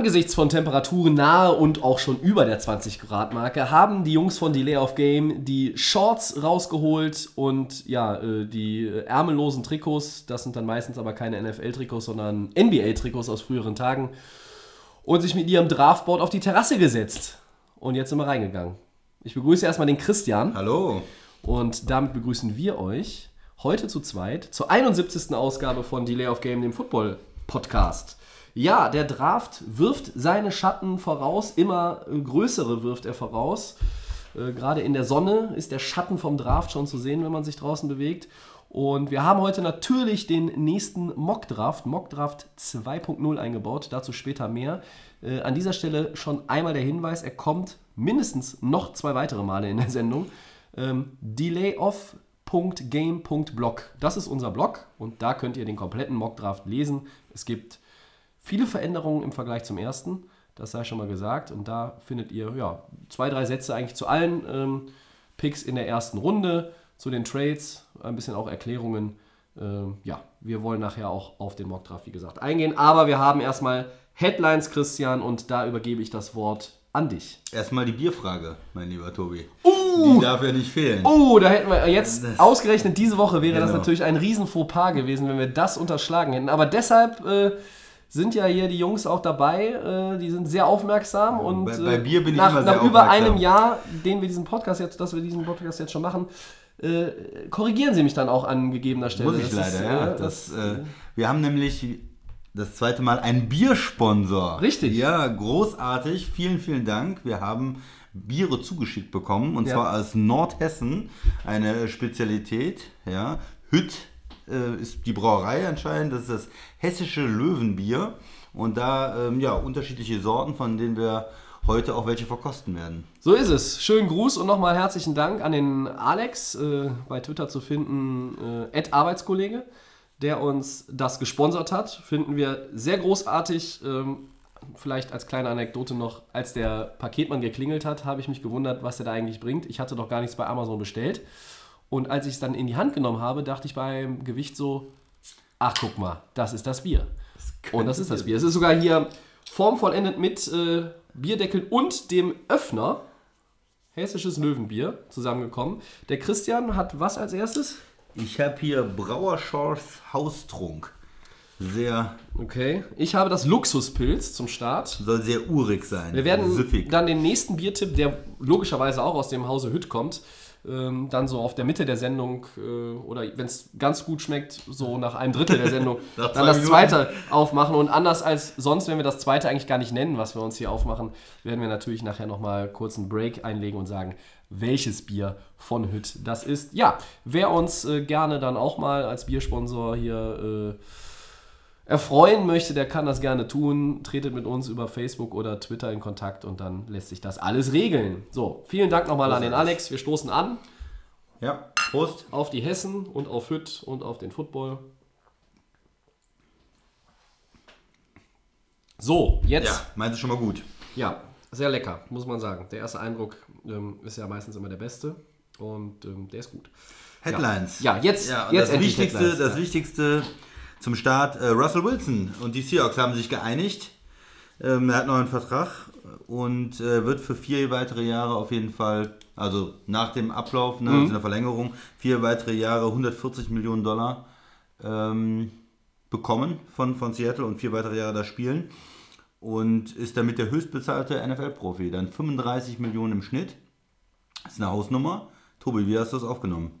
Angesichts von Temperaturen nahe und auch schon über der 20 Grad Marke haben die Jungs von Delay of Game die Shorts rausgeholt und ja, äh, die ärmellosen Trikots, das sind dann meistens aber keine NFL-Trikots, sondern NBA-Trikots aus früheren Tagen und sich mit ihrem Draftboard auf die Terrasse gesetzt. Und jetzt sind wir reingegangen. Ich begrüße erstmal den Christian. Hallo. Und damit begrüßen wir euch heute zu zweit zur 71. Ausgabe von Delay of Game, dem Football-Podcast. Ja, der Draft wirft seine Schatten voraus, immer äh, größere wirft er voraus. Äh, Gerade in der Sonne ist der Schatten vom Draft schon zu sehen, wenn man sich draußen bewegt. Und wir haben heute natürlich den nächsten Mock-Draft, Mock-Draft 2.0 eingebaut, dazu später mehr. Äh, an dieser Stelle schon einmal der Hinweis, er kommt mindestens noch zwei weitere Male in der Sendung. Ähm, delayoff.game.blog. Das ist unser Blog und da könnt ihr den kompletten Mock-Draft lesen. Es gibt viele Veränderungen im Vergleich zum ersten, das sei schon mal gesagt. Und da findet ihr ja, zwei, drei Sätze eigentlich zu allen ähm, Picks in der ersten Runde, zu den Trades, ein bisschen auch Erklärungen. Ähm, ja, wir wollen nachher auch auf den Mock-Draft, wie gesagt, eingehen. Aber wir haben erstmal Headlines, Christian, und da übergebe ich das Wort an dich. Erstmal die Bierfrage, mein lieber Tobi. Die darf ja nicht fehlen. Oh, da hätten wir jetzt ausgerechnet diese Woche wäre das Genau. natürlich ein riesen Fauxpas gewesen, wenn wir das unterschlagen hätten. Aber deshalb äh, sind ja hier die Jungs auch dabei. Äh, die sind sehr aufmerksam und bei- bei äh, Bier bin ich nach, immer sehr nach über aufmerksam. einem Jahr, den wir diesen Podcast jetzt, dass wir diesen Podcast jetzt schon machen, äh, korrigieren sie mich dann auch an gegebener Stelle. Muss ich Das leider, ist, ja. Das, äh, wir haben nämlich das zweite Mal einen Biersponsor. Richtig. Ja, großartig. Vielen, vielen Dank. Wir haben Biere zugeschickt bekommen und Ja. zwar aus Nordhessen. Eine Spezialität. Ja. Hütt äh, ist die Brauerei anscheinend. Das ist das hessische Löwenbier. Und da ähm, ja, unterschiedliche Sorten, von denen wir heute auch welche verkosten werden. So ist es. Schönen Gruß und nochmal herzlichen Dank an den Alex, äh, bei Twitter zu finden, äh, Arbeitskollege, der uns das gesponsert hat. Finden wir sehr großartig. Ähm, vielleicht als kleine Anekdote noch, als der Paketmann geklingelt hat, habe ich mich gewundert, was er da eigentlich bringt. Ich hatte doch gar nichts bei Amazon bestellt. Und als ich es dann in die Hand genommen habe, dachte ich beim Gewicht so, ach guck mal, das ist das Bier. Und das ist das Bier. Es ist sogar hier formvollendet mit äh, Bierdeckel und dem Öffner. Hessisches Löwenbier zusammengekommen. Der Christian hat was als erstes? Ich habe hier Brauerschorf Haustrunk. Sehr, Okay. Ich habe das Luxuspilz zum Start. soll sehr urig sein. Wir werden Süffig. dann den nächsten Biertipp, der logischerweise auch aus dem Hause Hütt kommt, ähm, dann so auf der Mitte der Sendung äh, oder wenn es ganz gut schmeckt, so nach einem Drittel der Sendung, dann das zweite aufmachen. Und anders als sonst, wenn wir das zweite eigentlich gar nicht nennen, was wir uns hier aufmachen, werden wir natürlich nachher nochmal kurz einen Break einlegen und sagen, welches Bier von Hütt das ist. Ja, wer uns äh, gerne dann auch mal als Biersponsor hier äh, erfreuen möchte, der kann das gerne tun. Tretet mit uns über Facebook oder Twitter in Kontakt und dann lässt sich das alles regeln. So, vielen Dank nochmal an den Alex. Wir stoßen an Ja, Prost. auf die Hessen und auf Hütt und auf den Football. So, Ja, jetzt. meinst du schon mal gut. Ja, sehr lecker, muss man sagen. Der erste Eindruck ähm, ist ja meistens immer der beste und ähm, der ist gut. Headlines. Ja, jetzt, Ja, jetzt das, Wichtigste, Headlines, das ja. Wichtigste zum Start, äh, Russell Wilson und die Seahawks haben sich geeinigt. Ähm, er hat noch einen Vertrag und äh, wird für vier weitere Jahre auf jeden Fall, also nach dem Ablauf, ne, Mhm. also der Verlängerung, vier weitere Jahre 140 Millionen Dollar ähm, bekommen von, von Seattle und vier weitere Jahre da spielen. Und ist damit der höchstbezahlte NFL-Profi. Dann 35 Millionen im Schnitt. Das ist eine Hausnummer. Tobi, wie hast du das aufgenommen?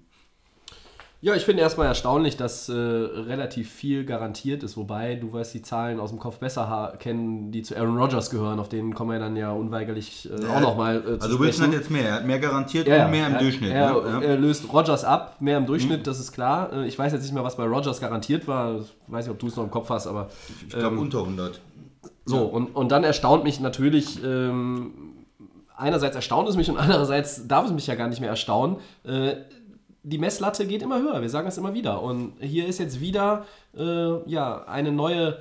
Ja, ich finde erstmal erstaunlich, dass äh, relativ viel garantiert ist, wobei du weißt die Zahlen aus dem Kopf besser kennen, die zu Aaron Rodgers gehören, auf denen kommen wir dann ja unweigerlich äh, auch nochmal äh, zu Also Wilson hat sprechen. jetzt mehr, er hat mehr garantiert Ja, und mehr im er, Durchschnitt. Er, ne? ja. Mhm. er löst Rodgers ab, mehr im Durchschnitt, das ist klar. Äh, Ich weiß jetzt nicht mehr, was bei Rodgers garantiert war. Ich weiß nicht, ob du es noch im Kopf hast, aber ich glaube ähm, unter 100. so, und, und dann erstaunt mich natürlich, ähm, einerseits erstaunt es mich und andererseits darf es mich ja gar nicht mehr erstaunen. Die Messlatte geht immer höher, wir sagen es immer wieder. Und hier ist jetzt wieder äh, ja, eine neue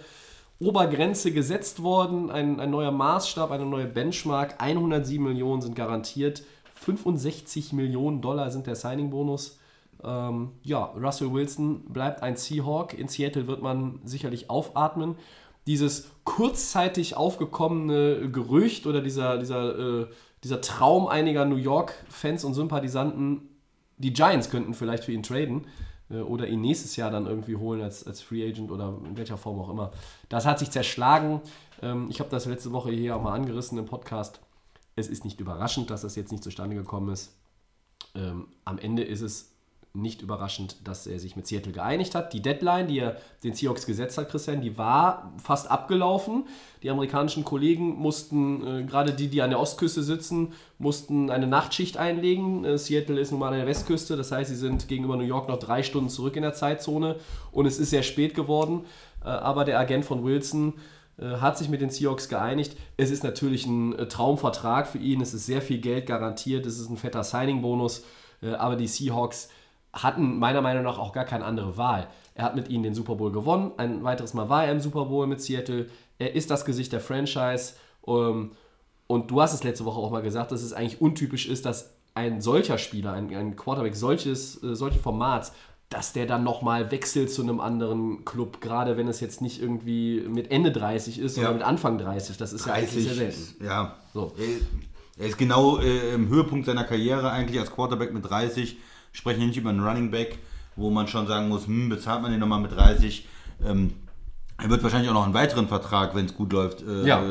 Obergrenze gesetzt worden, ein, ein neuer Maßstab, eine neue Benchmark. 107 Millionen sind garantiert, 65 Millionen Dollar sind der Signing-Bonus. Ähm, ja, Russell Wilson bleibt ein Seahawk. In Seattle wird man sicherlich aufatmen. Dieses kurzzeitig aufgekommene Gerücht oder dieser, dieser, äh, dieser Traum einiger New York-Fans und Sympathisanten, die Giants könnten vielleicht für ihn traden äh, oder ihn nächstes Jahr dann irgendwie holen als, als Free Agent oder in welcher Form auch immer. Das hat sich zerschlagen. Ähm, ich habe das letzte Woche hier auch mal angerissen im Podcast. Es ist nicht überraschend, dass das jetzt nicht zustande gekommen ist. Ähm, am Ende ist es nicht überraschend, dass er sich mit Seattle geeinigt hat. Die Deadline, die er den Seahawks gesetzt hat, Christian, die war fast abgelaufen. Die amerikanischen Kollegen mussten, äh, gerade die, die an der Ostküste sitzen, mussten eine Nachtschicht einlegen. Äh, Seattle ist nun mal an der Westküste, das heißt, sie sind gegenüber New York noch drei Stunden zurück in der Zeitzone und es ist sehr spät geworden. Äh, aber der Agent von Wilson äh, hat sich mit den Seahawks geeinigt. Es ist natürlich ein äh, Traumvertrag für ihn, es ist sehr viel Geld garantiert, es ist ein fetter Signing-Bonus, äh, aber die Seahawks hatten meiner Meinung nach auch gar keine andere Wahl. Er hat mit ihnen den Super Bowl gewonnen. Ein weiteres Mal war er im Super Bowl mit Seattle. Er ist das Gesicht der Franchise. Ähm, und du hast es letzte Woche auch mal gesagt, dass es eigentlich untypisch ist, dass ein solcher Spieler, ein, ein Quarterback solches, äh, solchen Formats, dass der dann nochmal wechselt zu einem anderen Club, gerade wenn es jetzt nicht irgendwie mit Ende 30 ist, sondern Ja. mit Anfang 30. Das ist ja eigentlich sehr selten. ja. So. Er, er ist genau äh, im Höhepunkt seiner Karriere eigentlich als Quarterback mit 30. Sprechen wir nicht über einen Running Back, wo man schon sagen muss, hm, bezahlt man den nochmal mit 30. Ähm, er wird wahrscheinlich auch noch einen weiteren Vertrag, wenn es gut läuft. Äh, Ja,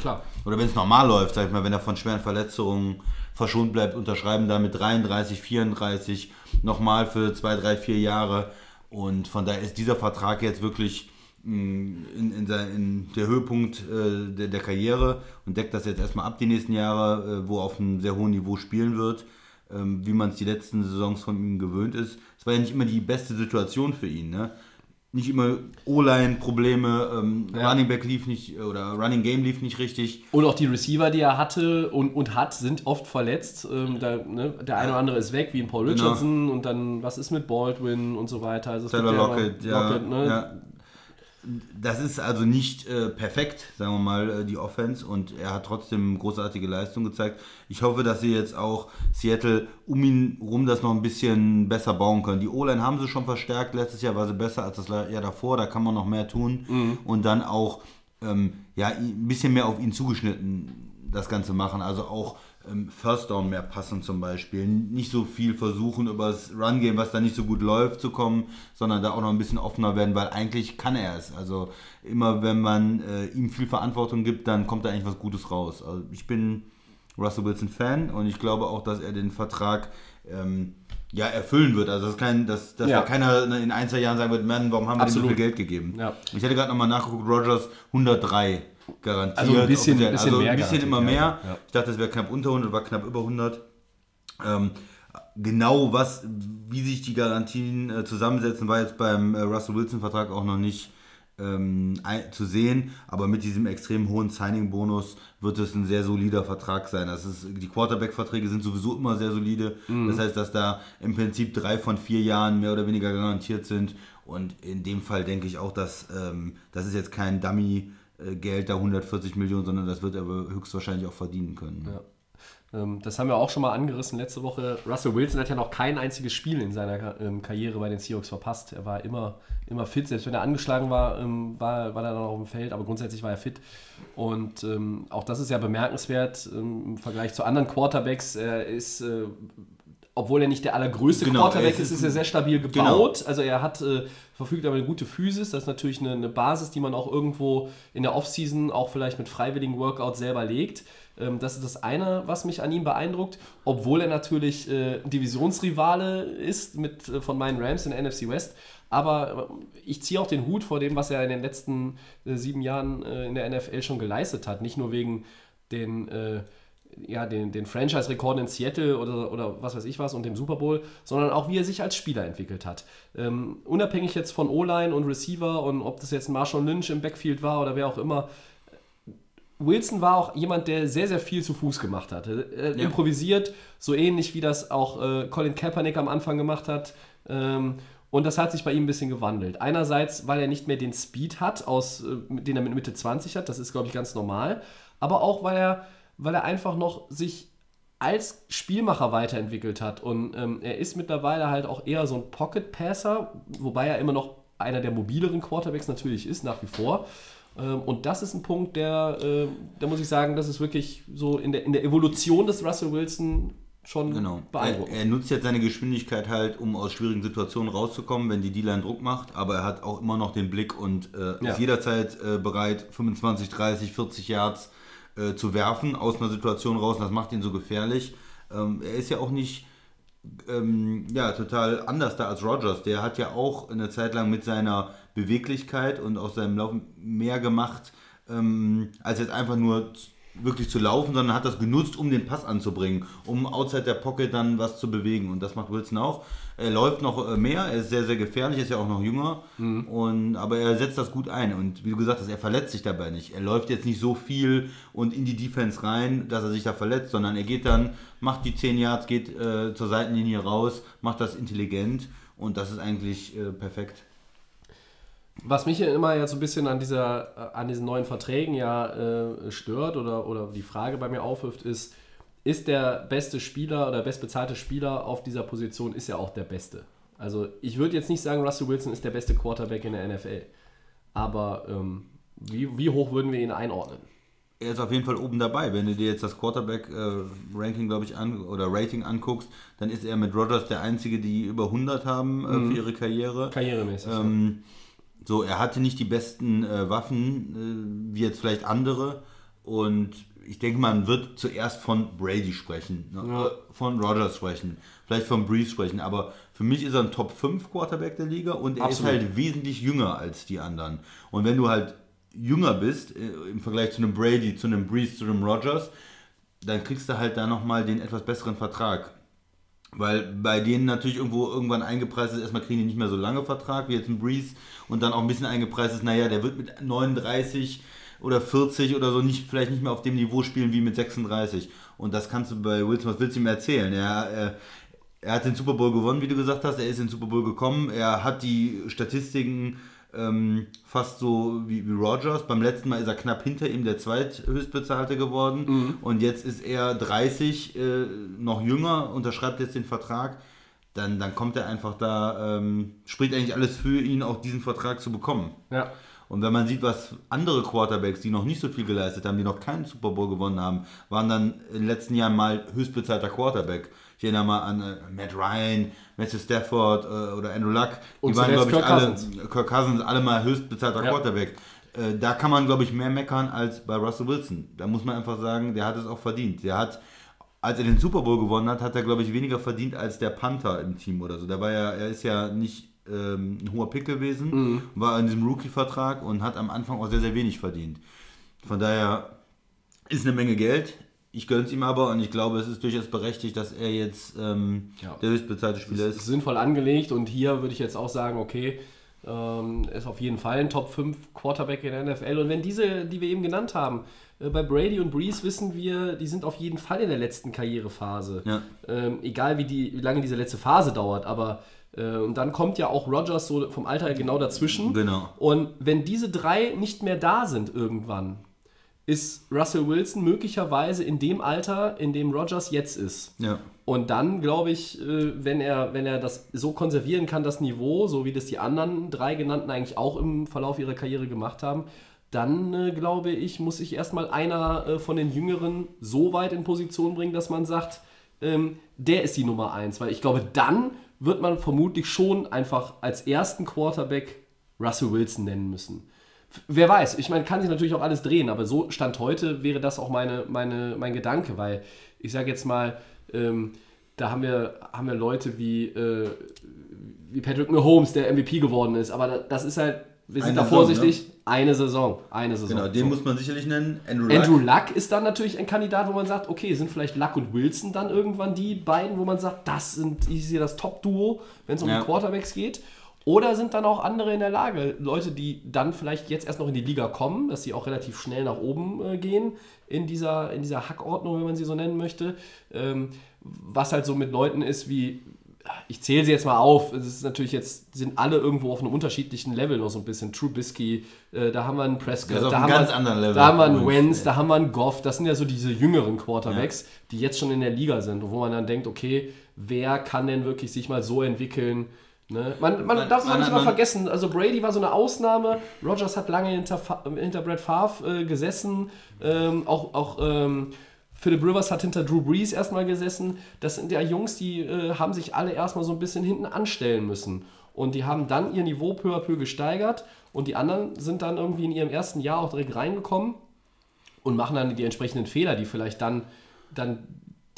klar. Oder wenn es normal läuft, sag ich mal, wenn er von schweren Verletzungen verschont bleibt, unterschreiben da mit 33, 34 nochmal für zwei, drei, vier Jahre. Und von daher ist dieser Vertrag jetzt wirklich mh, in, in, in der Höhepunkt äh, der, der Karriere und deckt das jetzt erstmal ab die nächsten Jahre, äh, wo er auf einem sehr hohen Niveau spielen wird, ähm, wie man es die letzten Saisons von ihm gewöhnt ist. Es war ja nicht immer die beste Situation für ihn. Ne? Nicht immer O-Line-Probleme, ähm, Ja. Running Back lief nicht oder Running Game lief nicht richtig. Und auch die Receiver, die er hatte und, und hat, sind oft verletzt. Ähm, da, ne, der eine oder andere ist weg, wie ein Paul Genau. Richardson. Und dann, was ist mit Baldwin und so weiter. Also gibt Lockett, ja, Lockett, ne? ja. Das ist also nicht äh, perfekt, sagen wir mal, äh, die Offense. Und er hat trotzdem großartige Leistung gezeigt. Ich hoffe, dass sie jetzt auch Seattle um ihn rum das noch ein bisschen besser bauen können. Die O-Line haben sie schon verstärkt. Letztes Jahr war sie besser als das Jahr davor. Da kann man noch mehr tun. Mhm. Und dann auch ähm, ja, ein bisschen mehr auf ihn zugeschnitten das Ganze machen. Also auch First Down mehr passen zum Beispiel. Nicht so viel versuchen, über das Run-Game, was da nicht so gut läuft, zu kommen, sondern da auch noch ein bisschen offener werden, weil eigentlich kann er es. Also immer wenn man äh, ihm viel Verantwortung gibt, dann kommt da eigentlich was Gutes raus. Also ich bin Russell Wilson Fan und ich glaube auch, dass er den Vertrag ähm, ja, erfüllen wird. Also dass, kein, dass, dass Ja. da keiner in ein, zwei Jahren sagen wird, Mann, warum haben wir dem so Absolut. viel Geld gegeben? Ja. Ich hätte gerade nochmal nachgeguckt, Rogers 103 garantiert. Also ein bisschen- offiziell. bisschen also mehr ein bisschen immer ja, mehr. ja. Ich dachte, es wäre knapp unter 100, war knapp über 100. Ähm, genau was, wie sich die Garantien äh, zusammensetzen, war jetzt beim äh, Russell Wilson Vertrag auch noch nicht ähm, ein, zu sehen, aber mit diesem extrem hohen Signing-Bonus wird es ein sehr solider Vertrag sein. Das ist, die Quarterback-Verträge sind sowieso immer sehr solide. Mhm. Das heißt, dass da im Prinzip drei von vier Jahren mehr oder weniger garantiert sind. Und in dem Fall denke ich auch, dass ähm, das ist jetzt kein Dummy-Geld, da 140 Millionen, sondern das wird er höchstwahrscheinlich auch verdienen können. Ja. Ähm, Das haben wir auch schon mal angerissen letzte Woche. Russell Wilson hat ja noch kein einziges Spiel in seiner ähm, Karriere bei den Seahawks verpasst. Er war immer, immer fit, selbst wenn er angeschlagen war, ähm, war, war er dann auf dem Feld, aber grundsätzlich war er fit. Und auch das ist ja bemerkenswert im Vergleich zu anderen Quarterbacks. Er ist, äh, obwohl er nicht der allergrößte Genau, Quarterback ist, ist ist er sehr stabil Genau. gebaut. Also er hat äh, verfügt über eine gute Physis. Das ist natürlich eine, eine Basis, die man auch irgendwo in der Offseason auch vielleicht mit freiwilligen Workouts selber legt. Ähm, das ist das eine, was mich an ihm beeindruckt. Obwohl er natürlich äh, Divisionsrivale ist mit, äh, von meinen Rams in der NFC West. Aber äh, ich ziehe auch den Hut vor dem, was er in den letzten äh, sieben Jahren äh, in der NFL schon geleistet hat. Nicht nur wegen den ja, den, den Franchise-Rekord in Seattle oder, oder was weiß ich was und dem Super Bowl, sondern auch wie er sich als Spieler entwickelt hat. Ähm, unabhängig jetzt von O-Line und Receiver und ob das jetzt Marshall Lynch im Backfield war oder wer auch immer, Wilson war auch jemand, der sehr, sehr viel zu Fuß gemacht hat. Er Ja. improvisiert, so ähnlich wie das auch äh, Colin Kaepernick am Anfang gemacht hat. Ähm, und das hat sich bei ihm ein bisschen gewandelt. Einerseits, weil er nicht mehr den Speed hat, aus, äh, den er mit Mitte 20 hat, das ist, glaube ich, ganz normal. Aber auch, weil er, weil er einfach noch sich als Spielmacher weiterentwickelt hat. Und ähm, er ist mittlerweile halt auch eher so ein Pocket-Passer, wobei er immer noch einer der mobileren Quarterbacks natürlich ist, nach wie vor. Ähm, und das ist ein Punkt, der, äh, da muss ich sagen, das ist wirklich so in der, in der Evolution des Russell Wilson schon Genau. Er, beeindruckend. er nutzt jetzt seine Geschwindigkeit halt, um aus schwierigen Situationen rauszukommen, wenn die D-Line Druck macht, aber er hat auch immer noch den Blick und äh, Ja. ist jederzeit äh, bereit, 25, 30, 40 Yards äh, zu werfen aus einer Situation raus. Das macht ihn so gefährlich. Ähm, er ist ja auch nicht ähm, ja, total anders da als Rogers. Der hat ja auch eine Zeit lang mit seiner Beweglichkeit und aus seinem Laufen mehr gemacht, ähm, als jetzt einfach nur wirklich zu laufen, sondern hat das genutzt, um den Pass anzubringen, um outside der Pocket dann was zu bewegen. Und das macht Wilson auch. Er läuft noch äh, mehr, er ist sehr, sehr gefährlich, ist ja auch noch jünger. Und, aber er setzt das gut ein. Und wie du gesagt hast, er verletzt sich dabei nicht. Er läuft jetzt nicht so viel und in die Defense rein, dass er sich da verletzt, sondern er geht dann, macht die 10 Yards, geht äh, zur Seitenlinie raus, macht das intelligent. Und das ist eigentlich äh, perfekt. Was mich ja immer ja so ein bisschen an, dieser, äh, an diesen neuen Verträgen ja äh, stört oder, oder die Frage bei mir aufwirft, ist, ist der beste Spieler oder bestbezahlte Spieler auf dieser Position, ist ja auch der Beste. Also ich würde jetzt nicht sagen, Russell Wilson ist der beste Quarterback in der NFL. Aber ähm, wie, wie hoch würden wir ihn einordnen? Er ist auf jeden Fall oben dabei. Wenn du dir jetzt das Quarterback-Ranking, glaube ich, an, oder Rating anguckst, dann ist er mit Rogers der Einzige, die über 100 haben äh, für ihre Karriere. Karrieremäßig. Ähm, so, er hatte nicht die besten äh, Waffen, äh, wie jetzt vielleicht andere. Und ich denke, man wird zuerst von Brady sprechen, ne? Ja. von Rogers sprechen, vielleicht von Breeze sprechen. Aber für mich ist er ein Top 5 Quarterback der Liga und er Absolut. ist halt wesentlich jünger als die anderen. Und wenn du halt jünger bist, äh, im Vergleich zu einem Brady, zu einem Breeze, zu einem Rogers, dann kriegst du halt da nochmal den etwas besseren Vertrag. Weil bei denen natürlich irgendwo irgendwann eingepreist ist, erstmal kriegen die nicht mehr so lange Vertrag wie jetzt ein Breeze und dann auch ein bisschen eingepreist ist, naja, der wird mit 39 oder 40 oder so nicht, vielleicht nicht mehr auf dem Niveau spielen wie mit 36. Und das kannst du bei Wilson, was willst du ihm erzählen? Er, er, er hat den Super Bowl gewonnen, wie du gesagt hast, er ist in den Super Bowl gekommen, er hat die Statistiken ähm, fast so wie, wie Rogers. Beim letzten Mal ist er knapp hinter ihm der zweithöchstbezahlte geworden. Und jetzt ist er 30, äh, noch jünger, unterschreibt jetzt den Vertrag. Dann, dann kommt er einfach da, ähm, spricht eigentlich alles für ihn, auch diesen Vertrag zu bekommen. ja. Und wenn man sieht, was andere Quarterbacks, die noch nicht so viel geleistet haben, die noch keinen Super Bowl gewonnen haben, waren dann in den letzten Jahren mal höchstbezahlter Quarterback. Ich erinnere mal an äh, Matt Ryan, Matthew Stafford äh, oder Andrew Luck. Die Und waren, glaube ich, Kirk alle, Cousins. Kirk Cousins, alle mal höchstbezahlter Ja. Quarterback. Äh, da kann man, glaube ich, mehr meckern als bei Russell Wilson. Da muss man einfach sagen, der hat es auch verdient. Der hat, als er den Super Bowl gewonnen hat, hat er, glaube ich, weniger verdient als der Panther im Team oder so. Da war ja, er ist ja nicht ähm, ein hoher Pick gewesen, Mhm. war in diesem Rookie-Vertrag und hat am Anfang auch sehr, sehr wenig verdient. Von daher ist eine Menge Geld. Ich gönne es ihm aber und ich glaube, es ist durchaus berechtigt, dass er jetzt ähm, Ja. der höchstbezahlte Spieler ist. sinnvoll angelegt und hier würde ich jetzt auch sagen, okay, ähm, ist auf jeden Fall ein Top 5 Quarterback in der NFL. Und wenn diese, die wir eben genannt haben, äh, bei Brady und Breeze wissen wir, die sind auf jeden Fall in der letzten Karrierephase. Ja. Ähm, egal wie, die, wie lange diese letzte Phase dauert, aber äh, und dann kommt ja auch Rogers so vom Alter her genau dazwischen. Genau. Und wenn diese drei nicht mehr da sind irgendwann, ist Russell Wilson möglicherweise in dem Alter, in dem Rogers jetzt ist. Ja. Und dann glaube ich, äh, wenn er, wenn er das so konservieren kann, das Niveau, so wie das die anderen drei genannten eigentlich auch im Verlauf ihrer Karriere gemacht haben, dann äh, glaube ich, muss sich erstmal einer äh, von den Jüngeren so weit in Position bringen, dass man sagt, ähm, der ist die Nummer eins. Weil ich glaube, dann wird man vermutlich schon einfach als ersten Quarterback Russell Wilson nennen müssen. Wer weiß, ich meine, kann sich natürlich auch alles drehen, aber so Stand heute wäre das auch meine, meine, mein Gedanke, weil ich sage jetzt mal, ähm, da haben wir, haben wir Leute wie, äh, wie Patrick Mahomes, der MVP geworden ist, aber da- das ist halt, wir sind Eine da Saison, vorsichtig, eine Saison, eine Saison. Genau, den So. muss man sicherlich nennen. Andrew Luck. Andrew Luck ist dann natürlich ein Kandidat, wo man sagt, okay, sind vielleicht Luck und Wilson dann irgendwann die beiden, wo man sagt, das sind, ich sehe das Top-Duo, wenn es um Ja. die Quarterbacks geht. Oder sind dann auch andere in der Lage, Leute, die dann vielleicht jetzt erst noch in die Liga kommen, dass sie auch relativ schnell nach oben äh, gehen in dieser, in dieser Hackordnung, wenn man sie so nennen möchte. Ähm, was halt so mit Leuten ist wie, ich zähle sie jetzt mal auf, es ist natürlich jetzt, sind alle irgendwo auf einem unterschiedlichen Level noch so ein bisschen. Trubisky, äh, da haben wir einen Prescott, da, haben ganz wir, da haben wir einen übrigens. Wentz, da haben wir einen Goff, das sind ja so diese jüngeren Quarterbacks, die jetzt schon in der Liga sind und wo man dann denkt, okay, wer kann denn wirklich sich mal so entwickeln? Ne? Man, man, Man- darf es auch nicht mal man- vergessen, also Brady war so eine Ausnahme, Rogers hat lange hinter, hinter Brett Favre äh, gesessen, ähm, auch, auch ähm, Philip Rivers hat hinter Drew Brees erstmal gesessen. Das sind ja Jungs, die äh, haben sich alle erstmal so ein bisschen hinten anstellen müssen. Und die haben dann ihr Niveau peu à peu gesteigert und die anderen sind dann irgendwie in ihrem ersten Jahr auch direkt reingekommen und machen dann die entsprechenden Fehler, die vielleicht dann, dann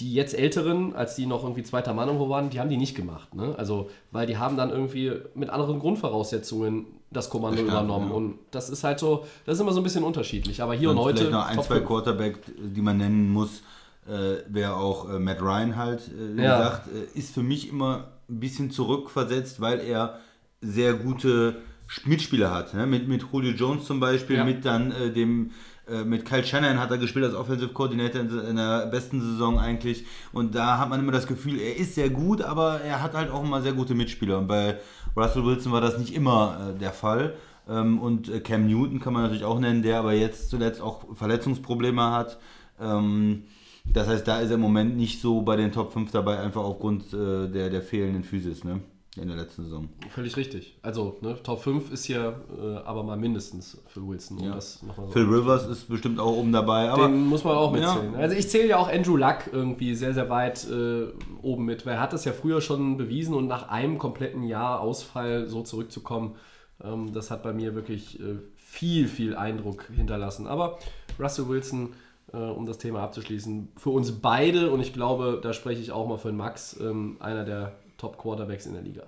die jetzt Älteren, als die noch irgendwie zweiter Mann irgendwo waren, die haben die nicht gemacht. Ne? Also, weil die haben dann irgendwie mit anderen Grundvoraussetzungen das Kommando Verstanden, übernommen. ja. Und das ist halt so, das ist immer so ein bisschen unterschiedlich. Aber hier und, Und heute. vielleicht noch ein, zwei. Quarterback, die man nennen muss, äh, wäre auch äh, Matt Ryan halt, äh, Ja. gesagt, äh, ist für mich immer ein bisschen zurückversetzt, weil er sehr gute Mitspieler hat. Ne? Mit, mit Julio Jones zum Beispiel, Ja. mit dann äh, dem mit Kyle Shannon hat er gespielt als Offensive Coordinator in, der besten Saison eigentlich. Und da hat man immer das Gefühl, er ist sehr gut, aber er hat halt auch immer sehr gute Mitspieler. Und bei Russell Wilson war das nicht immer äh, der Fall. Ähm, und äh, Cam Newton kann man natürlich auch nennen, der aber jetzt zuletzt auch Verletzungsprobleme hat. Ähm, das heißt, da ist er im Moment nicht so bei den Top 5 dabei, einfach aufgrund äh, der, der fehlenden Physis ne? In der letzten Saison. Völlig richtig. Also, ne, Top 5 ist hier äh, aber mal mindestens für Wilson. Um Ja. das so Phil Rivers ist bestimmt auch oben dabei, aber Den muss man auch mitzählen. Ja. Also ich zähle ja auch Andrew Luck irgendwie sehr, sehr weit äh, oben mit, weil er hat das ja früher schon bewiesen und nach einem kompletten Jahr Ausfall so zurückzukommen, ähm, das hat bei mir wirklich äh, viel, viel Eindruck hinterlassen. Aber Russell Wilson, äh, um das Thema abzuschließen, für uns beide und ich glaube, da spreche ich auch mal für Max, ähm, einer der Top-Quarterbacks in der Liga.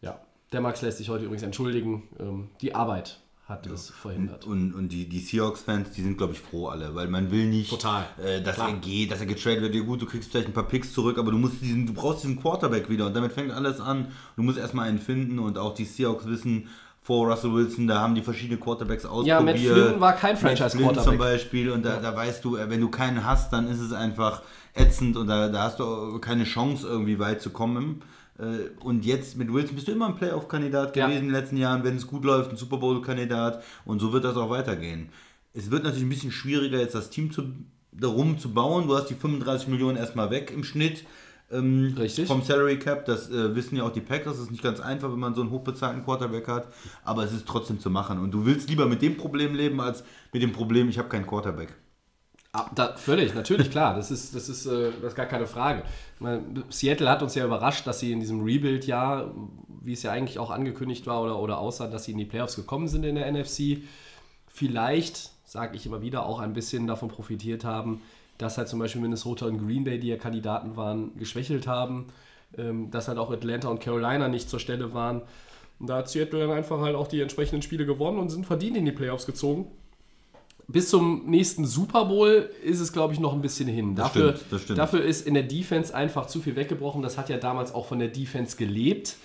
Ja, der Max lässt sich heute übrigens entschuldigen. Ähm, die Arbeit hat es verhindert. Und, und die, die Seahawks-Fans, die sind, glaube ich, froh alle, weil man will nicht, Total. äh, dass Klar. er geht, dass er getradet wird. Ja, gut, du kriegst vielleicht ein paar Picks zurück, aber du, musst diesen, du brauchst diesen Quarterback wieder und damit fängt alles an. Du musst erstmal einen finden und auch die Seahawks wissen, vor Russell Wilson, da haben die verschiedene Quarterbacks ausprobiert. Ja, Matt Flynn war kein Franchise-Quarterback. zum Beispiel und da, da weißt du, äh, wenn du keinen hast, dann ist es einfach ätzend und da, da hast du keine Chance, irgendwie weit zu kommen. Äh, Und jetzt mit Wilson bist du immer ein Playoff-Kandidat Ja. gewesen in den letzten Jahren, wenn es gut läuft, ein Super Bowl-Kandidat und so wird das auch weitergehen. Es wird natürlich ein bisschen schwieriger, jetzt das Team zu, darum zu bauen. Du hast die 35 Millionen erstmal weg im Schnitt. Ähm, Richtig. Vom Salary Cap, das äh, wissen ja auch die Packers, das ist nicht ganz einfach, wenn man so einen hochbezahlten Quarterback hat, aber es ist trotzdem zu machen. Und du willst lieber mit dem Problem leben, als mit dem Problem, ich habe keinen Quarterback. Ah, da, völlig, natürlich, klar. Das ist, das, ist, äh, das ist gar keine Frage. Seattle hat uns ja überrascht, dass sie in diesem Rebuild-Jahr, wie es ja eigentlich auch angekündigt war oder, oder aussah, dass sie in die Playoffs gekommen sind in der NFC, vielleicht, sage ich immer wieder, auch ein bisschen davon profitiert haben, dass halt zum Beispiel Minnesota und Green Bay, die ja Kandidaten waren, geschwächelt haben, ähm, dass halt auch Atlanta und Carolina nicht zur Stelle waren. Und da hat Seattle dann einfach halt auch die entsprechenden Spiele gewonnen und sind verdient in die Playoffs gezogen. Bis zum nächsten Super Bowl ist es, glaube ich, noch ein bisschen hin. Das dafür, stimmt, das stimmt. dafür ist in der Defense einfach zu viel weggebrochen. Das hat ja damals auch von der Defense gelebt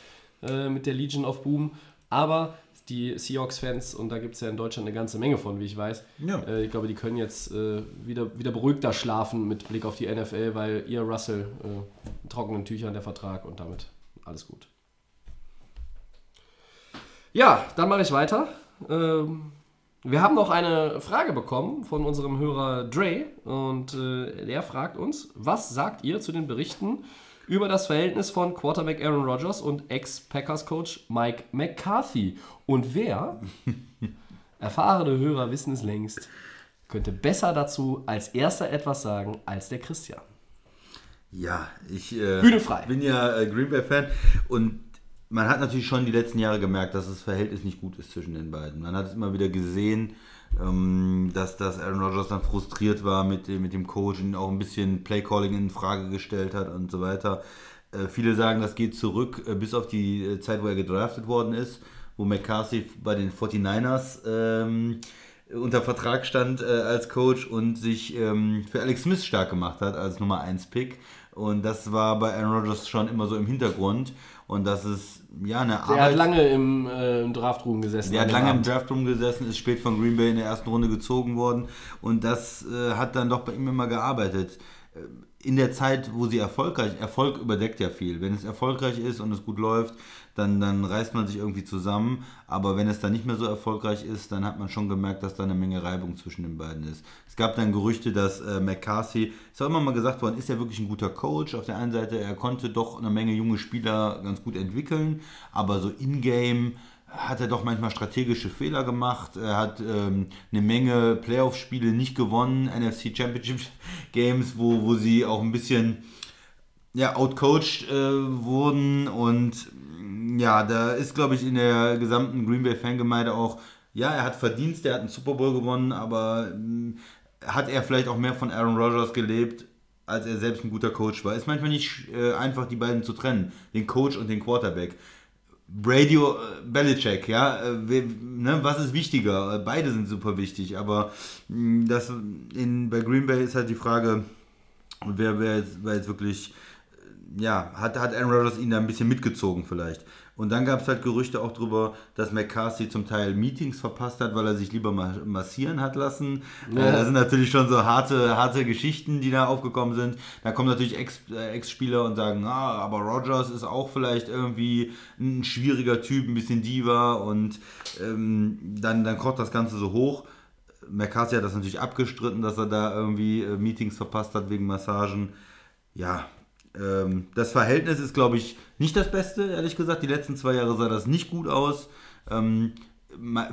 äh, mit der Legion of Boom. Aber die Seahawks-Fans, und da gibt es ja in Deutschland eine ganze Menge von, wie ich weiß, Ja. äh, ich glaube, die können jetzt äh, wieder, wieder beruhigter schlafen mit Blick auf die NFL, weil ihr Russell äh, trockenen Tüchern der Vertrag und damit alles gut. Ja, dann mache ich weiter. Ähm, wir haben noch eine Frage bekommen von unserem Hörer Dre und äh, der fragt uns, was sagt ihr zu den Berichten über das Verhältnis von Quarterback Aaron Rodgers und Ex-Packers-Coach Mike McCarthy? Und wer, erfahrene Hörer wissen es längst, könnte besser dazu als erster etwas sagen als der Christian? Ja, ich äh, bin ja äh, Green Bay-Fan und man hat natürlich schon die letzten Jahre gemerkt, dass das Verhältnis nicht gut ist zwischen den beiden. Man hat es immer wieder gesehen, ähm, dass, dass Aaron Rodgers dann frustriert war mit, dem- mit dem Coach und auch ein bisschen Playcalling in Frage gestellt hat und so weiter. Äh, viele sagen, das geht zurück äh, bis auf die äh, Zeit, wo er gedraftet worden ist, wo McCarthy bei den 49ers ähm, unter Vertrag stand äh, als Coach und sich ähm, für Alex Smith stark gemacht hat als Nummer 1 Pick Und das war bei Aaron Rodgers schon immer so im Hintergrund. Und das ist ja eine Arbeit. Der hat lange im, äh, im Draftroom gesessen. Der an hat lange im Abend. Draftroom gesessen, ist spät von Green Bay in der ersten Runde gezogen worden und das äh, hat dann doch bei ihm immer gearbeitet. In der Zeit, wo sie erfolgreich, Erfolg überdeckt ja viel. Wenn es erfolgreich ist und es gut läuft, dann, dann reißt man sich irgendwie zusammen. Aber wenn es dann nicht mehr so erfolgreich ist, dann hat man schon gemerkt, dass da eine Menge Reibung zwischen den beiden ist. Es gab dann Gerüchte, dass äh, McCarthy, ist auch immer mal gesagt worden, ist er wirklich ein guter Coach. Auf der einen Seite, er konnte doch eine Menge junge Spieler ganz gut entwickeln, aber so in-game hat er doch manchmal strategische Fehler gemacht. Er hat ähm, eine Menge Playoff-Spiele nicht gewonnen, NFC Championship Games, wo, wo sie auch ein bisschen ja, outcoached äh, wurden und mm, ja, da ist, glaube ich, in der gesamten Green Bay Fangemeinde auch, ja, er hat Verdienst, er hat einen Super Bowl gewonnen, aber mm, hat er vielleicht auch mehr von Aaron Rodgers gelebt, als er selbst ein guter Coach war. Ist manchmal nicht äh, einfach, die beiden zu trennen, den Coach und den Quarterback. Brady, äh, Belichick, ja, äh, ne, was ist wichtiger? Äh, Beide sind super wichtig, aber mh, das in, bei Green Bay ist halt die Frage, wer, wer, jetzt, wer jetzt wirklich, ja, hat, hat Aaron Rodgers ihn da ein bisschen mitgezogen vielleicht. Und dann gab es halt Gerüchte auch darüber, dass McCarthy zum Teil Meetings verpasst hat, weil er sich lieber ma- massieren hat lassen. Äh, das sind natürlich schon so harte, harte Geschichten, die da aufgekommen sind. Da kommen natürlich äh, Ex-Spieler und sagen, ah, aber Rodgers ist auch vielleicht irgendwie ein schwieriger Typ, ein bisschen Diva und ähm, dann, dann kocht das Ganze so hoch. McCarthy hat das natürlich abgestritten, dass er da irgendwie äh, Meetings verpasst hat wegen Massagen. Ja, ähm, das Verhältnis ist, glaube ich, nicht das Beste, ehrlich gesagt. Die letzten zwei Jahre sah das nicht gut aus. Ähm,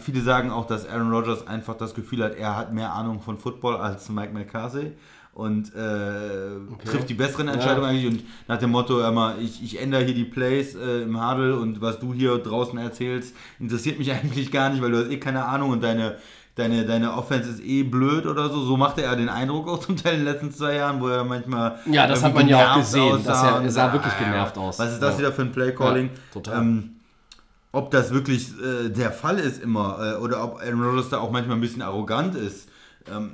viele sagen auch, dass Aaron Rodgers einfach das Gefühl hat, er hat mehr Ahnung von Football als Mike McCarthy und äh, trifft die besseren Entscheidungen eigentlich und nach dem Motto immer, ich, ich ändere hier die Plays äh, im Hadel und was du hier draußen erzählst, interessiert mich eigentlich gar nicht, weil du hast eh keine Ahnung und deine Deine, deine Offense ist eh blöd oder so. So machte er den Eindruck auch zum Teil in den letzten zwei Jahren, wo er manchmal. Ja, das hat man ja auch gesehen, dass er- er sah wirklich ah, genervt aus. Was ist das Ja. wieder für ein Play-Calling? Ja, total. Ähm, ob das wirklich äh, der Fall ist immer äh, oder ob Aaron Rodgers da auch manchmal ein bisschen arrogant ist, ähm,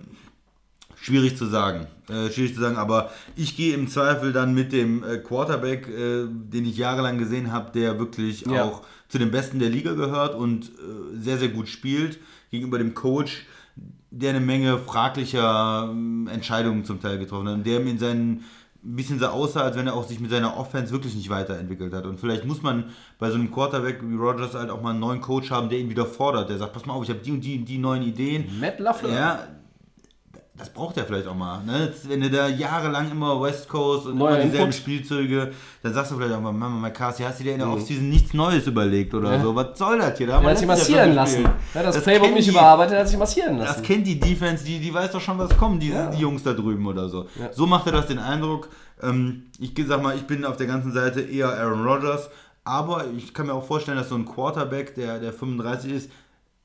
schwierig zu sagen. Äh, schwierig zu sagen, aber ich gehe im Zweifel dann mit dem äh, Quarterback, äh, den ich jahrelang gesehen habe, der wirklich Ja. auch zu den Besten der Liga gehört und äh, sehr, sehr gut spielt, gegenüber dem Coach, der eine Menge fraglicher ähm, Entscheidungen zum Teil getroffen hat und der ihm in seinen ein bisschen so aussah, als wenn er auch sich mit seiner Offense wirklich nicht weiterentwickelt hat. Und vielleicht muss man bei so einem Quarterback wie Rogers halt auch mal einen neuen Coach haben, der ihn wieder fordert, der sagt, pass mal auf, ich habe die und die und die neuen Ideen. Matt LaFleur. Ja, das braucht er vielleicht auch mal. Ne? Wenn du da jahrelang immer West Coast und Neuer immer dieselben Input. Spielzüge, dann sagst du vielleicht auch mal, Mama, McCarthy, hast du dir in der Offseason nichts Neues überlegt oder Mhm. Ja. so? Was soll das hier? Da Er wir hat sich massieren lassen. hat das, Das Playbook nicht die- überarbeitet, er hat sich massieren Das lassen. kennt die Defense, die, die weiß doch schon, was kommt, die, Ja. die Jungs da drüben oder so. Ja. So macht er das den Eindruck. Ähm, ich sag mal, ich bin auf der ganzen Seite eher Aaron Rodgers, aber ich kann mir auch vorstellen, dass so ein Quarterback, der, der 35 ist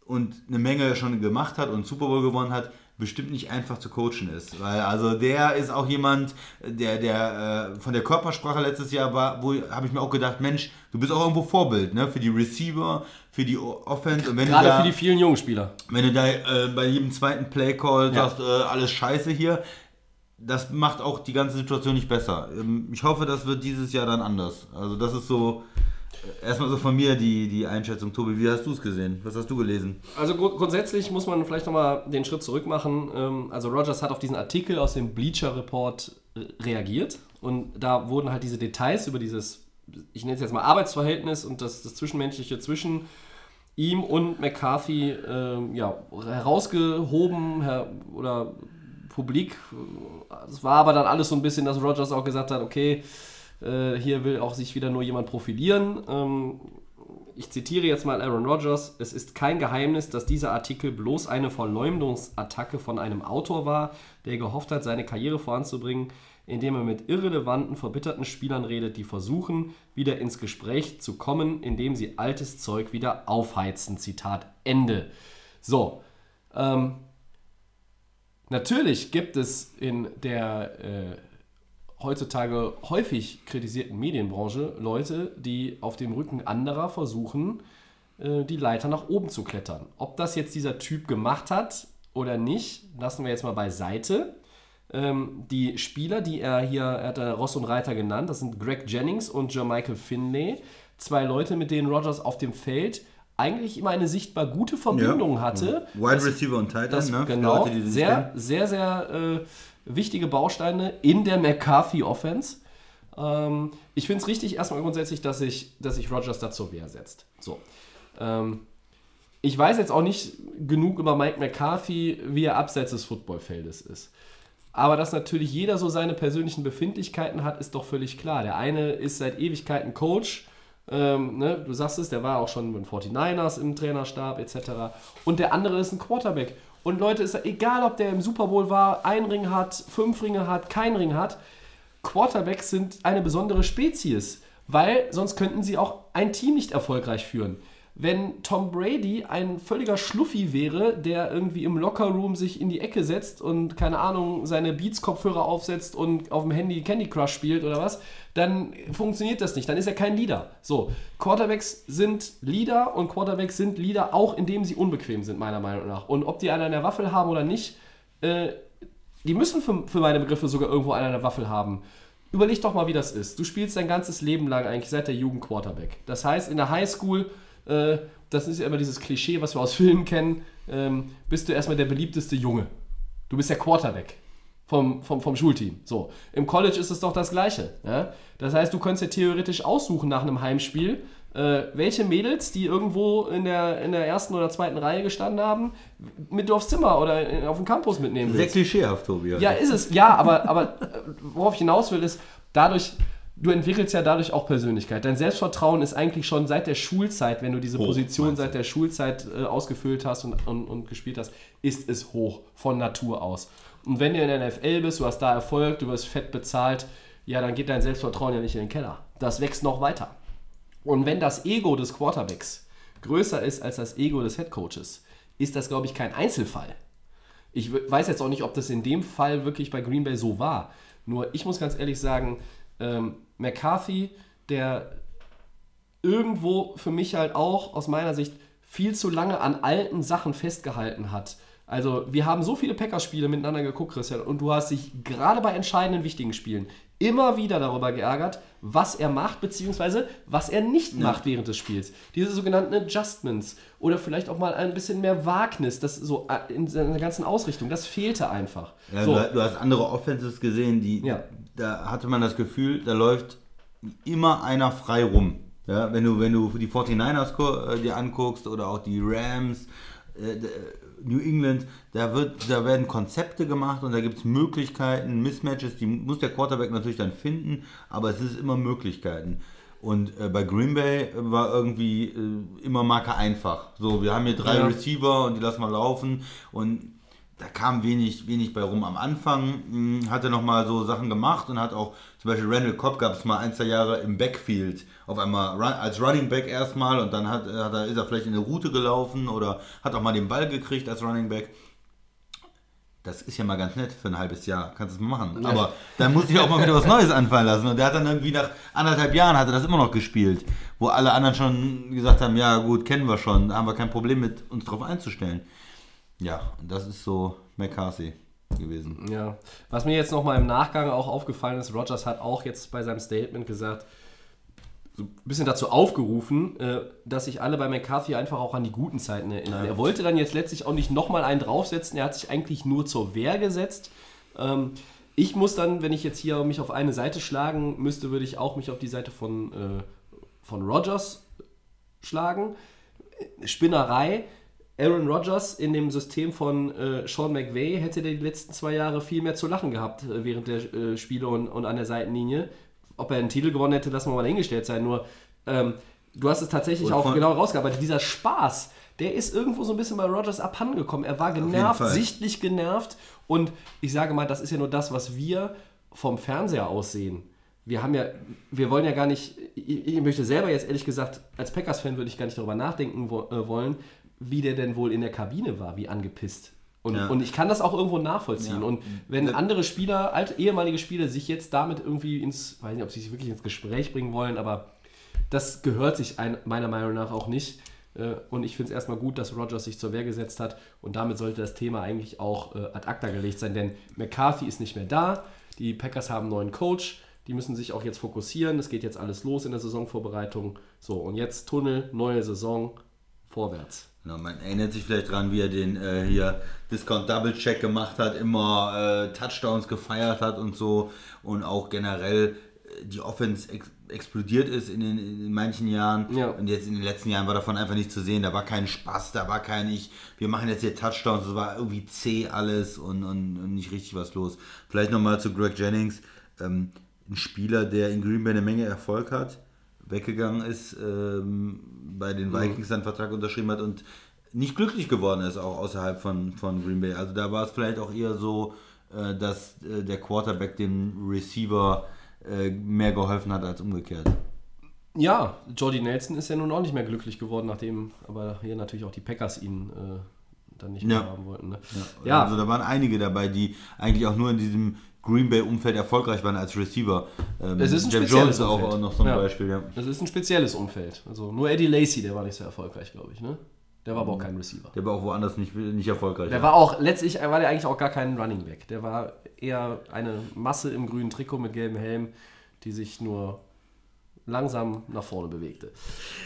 und eine Menge schon gemacht hat und Super Bowl gewonnen hat, bestimmt nicht einfach zu coachen ist. Weil also der ist auch jemand, der, der äh, von der Körpersprache letztes Jahr war, wo habe ich mir auch gedacht, Mensch, du bist auch irgendwo Vorbild, ne? Für die Receiver, für die Offense. Und wenn Gerade du da, für die vielen jungen Spieler. wenn du da äh, bei jedem zweiten Play-Call Ja. sagst, äh, alles scheiße hier, das macht auch die ganze Situation nicht besser. Ähm, ich hoffe, das wird dieses Jahr dann anders. Also das ist so, erstmal so von mir die, die Einschätzung. Tobi, wie hast du es gesehen? Was hast du gelesen? Also gru- grundsätzlich muss man vielleicht nochmal den Schritt zurück machen. Ähm, Also Rogers hat auf diesen Artikel aus dem Bleacher Report äh, reagiert und da wurden halt diese Details über dieses, ich nenne es jetzt mal Arbeitsverhältnis und das, das Zwischenmenschliche zwischen ihm und McCarthy ähm, ja, herausgehoben her oder publik. Es war aber dann alles so ein bisschen, dass Rogers auch gesagt hat, okay, äh, hier will auch sich wieder nur jemand profilieren. Ähm, ich zitiere jetzt mal Aaron Rodgers, es ist kein Geheimnis, dass dieser Artikel bloß eine Verleumdungsattacke von einem Autor war, der gehofft hat, seine Karriere voranzubringen, indem er mit irrelevanten, verbitterten Spielern redet, die versuchen, wieder ins Gespräch zu kommen, indem sie altes Zeug wieder aufheizen. Zitat Ende. So, ähm, natürlich gibt es in der äh, heutzutage häufig kritisierten Medienbranche Leute, die auf dem Rücken anderer versuchen, äh, die Leiter nach oben zu klettern. Ob das jetzt dieser Typ gemacht hat oder nicht, lassen wir jetzt mal beiseite. ähm, die Spieler, die er hier, er hat Ross und Reiter genannt, das sind Greg Jennings und Jermichael Finlay. Zwei Leute, mit denen Rogers auf dem Feld eigentlich immer eine sichtbar gute Verbindung hatte. Wide Receiver und Tight End, ne? Genau, Leute, sehr, kennen. sehr, sehr äh, wichtige Bausteine in der McCarthy-Offense. Ähm, ich finde es richtig erstmal grundsätzlich, dass sich dass sich Rogers da zur Wehr setzt. So. Ähm, ich weiß jetzt auch nicht genug über Mike McCarthy, wie er abseits des Footballfeldes ist. Aber dass natürlich jeder so seine persönlichen Befindlichkeiten hat, ist doch völlig klar. Der eine ist seit Ewigkeiten Coach. Ähm, ne, du sagst es, der war auch schon mit den 49ers im Trainerstab etc. Und der andere ist ein Quarterback. Und Leute, ist egal, ob der im Super Bowl war, ein Ring hat, fünf Ringe hat, kein Ring hat. Quarterbacks sind eine besondere Spezies, weil sonst könnten sie auch ein Team nicht erfolgreich führen. Wenn Tom Brady ein völliger Schluffi wäre, der irgendwie im Lockerroom sich in die Ecke setzt und keine Ahnung, seine Beats-Kopfhörer aufsetzt und auf dem Handy Candy Crush spielt oder was, dann funktioniert das nicht. Dann ist er kein Leader. So, Quarterbacks sind Leader und Quarterbacks sind Leader auch, indem sie unbequem sind, meiner Meinung nach. Und ob die einen an der Waffel haben oder nicht, äh, die müssen für, für meine Begriffe sogar irgendwo einen an der Waffel haben. Überleg doch mal, wie das ist. Du spielst dein ganzes Leben lang eigentlich seit der Jugend Quarterback. Das heißt, in der Highschool, äh, das ist ja immer dieses Klischee, was wir aus Filmen kennen, ähm, bist du erstmal der beliebteste Junge. Du bist der Quarterback vom, vom, vom Schulteam. So. Im College ist es doch das Gleiche. Ja? Das heißt, du könntest ja theoretisch aussuchen nach einem Heimspiel, äh, welche Mädels, die irgendwo in der, in der ersten oder zweiten Reihe gestanden haben, mit du aufs Zimmer oder auf den Campus mitnehmen Sehr willst. klischeehaft, Tobi. Ja, ist es. Ja, aber, aber äh, worauf ich hinaus will, ist, dadurch, du entwickelst ja dadurch auch Persönlichkeit. Dein Selbstvertrauen ist eigentlich schon seit der Schulzeit, wenn du diese Hoch, Position seit der Schulzeit äh, ausgefüllt hast und, und, und gespielt hast, ist es hoch von Natur aus. Und wenn du in der NFL bist, du hast da Erfolg, du wirst fett bezahlt, ja, dann geht dein Selbstvertrauen ja nicht in den Keller. Das wächst noch weiter. Und wenn das Ego des Quarterbacks größer ist als das Ego des Headcoaches, ist das, glaube ich, kein Einzelfall. Ich we- weiß jetzt auch nicht, ob das in dem Fall wirklich bei Green Bay so war. Nur ich muss ganz ehrlich sagen, ähm, McCarthy, der irgendwo für mich halt auch aus meiner Sicht viel zu lange an alten Sachen festgehalten hat. Also wir haben so viele Packers-Spiele miteinander geguckt, Christian, und du hast dich gerade bei entscheidenden wichtigen Spielen immer wieder darüber geärgert, was er macht, beziehungsweise was er nicht macht während des Spiels. Diese sogenannten Adjustments oder vielleicht auch mal ein bisschen mehr Wagnis, das so äh, in seiner ganzen Ausrichtung, das fehlte einfach. Ja, so. du, du hast andere Offenses gesehen, die Ja. Da hatte man das Gefühl, da läuft immer einer frei rum. Ja, wenn du wenn du die 49ers ko- äh, dir anguckst oder auch die Rams, äh, d- New England, da wird da werden Konzepte gemacht und da gibt es Möglichkeiten, Mismatches, die muss der Quarterback natürlich dann finden, aber es ist immer Möglichkeiten. Und äh, bei Green Bay war irgendwie äh, immer Marke einfach. So, wir haben hier drei Ja. Receiver und die lassen wir laufen und da kam wenig, wenig bei rum. Am Anfang mh, hat er nochmal so Sachen gemacht und hat auch, zum Beispiel Randall Cobb gab es mal ein, zwei Jahre im Backfield, auf einmal run, als Running Back erstmal und dann hat, hat er, ist er vielleicht in eine Route gelaufen oder hat auch mal den Ball gekriegt als Running Back. Das ist ja mal ganz nett für ein halbes Jahr, kannst du es mal machen. Aber dann muss ich auch mal wieder was Neues anfallen lassen. Und der hat dann irgendwie nach anderthalb Jahren hat er das immer noch gespielt, wo alle anderen schon gesagt haben, ja gut, kennen wir schon, da haben wir kein Problem mit uns drauf einzustellen. Ja, das ist so McCarthy gewesen. Ja, was mir jetzt nochmal im Nachgang auch aufgefallen ist, Rogers hat auch jetzt bei seinem Statement gesagt, so ein bisschen dazu aufgerufen, äh, dass sich alle bei McCarthy einfach auch an die guten Zeiten erinnern. Er wollte dann jetzt letztlich auch nicht nochmal einen draufsetzen, er hat sich eigentlich nur zur Wehr gesetzt. Ähm, ich muss dann, wenn ich jetzt hier mich auf eine Seite schlagen müsste, würde ich auch mich auf die Seite von, äh, von Rogers schlagen. Spinnerei. Aaron Rodgers in dem System von äh, Sean McVay hätte die letzten zwei Jahre viel mehr zu lachen gehabt äh, während der äh, Spiele und, und an der Seitenlinie. Ob er einen Titel gewonnen hätte, lassen wir mal dahingestellt sein. Nur, ähm, du hast es tatsächlich auch genau rausgearbeitet. Dieser Spaß, der ist irgendwo so ein bisschen bei Rodgers abhandengekommen. Er war genervt, sichtlich genervt. Und ich sage mal, das ist ja nur das, was wir vom Fernseher aussehen. Wir haben ja, wir wollen ja gar nicht, ich, ich möchte selber jetzt ehrlich gesagt, als Packers-Fan würde ich gar nicht darüber nachdenken wo, äh, wollen, wie der denn wohl in der Kabine war, wie angepisst. Und, Ja. und ich kann das auch irgendwo nachvollziehen. Ja. Und wenn andere Spieler, alte, ehemalige Spieler, sich jetzt damit irgendwie ins, weiß nicht, ob sie sich wirklich ins Gespräch bringen wollen, aber das gehört sich ein, meiner Meinung nach auch nicht. Äh, und ich finde es erstmal gut, dass Rogers sich zur Wehr gesetzt hat. Und damit sollte das Thema eigentlich auch äh, ad acta gelegt sein, denn McCarthy ist nicht mehr da. Die Packers haben einen neuen Coach. Die müssen sich auch jetzt fokussieren. Es geht jetzt alles los in der Saisonvorbereitung. So, und jetzt Tunnel, neue Saison, vorwärts. Genau, man erinnert sich vielleicht dran, wie er den äh, hier Discount Double Check gemacht hat, immer äh, Touchdowns gefeiert hat und so. Und auch generell äh, die Offense ex explodiert ist in, den, in manchen Jahren. Ja. und jetzt in den letzten Jahren war davon einfach nicht zu sehen, da war kein Spaß, da war kein ich, wir machen jetzt hier Touchdowns, es war irgendwie zäh alles und, und, und nicht richtig was los. Vielleicht nochmal zu Greg Jennings, ähm, ein Spieler, der in Green Bay eine Menge Erfolg hat, weggegangen ist, ähm, bei den Vikings seinen Vertrag unterschrieben hat und nicht glücklich geworden ist, auch außerhalb von, von Green Bay. Also da war es vielleicht auch eher so, äh, dass äh, der Quarterback dem Receiver äh, mehr geholfen hat als umgekehrt. Ja, Jordy Nelson ist ja nun auch nicht mehr glücklich geworden, nachdem aber hier natürlich auch die Packers ihn äh, dann nicht mehr Ja. haben wollten. Ne? Ja. Also da waren einige dabei, die eigentlich auch nur in diesem Green Bay-Umfeld erfolgreich waren als Receiver. Ähm, Es ist ein Jeff spezielles Jones auch, Umfeld. auch noch so ein Ja. Beispiel, ja. Das ist ein spezielles Umfeld. Also nur Eddie Lacy, der war nicht so erfolgreich, glaube ich. Ne? Der war aber auch kein Receiver. Der war auch woanders nicht, nicht erfolgreich. Der war auch, letztlich war der eigentlich auch gar kein Running Back. Der war eher eine Masse im grünen Trikot mit gelbem Helm, die sich nur langsam nach vorne bewegte.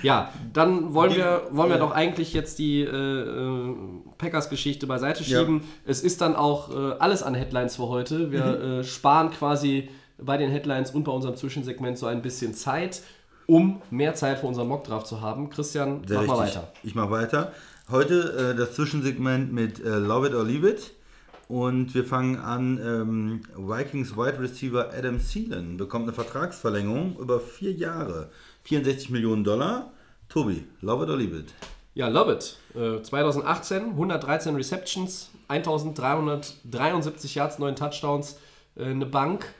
Ja, dann wollen Die- wir, wollen wir ja. doch eigentlich jetzt die äh, äh, Packers-Geschichte beiseite Ja. schieben. Es ist dann auch äh, alles an Headlines für heute. Wir Mhm. äh, sparen quasi bei den Headlines und bei unserem Zwischensegment so ein bisschen Zeit, um mehr Zeit für unseren Mockdraft zu haben. Christian, Sehr mach mal richtig. weiter. Ich mache weiter. Heute äh, das Zwischensegment mit äh, Love It or Leave It. Und wir fangen an, ähm, Vikings Wide Receiver Adam Thielen bekommt eine Vertragsverlängerung über vier Jahre. 64 Millionen Dollar. Tobi, Love It or Leave It. Ja, love it. Äh, 2018, 113 Receptions, 1373 Yards, 9 Touchdowns, äh, eine Bank.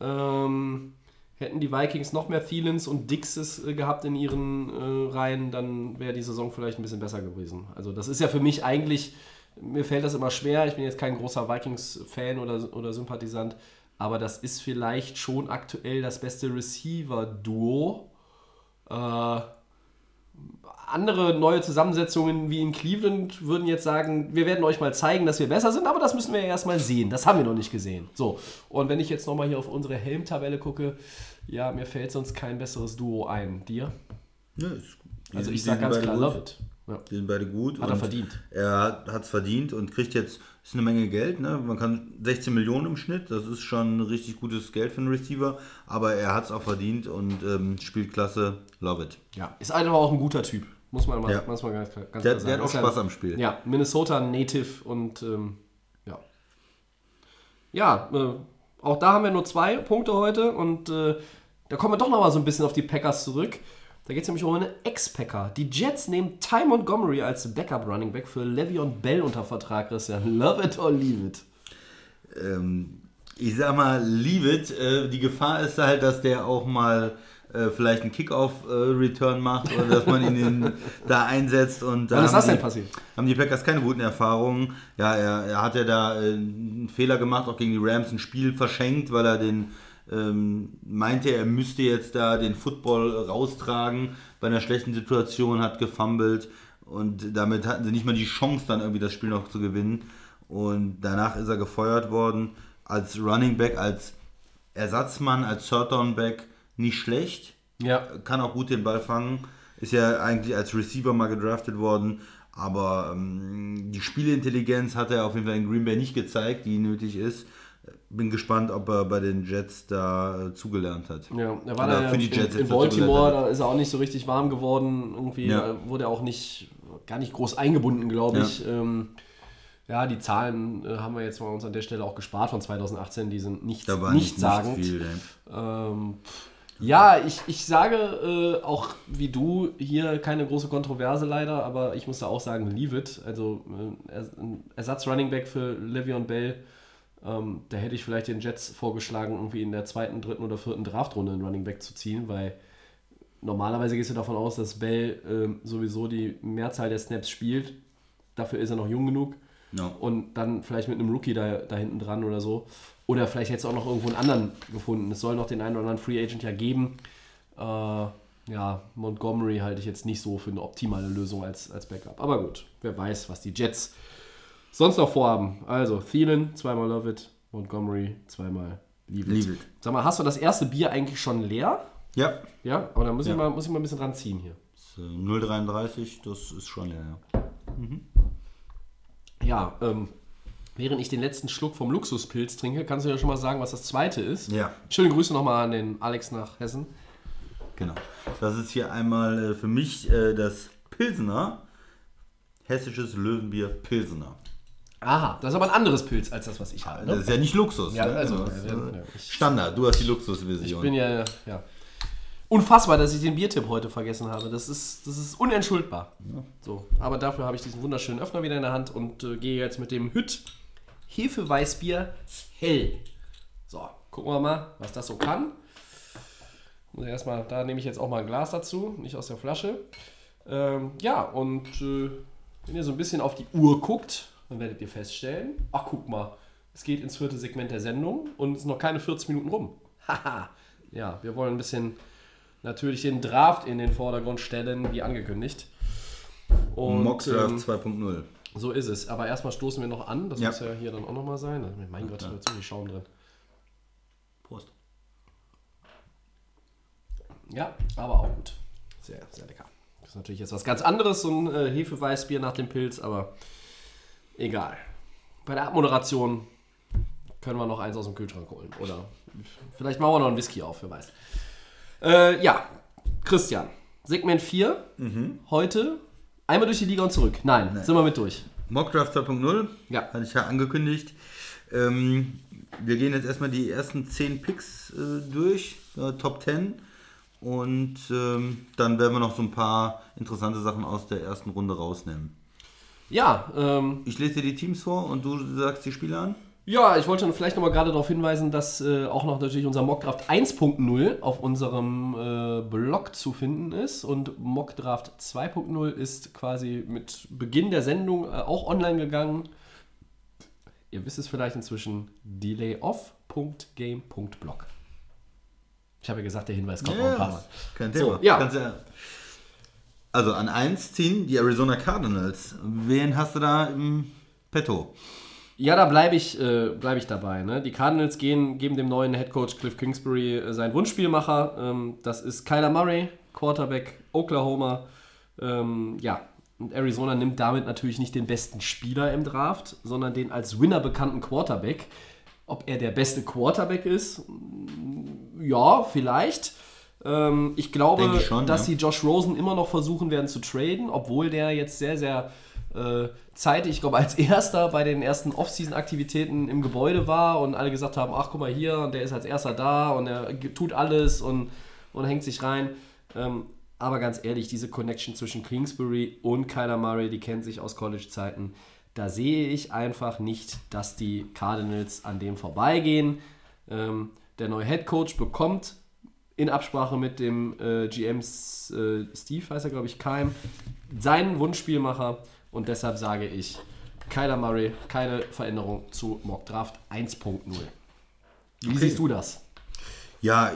Ähm, hätten die Vikings noch mehr Thielens und Dixes äh, gehabt in ihren äh, Reihen, dann wäre die Saison vielleicht ein bisschen besser gewesen. Also das ist ja für mich eigentlich, mir fällt das immer schwer, ich bin jetzt kein großer Vikings-Fan oder, oder Sympathisant, aber das ist vielleicht schon aktuell das beste Receiver-Duo. Äh, andere neue Zusammensetzungen wie in Cleveland würden jetzt sagen, wir werden euch mal zeigen, dass wir besser sind, aber das müssen wir ja erstmal sehen. Das haben wir noch nicht gesehen. So, und wenn ich jetzt nochmal hier auf unsere Helmtabelle gucke, ja, mir fällt sonst kein besseres Duo ein. Dir? Ja, Also ich sage ganz klar, love it. Ja. Die sind beide gut. Hat er verdient. Er hat es verdient und kriegt jetzt, ist eine Menge Geld. Ne? Man kann 16 Millionen im Schnitt, das ist schon richtig gutes Geld für einen Receiver. Aber er hat es auch verdient und ähm, spielt klasse. Love it. Ja, ist einfach auch ein guter Typ. Muss man mal, Ja. muss man ganz, ganz klar Der, sagen. der hat auch Spaß am Spiel. Ja, Minnesota Native und ähm, ja. Ja, äh, auch da haben wir nur zwei Punkte heute und äh, da kommen wir doch nochmal so ein bisschen auf die Packers zurück. Da geht es nämlich um eine Ex-Packer. Die Jets nehmen Ty Montgomery als Backup-Running Back für Le'Veon Bell unter Vertrag, Christian. Love it or leave it. Ähm, ich sag mal, leave it. Äh, die Gefahr ist halt, dass der auch mal äh, vielleicht einen Kickoff-Return macht oder dass man ihn in, da einsetzt. Und da Wann ist das denn die- passiert? Haben die Packers keine guten Erfahrungen. Ja, er, er hat ja da äh, einen Fehler gemacht, auch gegen die Rams ein Spiel verschenkt, weil er den ähm, meinte, er müsste jetzt da den Football raustragen bei einer schlechten Situation, hat gefummelt und damit hatten sie nicht mal die Chance, dann irgendwie das Spiel noch zu gewinnen. Und danach ist er gefeuert worden als Running Back, als Ersatzmann, als Third Down Back nicht schlecht Ja. kann auch gut den Ball fangen. Ist ja eigentlich als Receiver mal gedraftet worden. Aber ähm, die Spielintelligenz hat er auf jeden Fall in Green Bay nicht gezeigt, die nötig ist. Bin gespannt, ob er bei den Jets da äh, zugelernt hat. Ja, er war da ja für die in, Jets in jetzt Baltimore, da ist er auch nicht so richtig warm geworden. Irgendwie Ja. wurde er auch nicht, gar nicht groß eingebunden, glaube Ja. ich. Ähm, ja, die Zahlen äh, haben wir jetzt mal uns an der Stelle auch gespart von 2018, die sind nicht, Da war nicht, sagend. nicht viel. Ähm, ja, ich, ich sage äh, auch wie du hier keine große Kontroverse leider, aber ich muss da auch sagen, leave it. Also äh, Ersatz-Running Back für Le'Veon Bell, ähm, da hätte ich vielleicht den Jets vorgeschlagen, irgendwie in der zweiten, dritten oder vierten Draftrunde einen Running Back zu ziehen, weil normalerweise gehst du davon aus, dass Bell ähm, sowieso die Mehrzahl der Snaps spielt. Dafür ist er noch jung genug Ja. und dann vielleicht mit einem Rookie da, da hinten dran oder so. Oder vielleicht hättest du auch noch irgendwo einen anderen gefunden. Es soll noch den einen oder anderen Free Agent ja geben. Äh, ja, Montgomery halte ich jetzt nicht so für eine optimale Lösung als, als Backup. Aber gut, wer weiß, was die Jets sonst noch vorhaben. Also, Thielen, zweimal Lovett, Montgomery, zweimal Leave it. Leave it. Sag mal, hast du das erste Bier eigentlich schon leer? Ja, Ja, aber da muss, Ja. ich, mal, muss ich mal ein bisschen ranziehen hier. das, äh, 0,33, das ist schon leer. Ja. Ja, ähm, während ich den letzten Schluck vom Luxuspilz trinke, kannst du ja schon mal sagen, was das zweite ist. Ja. Schöne Grüße nochmal an den Alex nach Hessen. Genau. Das ist hier einmal äh, für mich äh, das Pilsener, hessisches Löwenbier Pilsener. Aha, das ist aber ein anderes Pilz als das, was ich habe. Das Ne? ist ja nicht Luxus. Ja, ne? also, das ist, ja, ja, ich- Standard, du hast die Ich Luxusversion. bin ja, ja. Unfassbar, dass ich den Biertipp heute vergessen habe. Das ist, das ist unentschuldbar. So, aber dafür habe ich diesen wunderschönen Öffner wieder in der Hand und äh, gehe jetzt mit dem Hütt Hefeweißbier hell. So, gucken wir mal, was das so kann. Ich Erstmal, da nehme ich jetzt auch mal ein Glas dazu, nicht aus der Flasche. Ähm, ja, und äh, wenn ihr so ein bisschen auf die Uhr guckt, dann werdet ihr feststellen, ach guck mal, es geht ins vierte Segment der Sendung und es sind noch keine 40 Minuten rum. Haha. ja, wir wollen ein bisschen natürlich den Draft in den Vordergrund stellen, wie angekündigt. Und ähm, 2.0. so ist es. Aber erstmal stoßen wir noch an. Das Ja. muss ja hier dann auch nochmal sein. Also, mein Gott, da ist ziemlich Schaum drin. Prost. Ja, aber auch gut. Sehr, sehr lecker. Das ist natürlich jetzt was ganz anderes, so ein äh, Hefeweißbier nach dem Pilz, aber egal. Bei der Abmoderation können wir noch eins aus dem Kühlschrank holen. Oder vielleicht machen wir noch einen Whisky auf, wer weiß. Äh, ja, Christian, Segment 4. Heute einmal durch die Liga und zurück. Nein, sind wir mit durch. Mockdraft 2.0, Ja. hatte ich ja angekündigt. Ähm, wir gehen jetzt erstmal die ersten 10 Picks äh, durch, äh, Top 10. Und ähm, dann werden wir noch so ein paar interessante Sachen aus der ersten Runde rausnehmen. Ja, ähm, Ich lese dir die Teams vor und du sagst die Spieler an. Ja, ich wollte vielleicht nochmal gerade darauf hinweisen, dass äh, auch noch natürlich unser Mockdraft 1.0 auf unserem äh, Blog zu finden ist und Mockdraft 2.0 ist quasi mit Beginn der Sendung äh, auch online gegangen. Ihr wisst es vielleicht inzwischen, delayoff.game.blog. Ich habe ja gesagt, der Hinweis kommt noch ein paar Mal. kein So, Thema. Kannst ja. Also an 1 ziehen die Arizona Cardinals. Wen hast du da im Petto? Ja, da bleibe ich, äh, bleib ich dabei. Ne? Die Cardinals gehen, geben dem neuen Headcoach Cliff Kingsbury äh, seinen Wunschspielmacher. Ähm, das ist Kyler Murray, Quarterback Oklahoma. Ähm, ja, und Arizona nimmt damit natürlich nicht den besten Spieler im Draft, sondern den als Winner bekannten Quarterback. Ob er der beste Quarterback ist? Ja, vielleicht. Ähm, ich glaube, ich schon, dass ja. sie Josh Rosen immer noch versuchen werden zu traden, obwohl der jetzt sehr, sehr äh, zeitig, ich glaube, als erster bei den ersten Off-Season-Aktivitäten im Gebäude war und alle gesagt haben, ach guck mal hier, und der ist als erster da und er tut alles und, und hängt sich rein. Ähm, aber ganz ehrlich, diese Connection zwischen Kingsbury und Kyler Murray, die kennt sich aus College-Zeiten. Da sehe ich einfach nicht, dass die Cardinals an dem vorbeigehen. Ähm, der neue Head Coach bekommt in Absprache mit dem äh, GM äh, Steve, heißt er glaube ich, Keim, seinen Wunschspielmacher und deshalb sage ich Kyler Murray, keine Veränderung zu Mock Draft 1.0. Wie Okay. siehst du das? Ja,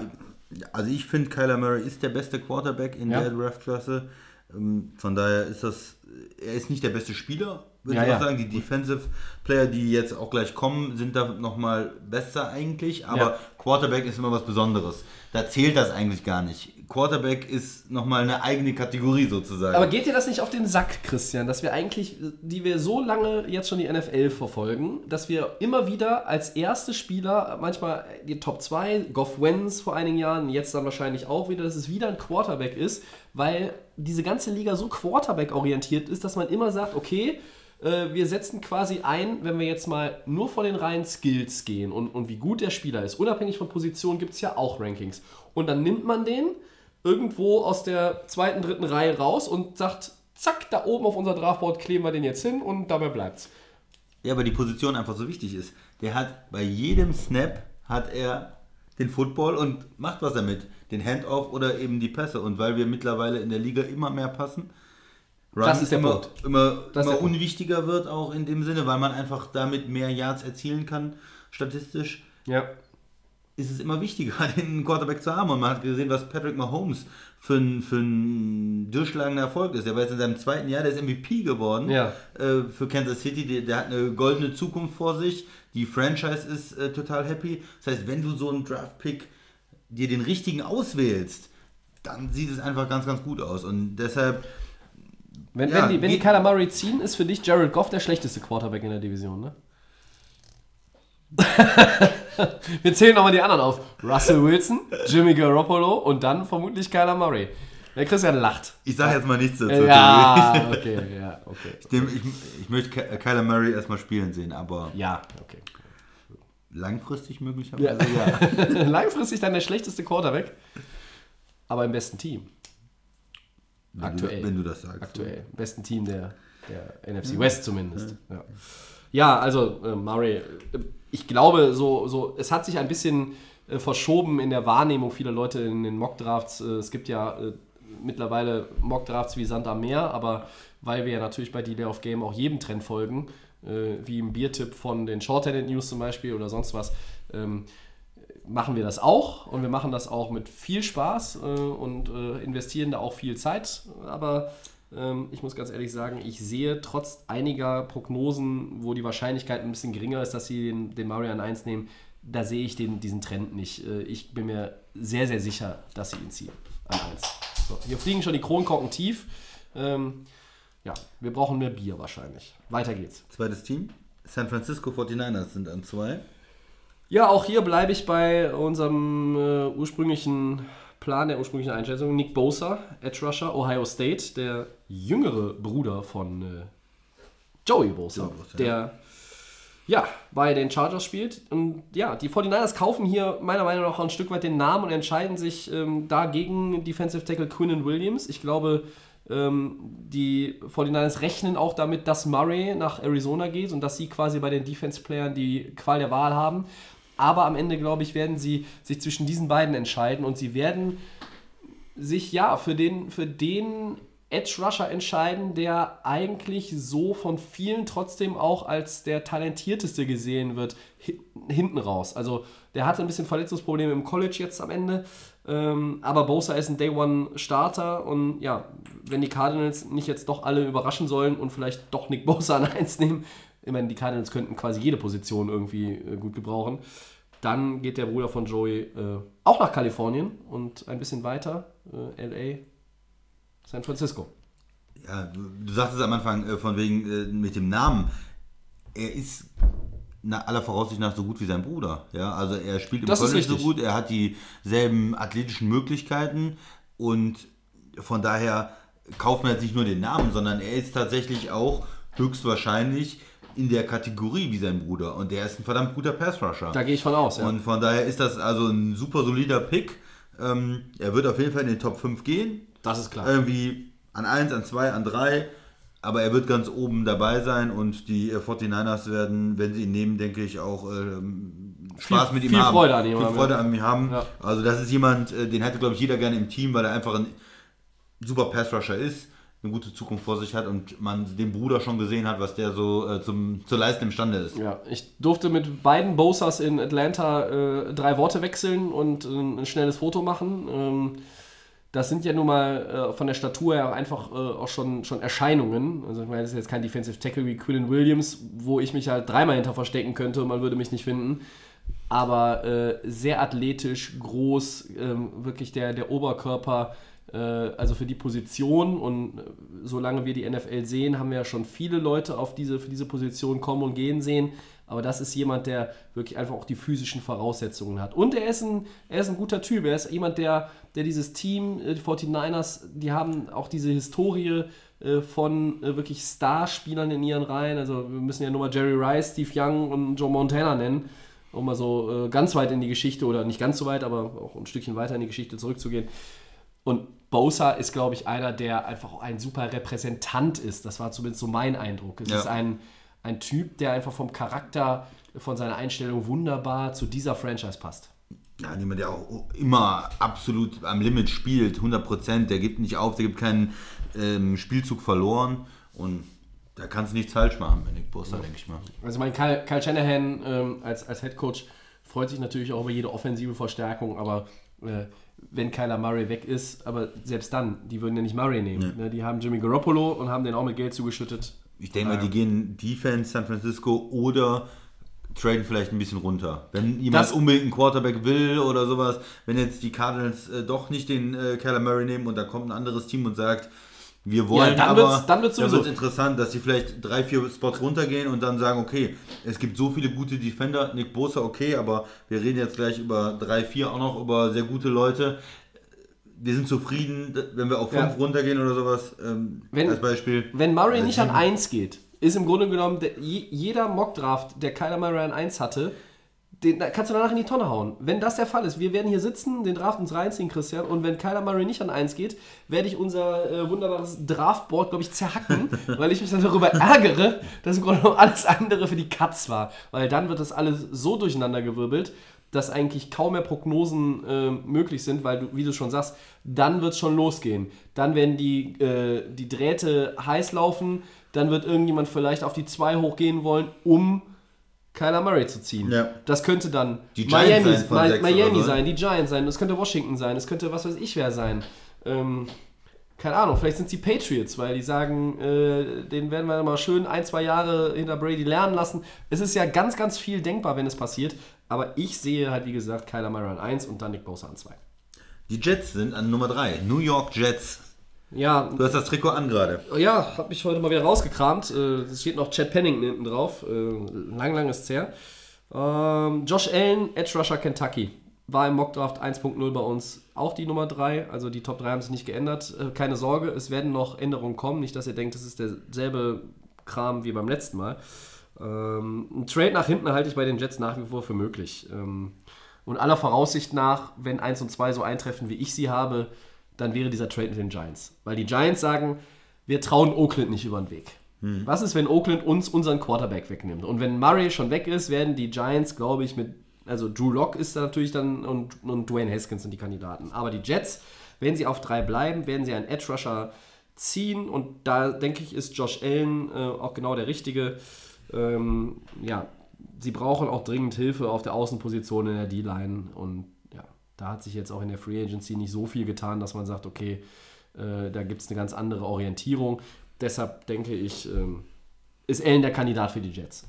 also ich finde, Kyler Murray ist der beste Quarterback in Ja. der Draftklasse. Ähm, Von daher ist das, er ist nicht der beste Spieler, würde Ja, ich auch ja. sagen. Die Defensive Player, die jetzt auch gleich kommen, sind da nochmal besser eigentlich. Aber Ja. Quarterback ist immer was Besonderes. Da zählt das eigentlich gar nicht. Quarterback ist nochmal eine eigene Kategorie sozusagen. Aber geht dir das nicht auf den Sack, Christian, dass wir eigentlich, die wir so lange jetzt schon die NFL verfolgen, dass wir immer wieder als erste Spieler, manchmal die Top 2, Goff Wentz vor einigen Jahren, jetzt dann wahrscheinlich auch wieder, dass es wieder ein Quarterback ist, weil diese ganze Liga so Quarterback-orientiert ist, dass man immer sagt, okay, äh, wir setzen quasi ein, wenn wir jetzt mal nur von den reinen Skills gehen und, und wie gut der Spieler ist, unabhängig von Position gibt es ja auch Rankings. Und dann nimmt man den irgendwo aus der zweiten, dritten Reihe raus und sagt, zack, da oben auf unser Draftboard kleben wir den jetzt hin und dabei bleibt's. Ja, aber die Position einfach so wichtig ist. Der hat bei jedem Snap hat er den Football und macht was damit. Den Handoff oder eben die Pässe. Und weil wir mittlerweile in der Liga immer mehr passen, Run Das ist der immer, Punkt. immer, Das immer der unwichtiger wird auch in dem Sinne, weil man einfach damit mehr Yards erzielen kann, statistisch. Ja. ist es immer wichtiger, den Quarterback zu haben. Und man hat gesehen, was Patrick Mahomes für ein, für ein durchschlagender Erfolg ist. Er war jetzt in seinem zweiten Jahr, der ist MVP geworden Ja. äh, für Kansas City. Der, der hat eine goldene Zukunft vor sich. Die Franchise ist äh, total happy. Das heißt, wenn du so einen Draft-Pick dir den richtigen auswählst, dann sieht es einfach ganz, ganz gut aus. Und deshalb, Wenn, Ja, wenn die, wenn die Murray ziehen, ist für dich Jared Goff der schlechteste Quarterback in der Division, ne? Wir zählen nochmal die anderen auf. Russell Wilson, Jimmy Garoppolo und dann vermutlich Kyler Murray. Der Christian lacht. ich sage jetzt mal nichts dazu. Ja, okay, ja, okay. Dem, ich, ich möchte Ky- Kyler Murray erstmal spielen sehen, aber Ja, okay. langfristig möglicherweise. Ja, Langfristig dann der schlechteste Quarterback, aber im besten Team. Wenn Aktuell. Du, wenn du das sagst. Aktuell. Im besten Team der, der NFC West zumindest. Ja, ja also äh, Murray, äh, ich glaube, so, so, es hat sich ein bisschen äh, verschoben in der Wahrnehmung vieler Leute in den Mockdrafts. Äh, es gibt ja äh, mittlerweile Mockdrafts wie Sand am Meer, aber weil wir ja natürlich bei Delay of Game auch jedem Trend folgen, äh, wie im Biertipp von den Shorthanded News zum Beispiel oder sonst was, ähm, machen wir das auch und wir machen das auch mit viel Spaß äh, und äh, investieren da auch viel Zeit. Aber ähm, ich muss ganz ehrlich sagen, ich sehe trotz einiger Prognosen, wo die Wahrscheinlichkeit ein bisschen geringer ist, dass sie den, den Mario an 1 nehmen, da sehe ich den, diesen Trend nicht. Äh, ich bin mir sehr, sehr sicher, dass sie ihn ziehen an 1. So, hier fliegen schon die Kronkorken tief. Ähm, ja, wir brauchen mehr Bier wahrscheinlich. Weiter geht's. Zweites Team. San Francisco 49ers sind an zwei. Ja, auch hier bleibe ich bei unserem äh, ursprünglichen Plan, der ursprünglichen Einschätzung. Nick Bosa, Edge Rusher, Ohio State, der jüngere Bruder von äh, Joey Bosa, Joey Bosa, der ja, bei den Chargers spielt. Und ja, die 49ers kaufen hier meiner Meinung nach auch ein Stück weit den Namen und entscheiden sich ähm, da gegen Defensive Tackle Quinnen Williams. Ich glaube, ähm, die 49ers rechnen auch damit, dass Murray nach Arizona geht und dass sie quasi bei den Defense-Playern die Qual der Wahl haben. Aber am Ende, glaube ich, werden sie sich zwischen diesen beiden entscheiden und sie werden sich ja für den, für den Edge Rusher entscheiden, der eigentlich so von vielen trotzdem auch als der talentierteste gesehen wird, hi- hinten raus. Also der hatte ein bisschen Verletzungsprobleme im College jetzt am Ende, ähm, aber Bosa ist ein Day One Starter und ja, wenn die Cardinals nicht jetzt doch alle überraschen sollen und vielleicht doch Nick Bosa an 1 nehmen, ich meine, die Cardinals könnten quasi jede Position irgendwie äh, gut gebrauchen, dann geht der Bruder von Joey äh, auch nach Kalifornien und ein bisschen weiter, äh, LA, San Francisco. Ja, du, du sagtest am Anfang äh, von wegen äh, mit dem Namen. Er ist nach aller Voraussicht nach so gut wie sein Bruder. Ja, also er spielt im Das College so gut, er hat dieselben athletischen Möglichkeiten und von daher kauft man jetzt nicht nur den Namen, sondern er ist tatsächlich auch höchstwahrscheinlich in der Kategorie wie sein Bruder und der ist ein verdammt guter Pass-Rusher. Da gehe ich von aus, ja. Und von daher ist das also ein super solider Pick. Ähm, er wird auf jeden Fall in den Top 5 gehen. das ist klar. Irgendwie an 1, an 2, an 3. Aber er wird ganz oben dabei sein und die äh, 49ers werden, wenn sie ihn nehmen, denke ich, auch ähm, Spaß Viel- mit ihm viel haben. Freude an ihm viel haben, Freude an ihm haben. Ja. Also das ist jemand, äh, den hätte, glaube ich, jeder gerne im Team, weil er einfach ein super Pass-Rusher ist, eine gute Zukunft vor sich hat und man den Bruder schon gesehen hat, was der so äh, zum, zu leisten imstande ist. Ja, ich durfte mit beiden Bosas in Atlanta äh, drei Worte wechseln und äh, ein schnelles Foto machen. Ähm, das sind ja nun mal äh, von der Statur her einfach äh, auch schon, schon Erscheinungen. Also ich meine, das ist jetzt kein Defensive Tackle wie Quillen Williams, wo ich mich halt dreimal hinter verstecken könnte und man würde mich nicht finden. Aber äh, sehr athletisch, groß, ähm, wirklich der, der Oberkörper, also für die Position. Und äh, solange wir die NFL sehen, haben wir ja schon viele Leute auf diese, für diese Position kommen und gehen sehen. Aber das ist jemand, der wirklich einfach auch die physischen Voraussetzungen hat. Und er ist ein, er ist ein guter Typ. Er ist jemand, der, der dieses Team, äh, die 49ers, die haben auch diese Historie äh, von äh, wirklich Starspielern in ihren Reihen. Also wir müssen ja nur mal Jerry Rice, Steve Young und Joe Montana nennen, um mal so äh, ganz weit in die Geschichte oder nicht ganz so weit, aber auch ein Stückchen weiter in die Geschichte zurückzugehen. Und Bosa ist, glaube ich, einer, der einfach ein super Repräsentant ist. Das war zumindest so mein Eindruck. Es Ja. ist ein, ein Typ, der einfach vom Charakter, von seiner Einstellung wunderbar zu dieser Franchise passt. Ja, jemand, der auch immer absolut am Limit spielt, 100 Prozent, der gibt nicht auf, der gibt keinen ähm, Spielzug verloren und da kannst du nichts falsch machen, wenn Nick Bosa, denke ich mal. Also ich meine, Kyle, Kyle Shanahan ähm, als, als Head Coach freut sich natürlich auch über jede offensive Verstärkung, aber äh, wenn Kyler Murray weg ist, aber selbst dann, die würden ja nicht Murray nehmen. Ne? Die haben Jimmy Garoppolo und haben den auch mit Geld zugeschüttet. Ich denke mal, die gehen Defense San Francisco oder traden vielleicht ein bisschen runter. Wenn jemand Das- unbedingt einen Quarterback will oder sowas, wenn jetzt die Cardinals äh, doch nicht den äh, Kyler Murray nehmen und da kommt ein anderes Team und sagt, wir wollen dann aber, wird's- dann wird's sowieso- wird's interessant, dass sie vielleicht drei, vier Spots runtergehen und dann sagen, okay, es gibt so viele gute Defender, Nick Bosa, okay, aber wir reden jetzt gleich über drei, vier auch noch, über sehr gute Leute. Wir sind zufrieden, wenn wir auf Ja. fünf runtergehen oder sowas, ähm, Wenn- als Beispiel. Wenn Murray Äh, nicht an. 1 geht, ist im Grunde genommen der, je, jeder Mockdraft, der Kyler Murray an 1 hatte, den kannst du danach in die Tonne hauen. Wenn das der Fall ist, wir werden hier sitzen, den Draft uns reinziehen, Christian, und wenn Kyler Murray nicht an 1 geht, werde ich unser äh, wunderbares Draftboard, glaube ich, zerhacken, weil ich mich dann darüber ärgere, dass im Grunde genommen alles andere für die Katz war. Weil dann wird das alles so durcheinandergewirbelt, dass eigentlich kaum mehr Prognosen äh, möglich sind, weil du, wie du schon sagst, dann wird es schon losgehen. Dann werden die, äh, die Drähte heiß laufen, dann wird irgendjemand vielleicht auf die 2 hochgehen wollen, um Kyler Murray zu ziehen. Ja. Das könnte dann Miami, sein sechs Miami so. sein, die Giants sein, das könnte Washington sein, das könnte was weiß ich wer sein. Ähm, keine Ahnung, vielleicht sind es die Patriots, weil die sagen, äh, den werden wir mal schön ein, zwei Jahre hinter Brady lernen lassen. Es ist ja ganz, ganz viel denkbar, wenn es passiert. Aber ich sehe halt, wie gesagt, Kyler Murray an 1 und dann Nick Bosa an 2. Die Jets sind an Nummer 3. New York Jets. Ja, Du hast das Trikot an gerade. ja, hab mich heute mal wieder rausgekramt. Äh, Es steht noch Chad Pennington hinten drauf. Äh, Lang, lang ist es her. Ähm, Josh Allen, Edge Rusher Kentucky. War im Mockdraft 1.0 bei uns auch die Nummer 3. Also die Top 3 haben sich nicht geändert. Äh, Keine Sorge, es werden noch Änderungen kommen. Nicht, dass ihr denkt, das ist derselbe Kram wie beim letzten Mal. Ähm, ein Trade nach hinten halte ich bei den Jets nach wie vor für möglich. Ähm, und aller Voraussicht nach, wenn 1 und 2 so eintreffen, wie ich sie habe, dann wäre dieser Trade mit den Giants. Weil die Giants sagen, wir trauen Oakland nicht über den Weg. Was ist, wenn Oakland uns unseren Quarterback wegnimmt? Und wenn Murray schon weg ist, werden die Giants, glaube ich, mit, also Drew Lock ist da natürlich dann und, und Dwayne Haskins sind die Kandidaten. Aber die Jets, wenn sie auf drei bleiben, werden sie einen Edge Rusher ziehen und da denke ich, ist Josh Allen äh, auch genau der Richtige. Ähm, ja, sie brauchen auch dringend Hilfe auf der Außenposition in der D-Line und da hat sich jetzt auch in der Free Agency nicht so viel getan, dass man sagt, okay, äh, da gibt es eine ganz andere Orientierung. Deshalb denke ich, ähm, ist Allen der Kandidat für die Jets.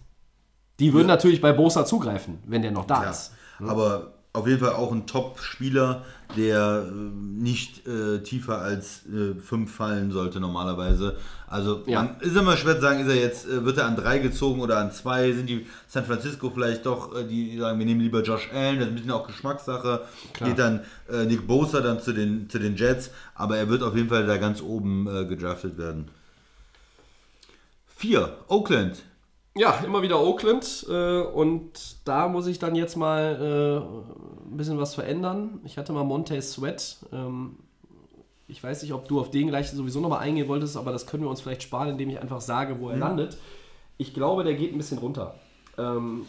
Die würden natürlich bei Bosa zugreifen, wenn der noch da Ja. ist. Aber auf jeden Fall auch ein Top-Spieler, der äh, nicht äh, tiefer als 5 fallen sollte normalerweise. Also Ja. man, ist immer schwer zu sagen, ist er jetzt, äh, wird er an 3 gezogen oder an 2? Sind die San Francisco vielleicht doch, äh, die sagen, wir nehmen lieber Josh Allen, das ist ein bisschen auch Geschmackssache. Klar. Geht dann äh, Nick Bosa dann zu den, zu den Jets, aber er wird auf jeden Fall da ganz oben äh, gedraftet werden. 4. Oakland. Ja, immer wieder Oakland äh, und da muss ich dann jetzt mal äh, ein bisschen was verändern. Ich hatte mal Monte Sweat. Ähm, ich weiß nicht, ob du auf den gleich sowieso nochmal eingehen wolltest, aber das können wir uns vielleicht sparen, indem ich einfach sage, wo er landet. Ich glaube, der geht ein bisschen runter. Ähm,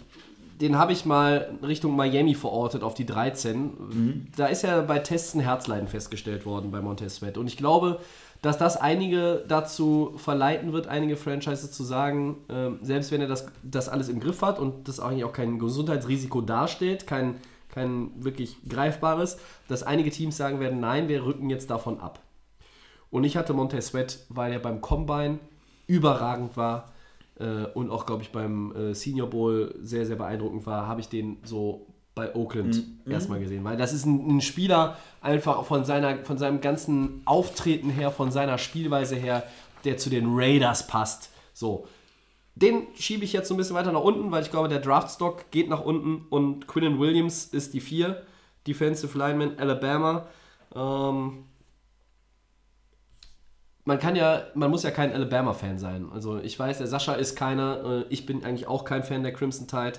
den habe ich mal Richtung Miami verortet auf die 13. Da ist ja bei Tests ein Herzleiden festgestellt worden bei Montez Sweat. Und ich glaube, dass das einige dazu verleiten wird, einige Franchises zu sagen, ähm, selbst wenn er das, das alles im Griff hat und das eigentlich auch kein Gesundheitsrisiko darstellt, kein, kein wirklich greifbares, dass einige Teams sagen werden, nein, wir rücken jetzt davon ab. Und ich hatte Montez Sweat, weil er beim Combine überragend war äh, und auch, glaube ich, beim äh, Senior Bowl sehr, sehr beeindruckend war, habe ich den so bei Oakland erstmal gesehen. Weil das ist ein, ein Spieler einfach von, seiner, von seinem ganzen Auftreten her, von seiner Spielweise her, der zu den Raiders passt. So. Den schiebe ich jetzt so ein bisschen weiter nach unten, weil ich glaube, der Draftstock geht nach unten und Quinnen Williams ist die 4. Defensive Lineman Alabama. Ähm, man kann ja, man muss ja kein Alabama-Fan sein. Also ich weiß, der Sascha ist keiner, äh, ich bin eigentlich auch kein Fan der Crimson Tide,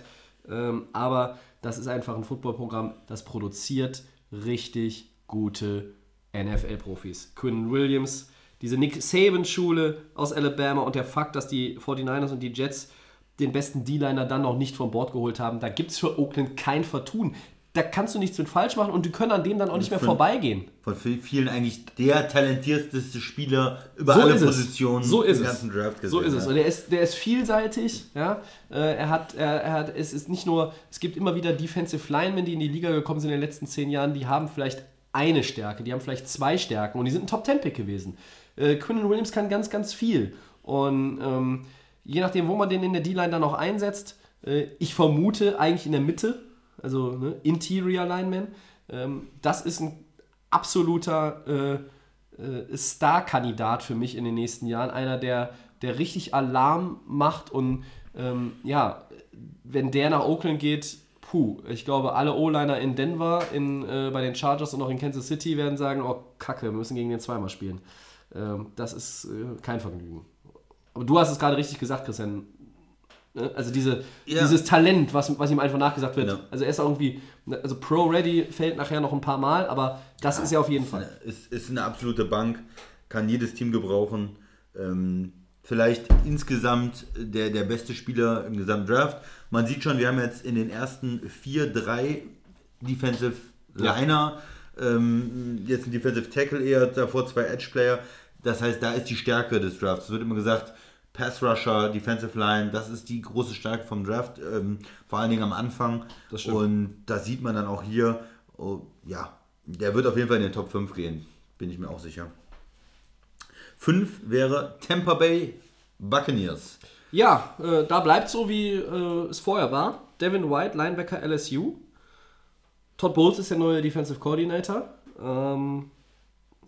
ähm, aber das ist einfach ein Footballprogramm, das produziert richtig gute NFL-Profis. Quinn Williams, diese Nick Saban-Schule aus Alabama und der Fakt, dass die 49ers und die Jets den besten D-Liner dann noch nicht von Bord geholt haben, da gibt es für Oakland kein Vertun. Da kannst du nichts mit falsch machen und die können an dem dann auch nicht mehr Von- vorbeigehen. Von vi- vielen eigentlich der talentierteste Spieler über So alle es. Positionen So ist im es. ganzen Draft gesehen. So ist es. Und er ist, der ist vielseitig. Ja? Äh, Er hat, er, er hat, es ist nicht nur, es gibt immer wieder Defensive Linemen, die in die Liga gekommen sind in den letzten zehn Jahren, die haben vielleicht eine Stärke, die haben vielleicht zwei Stärken und die sind ein Top-10-Pick gewesen. Äh, Quinnen Williams kann ganz, ganz viel. Und ähm, je nachdem, wo man den in der D-Line dann auch einsetzt, äh, ich vermute eigentlich in der Mitte, also ne, Interior Lineman, ähm, das ist ein absoluter äh, äh, Star-Kandidat für mich in den nächsten Jahren. Einer, der, der richtig Alarm macht und ähm, ja, wenn der nach Oakland geht, puh, ich glaube, alle O-Liner in Denver, in, äh, bei den Chargers und auch in Kansas City werden sagen, oh Kacke, wir müssen gegen den zweimal spielen. Ähm, das ist äh, kein Vergnügen. Aber du hast es gerade richtig gesagt, Christian. Ne? Also diese, Ja. dieses Talent, was, was ihm einfach nachgesagt wird. Ja. Also er ist irgendwie, also Pro-Ready fällt nachher noch ein paar Mal, aber das ist er auf jeden Fall. Ist, ist eine absolute Bank, kann jedes Team gebrauchen. Ähm, vielleicht insgesamt der, der beste Spieler im gesamten Draft. Man sieht schon, wir haben jetzt in den ersten vier, drei Defensive Ja. Liner, ähm, jetzt ein Defensive Tackle eher, davor zwei Edge Player. Das heißt, da ist die Stärke des Drafts. Es wird immer gesagt, Pass Rusher, Defensive Line, das ist die große Stärke vom Draft, ähm, vor allen Dingen am Anfang. Das. Und das sieht man dann auch hier. Oh, ja, der wird auf jeden Fall in den Top 5 gehen, bin ich mir auch sicher. 5 wäre Tampa Bay Buccaneers. Ja, äh, da bleibt so, wie äh, es vorher war. Devin White, Linebacker LSU. Todd Bowles ist der neue Defensive Coordinator. Ähm,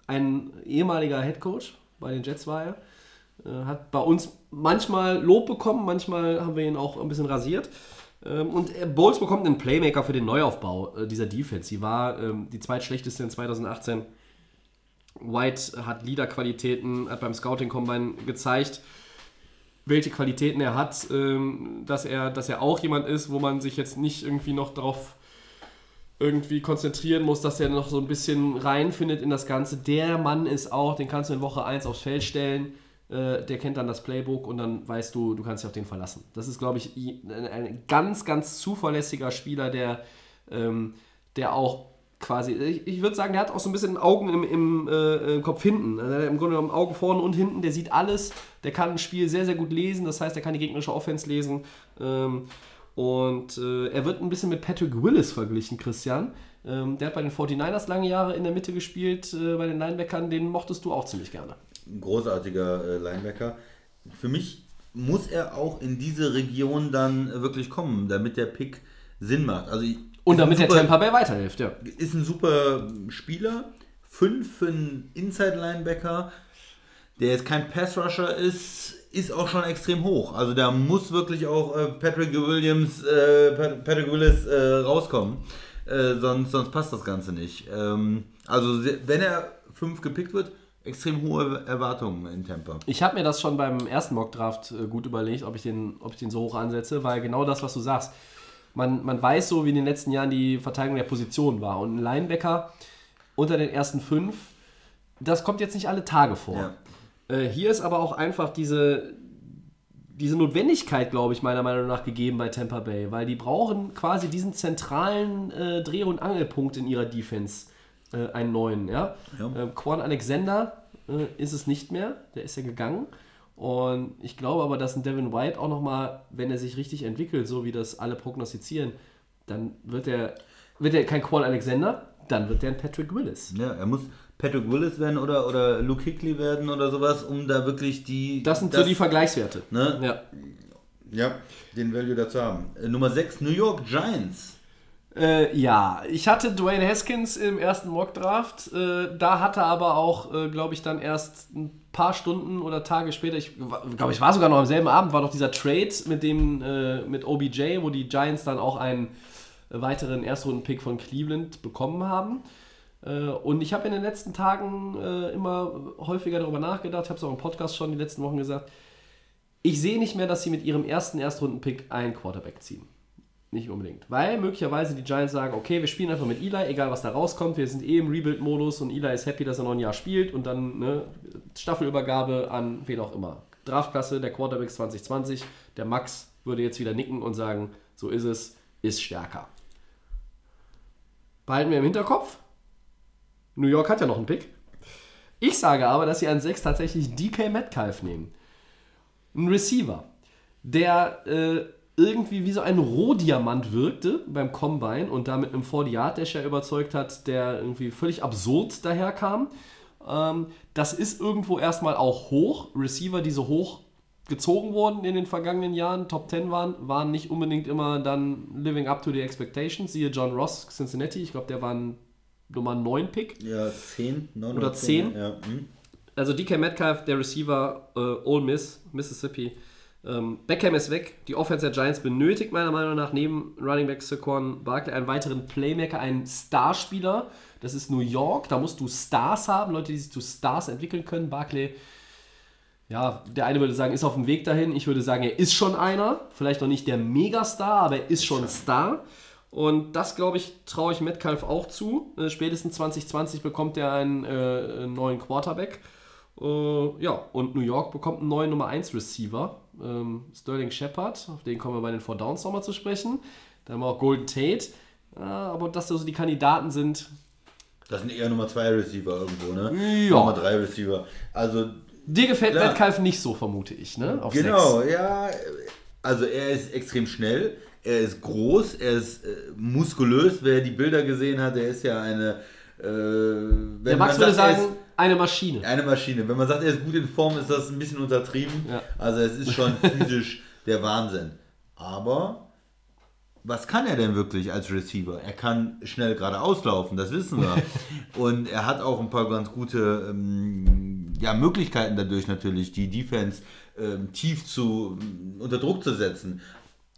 ein ehemaliger Head Coach bei den Jets war er. Äh, hat bei uns manchmal Lob bekommen, manchmal haben wir ihn auch ein bisschen rasiert. Ähm, und Bowles bekommt einen Playmaker für den Neuaufbau äh, dieser Defense. Sie war ähm, die zweitschlechteste in 2018. White hat Leaderqualitäten, hat beim Scouting Combine gezeigt, welche Qualitäten er hat, ähm, dass, er, dass er auch jemand ist, wo man sich jetzt nicht irgendwie noch darauf irgendwie konzentrieren muss, dass er noch so ein bisschen reinfindet in das Ganze. Der Mann ist auch, den kannst du in Woche 1 aufs Feld stellen, äh, der kennt dann das Playbook und dann weißt du, du kannst dich auf den verlassen. Das ist, glaube ich, ein, ganz, ganz zuverlässiger Spieler, der, ähm, der auch quasi, ich, ich würde sagen, der hat auch so ein bisschen Augen im, im, äh, im Kopf hinten. Also der Im Grunde genommen Augen vorne und hinten, der sieht alles, der kann ein Spiel sehr, sehr gut lesen, das heißt, er kann die gegnerische Offense lesen. Ähm, und äh, er wird ein bisschen mit Patrick Willis verglichen, Christian. Ähm, der hat bei den 49ers lange Jahre in der Mitte gespielt, äh, bei den Linebackern, den mochtest du auch ziemlich gerne. Ein großartiger äh, Linebacker. Für mich muss er auch in diese Region dann äh, wirklich kommen, damit der Pick Sinn macht. Also Und damit ein der super- Tampa Bay weiterhilft, ja. ist ein super Spieler. Fünf für einen Inside-Linebacker, der jetzt kein Pass-Rusher ist, ist auch schon extrem hoch. Also da muss wirklich auch äh, Patrick Williams, äh, Pat- Patrick Willis äh, rauskommen. Sonst, sonst passt das Ganze nicht. Ähm, also wenn er fünf gepickt wird, extrem hohe Erwartungen in Tampa. Ich habe mir das schon beim ersten Mockdraft äh, gut überlegt, ob ich, den, ob ich den so hoch ansetze, weil genau das, was du sagst, man, man weiß so, wie in den letzten Jahren die Verteidigung der Position war. Und ein Linebacker unter den ersten fünf, das kommt jetzt nicht alle Tage vor. Ja. Äh, hier ist aber auch einfach diese, diese Notwendigkeit, glaube ich, meiner Meinung nach gegeben bei Tampa Bay, weil die brauchen quasi diesen zentralen äh, Dreh- und Angelpunkt in ihrer Defense, äh, einen neuen. Ja? Ja. Ähm, Quan Alexander äh, ist es nicht mehr, der ist ja gegangen. Und ich glaube aber, dass ein Devin White auch nochmal, wenn er sich richtig entwickelt, so wie das alle prognostizieren, dann wird er, wird er kein Quan Alexander, dann wird er ein Patrick Willis. Ja, er muss Patrick Willis werden oder, oder Luke Hickley werden oder sowas, um da wirklich die. Das sind so die Vergleichswerte. ne? Ja. Ja, den Value dazu haben. Äh, Nummer 6, New York Giants. Äh, ja, ich hatte Dwayne Haskins im ersten Mockdraft. Äh, da hatte aber auch, äh, glaube ich, dann erst ein paar Stunden oder Tage später, ich glaube, ich war sogar noch am selben Abend, war noch dieser Trade mit dem äh, mit OBJ, wo die Giants dann auch einen weiteren Erstrunden-Pick von Cleveland bekommen haben. Äh, und ich habe in den letzten Tagen äh, immer häufiger darüber nachgedacht, habe es auch im Podcast schon die letzten Wochen gesagt. Ich sehe nicht mehr, dass sie mit ihrem ersten Erstrunden-Pick einen Quarterback ziehen. Nicht unbedingt. Weil möglicherweise die Giants sagen, okay, wir spielen einfach mit Eli, egal was da rauskommt, wir sind eh im Rebuild-Modus und Eli ist happy, dass er noch ein Jahr spielt und dann ne, Staffelübergabe an wen auch immer. Draftklasse der Quarterbacks 2020, der Max würde jetzt wieder nicken und sagen, so ist es, ist stärker. Behalten wir im Hinterkopf. New York hat ja noch einen Pick. Ich sage aber, dass sie an 6 tatsächlich DK Metcalf nehmen. Ein Receiver, der äh, irgendwie wie so ein Rohdiamant wirkte beim Combine und damit einem 40-Yard-Dash überzeugt hat, der irgendwie völlig absurd daherkam. Ähm, das ist irgendwo erstmal auch hoch. Receiver, die so hoch gezogen wurden in den vergangenen Jahren, Top 10 waren, waren nicht unbedingt immer dann living up to the expectations. Siehe John Ross, Cincinnati, ich glaube, der war ein Nummer 9 Pick. Ja, 10, 9 Oder 10. Ja. Hm. Also DK Metcalf, der Receiver, äh, Ole Miss, Mississippi. Ähm, Beckham ist weg. Die Offense der Giants benötigt meiner Meinung nach neben Running Back Saquon Barkley einen weiteren Playmaker, einen Starspieler. Das ist New York. Da musst du Stars haben, Leute, die sich zu Stars entwickeln können. Barkley, ja, der eine würde sagen, ist auf dem Weg dahin. Ich würde sagen, er ist schon einer. Vielleicht noch nicht der Megastar, aber er ist schon ein Star. Und das, glaube ich, traue ich Metcalf auch zu. Äh, spätestens 2020 bekommt er einen äh, neuen Quarterback. Äh, ja, und New York bekommt einen neuen Nummer 1 Receiver. Ähm, Sterling Shepard, auf den kommen wir bei den Four Downs nochmal zu sprechen. Dann haben wir auch Golden Tate. Äh, aber dass das so die Kandidaten sind, Das sind eher Nummer 2 Receiver irgendwo, ne? Ja. Nummer 3 Receiver. Also, dir gefällt Klar. Metcalf nicht so, vermute ich, ne? Auf genau, sechs. ja. Also, er ist extrem schnell. Er ist groß, er ist äh, muskulös. Wer die Bilder gesehen hat, der ist ja eine. Äh, wenn Der Max würde sagen, eine Maschine. eine Maschine. Wenn man sagt, er ist gut in Form, ist das ein bisschen untertrieben. Ja. Also, es ist schon physisch der Wahnsinn. Aber was kann er denn wirklich als Receiver? Er kann schnell geradeaus laufen, das wissen wir. Und er hat auch ein paar ganz gute ähm, ja, Möglichkeiten dadurch natürlich, die Defense ähm, tief zu, unter Druck zu setzen.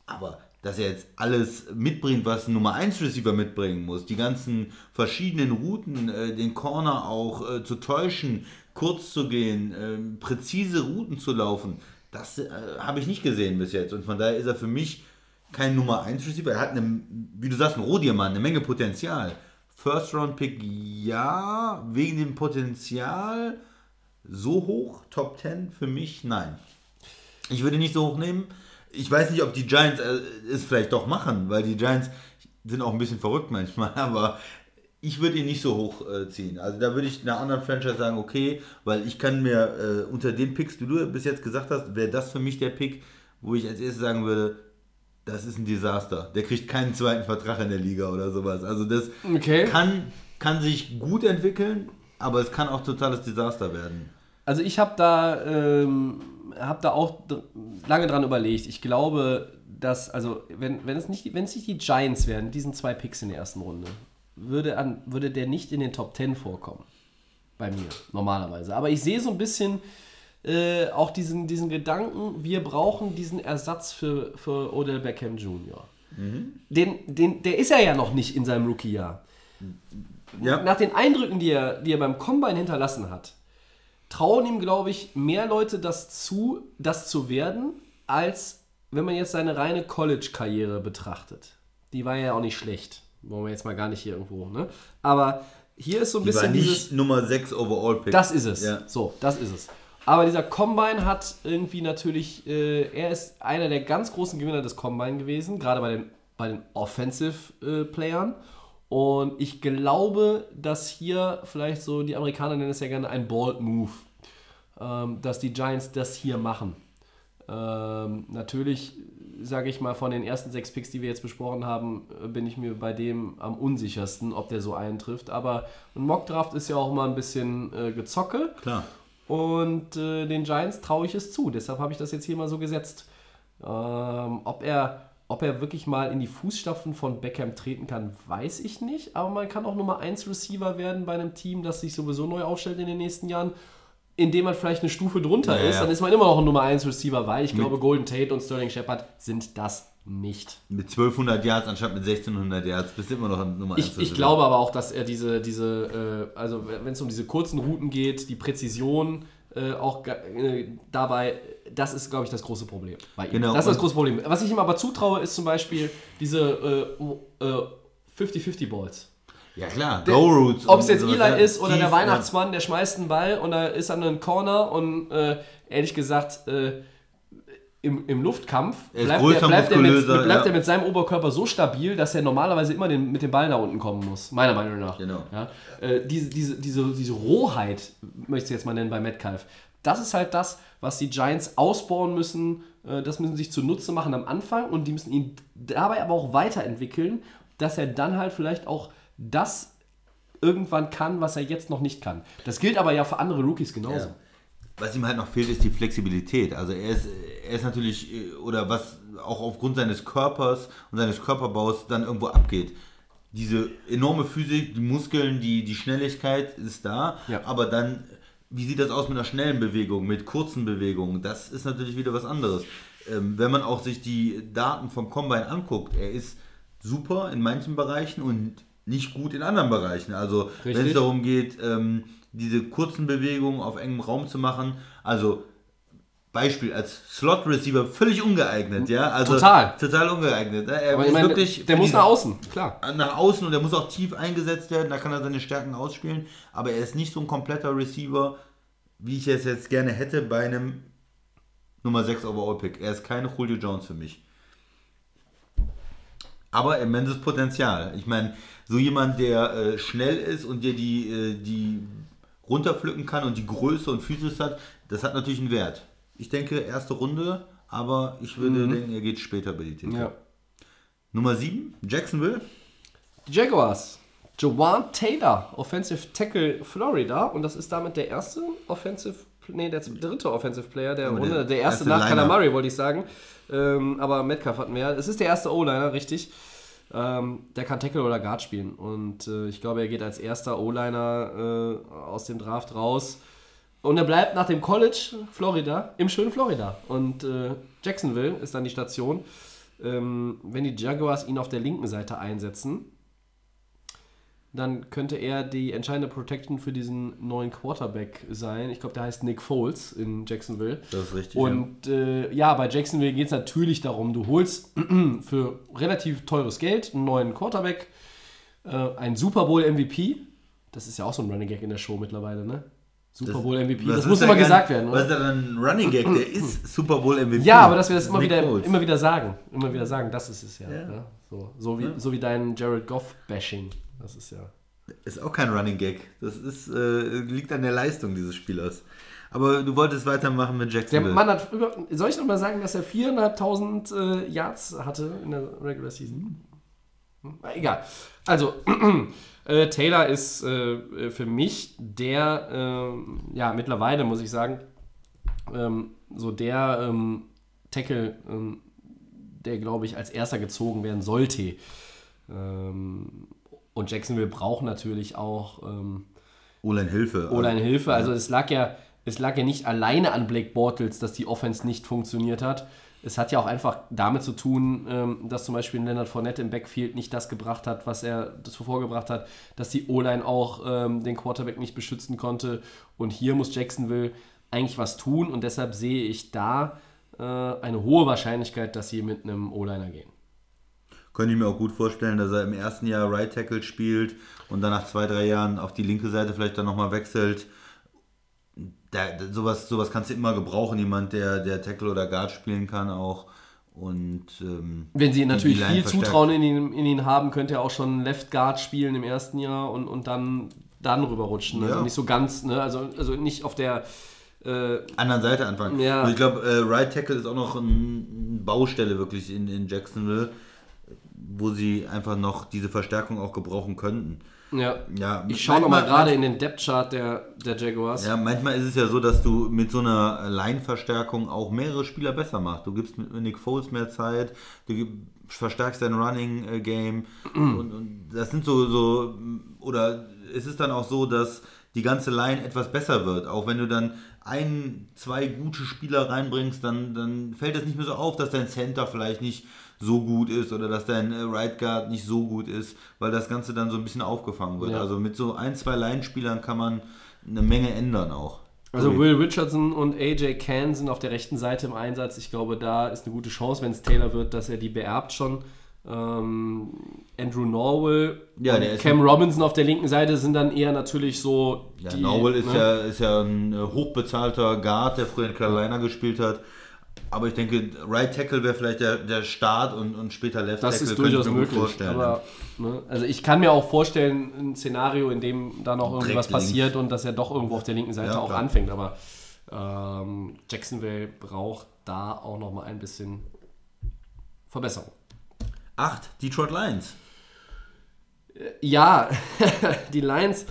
Aber dass er jetzt alles mitbringt, was ein Nummer 1 Receiver mitbringen muss, die ganzen verschiedenen Routen, äh, den Corner auch äh, zu täuschen, kurz zu gehen, ähm, präzise Routen zu laufen, das äh, habe ich nicht gesehen bis jetzt. Und von daher ist er für mich kein Nummer 1 Receiver. Er hat, eine, wie du sagst, ein Rohdiamant, eine Menge Potenzial. First Round Pick, ja, wegen dem Potenzial so hoch, Top 10 für mich, nein. Ich würde nicht so hoch nehmen. Ich weiß nicht, ob die Giants äh, es vielleicht doch machen, weil die Giants sind auch ein bisschen verrückt manchmal, aber ich würde ihn nicht so hoch äh, ziehen. Also da würde ich einer anderen Franchise sagen, okay, weil ich kann mir äh, unter den Picks, die du bis jetzt gesagt hast, wäre das für mich der Pick, wo ich als erstes sagen würde, das ist ein Desaster. Der kriegt keinen zweiten Vertrag in der Liga oder sowas. Also das Okay. kann, kann sich gut entwickeln, aber es kann auch totales Desaster werden. Also ich habe da, ähm, hab da auch lange dran überlegt. Ich glaube, dass, also wenn, wenn, es nicht, wenn es nicht die Giants wären, diesen zwei Picks in der ersten Runde, würde, an, würde der nicht in den Top 10 vorkommen. Bei mir, normalerweise. Aber ich sehe so ein bisschen äh, auch diesen, diesen Gedanken, wir brauchen diesen Ersatz für, für Odell Beckham Jr. Den, den, der ist er ja noch nicht in seinem Rookie-Jahr. Ja. Nach den Eindrücken, die er, die er beim Combine hinterlassen hat, trauen ihm, glaube ich, mehr Leute das zu, das zu werden, als wenn man jetzt seine reine College-Karriere betrachtet. Die war ja auch nicht schlecht. Wollen wir jetzt mal gar nicht hier irgendwo, ne? Aber hier ist so ein Die war bisschen nicht dieses. Nummer 6 Overall Pick. Das ist es. Ja. So, das ist es. Aber dieser Combine hat irgendwie natürlich, äh, er ist einer der ganz großen Gewinner des Combine gewesen, gerade bei den, bei den Offensive-Playern. Und ich glaube, dass hier vielleicht so, die Amerikaner nennen es ja gerne ein Bold Move, ähm, dass die Giants das hier machen. Ähm, natürlich, sage ich mal, von den ersten sechs Picks, die wir jetzt besprochen haben, äh, bin ich mir bei dem am unsichersten, ob der so eintrifft. Aber ein Mockdraft ist ja auch mal ein bisschen äh, gezocke. Klar. Und äh, den Giants traue ich es zu. Deshalb habe ich das jetzt hier mal so gesetzt. Ähm, ob, er, ob er wirklich mal in die Fußstapfen von Beckham treten kann, weiß ich nicht. Aber man kann auch Nummer 1 Receiver werden bei einem Team, das sich sowieso neu aufstellt in den nächsten Jahren. Indem man vielleicht eine Stufe drunter Ja, ist, dann ist man immer noch ein Nummer 1 Receiver, weil ich glaube, Golden Tate und Sterling Shepard sind das nicht. Mit 1200 Yards anstatt mit 1600 Yards bist du immer noch an Nummer 1. Ich, ich glaube aber auch, dass er diese, diese äh, also wenn es um diese kurzen Routen geht, die Präzision äh, auch äh, dabei, das ist, glaube ich, das große Problem bei ihm. Genau, das ist das große Problem. Was ich ihm aber zutraue, ist zum Beispiel diese äh, äh, 50-50 Balls. Ja klar, Go Routes. Ob es jetzt Eli ist oder der Weihnachtsmann, der schmeißt einen Ball und da ist an einem Corner und äh, ehrlich gesagt, äh, im, im Luftkampf bleibt, größer, er, bleibt, er mit, muskulöser, bleibt ja. er mit seinem Oberkörper so stabil, dass er normalerweise immer den, mit dem Ball nach unten kommen muss, meiner Meinung nach. Genau. Ja? Äh, diese, diese, diese, diese Rohheit, möchte ich jetzt mal nennen bei Metcalf, das ist halt das, was die Giants ausbauen müssen. Äh, das müssen sie sich zunutze machen am Anfang und die müssen ihn dabei aber auch weiterentwickeln, dass er dann halt vielleicht auch das irgendwann kann, was er jetzt noch nicht kann. Das gilt aber ja für andere Rookies genauso. Ja. Was ihm halt noch fehlt, ist die Flexibilität. Also er ist, er ist natürlich, äh, oder was auch aufgrund seines Körpers und seines Körperbaus dann irgendwo abgeht. Diese enorme Physik, die Muskeln, die, die Schnelligkeit ist da, Ja. aber dann, wie sieht das aus mit einer schnellen Bewegung, mit kurzen Bewegungen? Das ist natürlich wieder was anderes. Ähm, wenn man auch sich die Daten vom Combine anguckt, er ist super in manchen Bereichen und nicht gut in anderen Bereichen. Also wenn es darum geht, ähm, diese kurzen Bewegungen auf engem Raum zu machen, also Beispiel als Slot Receiver völlig ungeeignet, ja, also Total. total ungeeignet. ne? Er Aber ist ich meine, wirklich der muss nach außen, klar. nach außen und der muss auch tief eingesetzt werden, da kann er seine Stärken ausspielen, aber er ist nicht so ein kompletter Receiver, wie ich es jetzt gerne hätte bei einem Nummer 6 Overall Pick. Er ist keine Julio Jones für mich. Aber immenses Potenzial. Ich meine, so jemand, der äh, schnell ist und dir die, äh, die runterpflücken kann und die Größe und Physis hat, das hat natürlich einen Wert. Ich denke, erste Runde, aber ich würde denken, er geht später bei die Titel. Ja. Nummer 7, Jacksonville. Die Jaguars. Jawan Taylor, Offensive Tackle Florida. Und das ist damit der erste Offensive, nee, der dritte Offensive Player der Runde. der Der, erste erste nach Liner. Murray, wollte ich sagen. Ähm, aber Metcalf hatten wir ja. Es ist der erste O-Liner, richtig. Ähm, der kann Tackle oder Guard spielen. Und äh, ich glaube, er geht als erster O-Liner äh, aus dem Draft raus. Und er bleibt nach dem College Florida im schönen Florida. Und äh, Jacksonville ist dann die Station. Ähm, wenn die Jaguars ihn auf der linken Seite einsetzen, dann könnte er die entscheidende Protection für diesen neuen Quarterback sein. Ich glaube, der heißt Nick Foles in Jacksonville. Das ist richtig, Und äh, ja, bei Jacksonville geht es natürlich darum, du holst für relativ teures Geld einen neuen Quarterback, äh, einen Super Bowl MVP. Das ist ja auch so ein Running Gag in der Show mittlerweile, ne? Super Bowl MVP. Was Das ist muss immer gesagt werden, Was oder? ist da dann ein Running Gag? Der ist Super Bowl MVP. Ja, aber dass wir das immer Nick wieder, Foles. immer wieder sagen. Immer wieder sagen, das ist es ja. Ja. ne? So, so, wie, so wie dein Jared Goff-Bashing. Das ist ja. Ist auch kein Running Gag. Das ist, äh, liegt an der Leistung dieses Spielers. Aber du wolltest weitermachen mit Der Jacksonville. Mann hat über. Soll ich noch mal sagen, dass er 4.500 äh, Yards hatte in der Regular Season? Hm, Egal. Also, äh, Taylor ist äh, für mich der, ähm, ja, mittlerweile muss ich sagen, ähm, so der ähm, Tackle, ähm, der, glaube ich, als erster gezogen werden sollte. Ähm, und Jacksonville braucht natürlich auch. Ähm, Olein Hilfe. O-Line Hilfe. Also es lag ja, es lag ja nicht alleine an Blake Bortles, dass die Offense nicht funktioniert hat. Es hat ja auch einfach damit zu tun, ähm, dass zum Beispiel Leonard Fournette im Backfield nicht das gebracht hat, was er zuvor gebracht hat, dass die O-Line auch ähm, den Quarterback nicht beschützen konnte. Und hier muss Jacksonville eigentlich was tun und deshalb sehe ich da äh, eine hohe Wahrscheinlichkeit, dass sie mit einem O-Liner gehen. Könnte ich mir auch gut vorstellen, dass er im ersten Jahr Right Tackle spielt und dann nach zwei, drei Jahren auf die linke Seite vielleicht dann nochmal wechselt. Da, sowas, sowas kannst du immer gebrauchen, jemand, der, der Tackle oder Guard spielen kann auch. Und ähm, Wenn sie natürlich viel verstärkt. Zutrauen in ihn, in ihn haben, könnte er auch schon Left Guard spielen im ersten Jahr und, und dann, dann rüberrutschen. Also Ja. nicht so ganz, ne? also, also nicht auf der äh, anderen Seite anfangen. Ja. Und ich glaube, äh, Right Tackle ist auch noch ein, eine Baustelle wirklich in, in Jacksonville, wo sie einfach noch diese Verstärkung auch gebrauchen könnten. ja. Ja, Ich schaue nochmal gerade in den Depth-Chart der, der Jaguars. Ja, manchmal ist es ja so, dass du mit so einer Line-Verstärkung auch mehrere Spieler besser machst. Du gibst mit Nick Foles mehr Zeit, du verstärkst dein Running-Game und, und das sind so, so, oder es ist dann auch so, dass die ganze Line etwas besser wird. Auch wenn du dann ein, zwei gute Spieler reinbringst, dann, dann fällt es nicht mehr so auf, dass dein Center vielleicht nicht so gut ist oder dass dein äh, Right Guard nicht so gut ist, weil das Ganze dann so ein bisschen aufgefangen wird. Ja. Also mit so ein, zwei Line-Spielern kann man eine Menge ändern auch. Also Okay. Will Richardson und AJ Can sind auf der rechten Seite im Einsatz. Ich glaube, da ist eine gute Chance, wenn es Taylor wird, dass er die beerbt schon. Ähm, Andrew Norwell Ja, und Cam Robinson auf der linken Seite sind dann eher natürlich so Ja, die, Norwell ist, ne? ja, ist ja ein äh, hochbezahlter Guard, der früher in Carolina gespielt hat. Aber ich denke, Right Tackle wäre vielleicht der, der Start und, und später Left Das Tackle. ist könnte ich durchaus möglich. vorstellen. Aber, ne, also ich kann mir auch vorstellen, ein Szenario, in dem da noch irgendwas links. passiert und dass er doch irgendwo auf der linken Seite Ja, auch klar. anfängt. Aber ähm, Jacksonville braucht da auch noch mal ein bisschen Verbesserung. Acht, Detroit Lions. Ja, die Lions,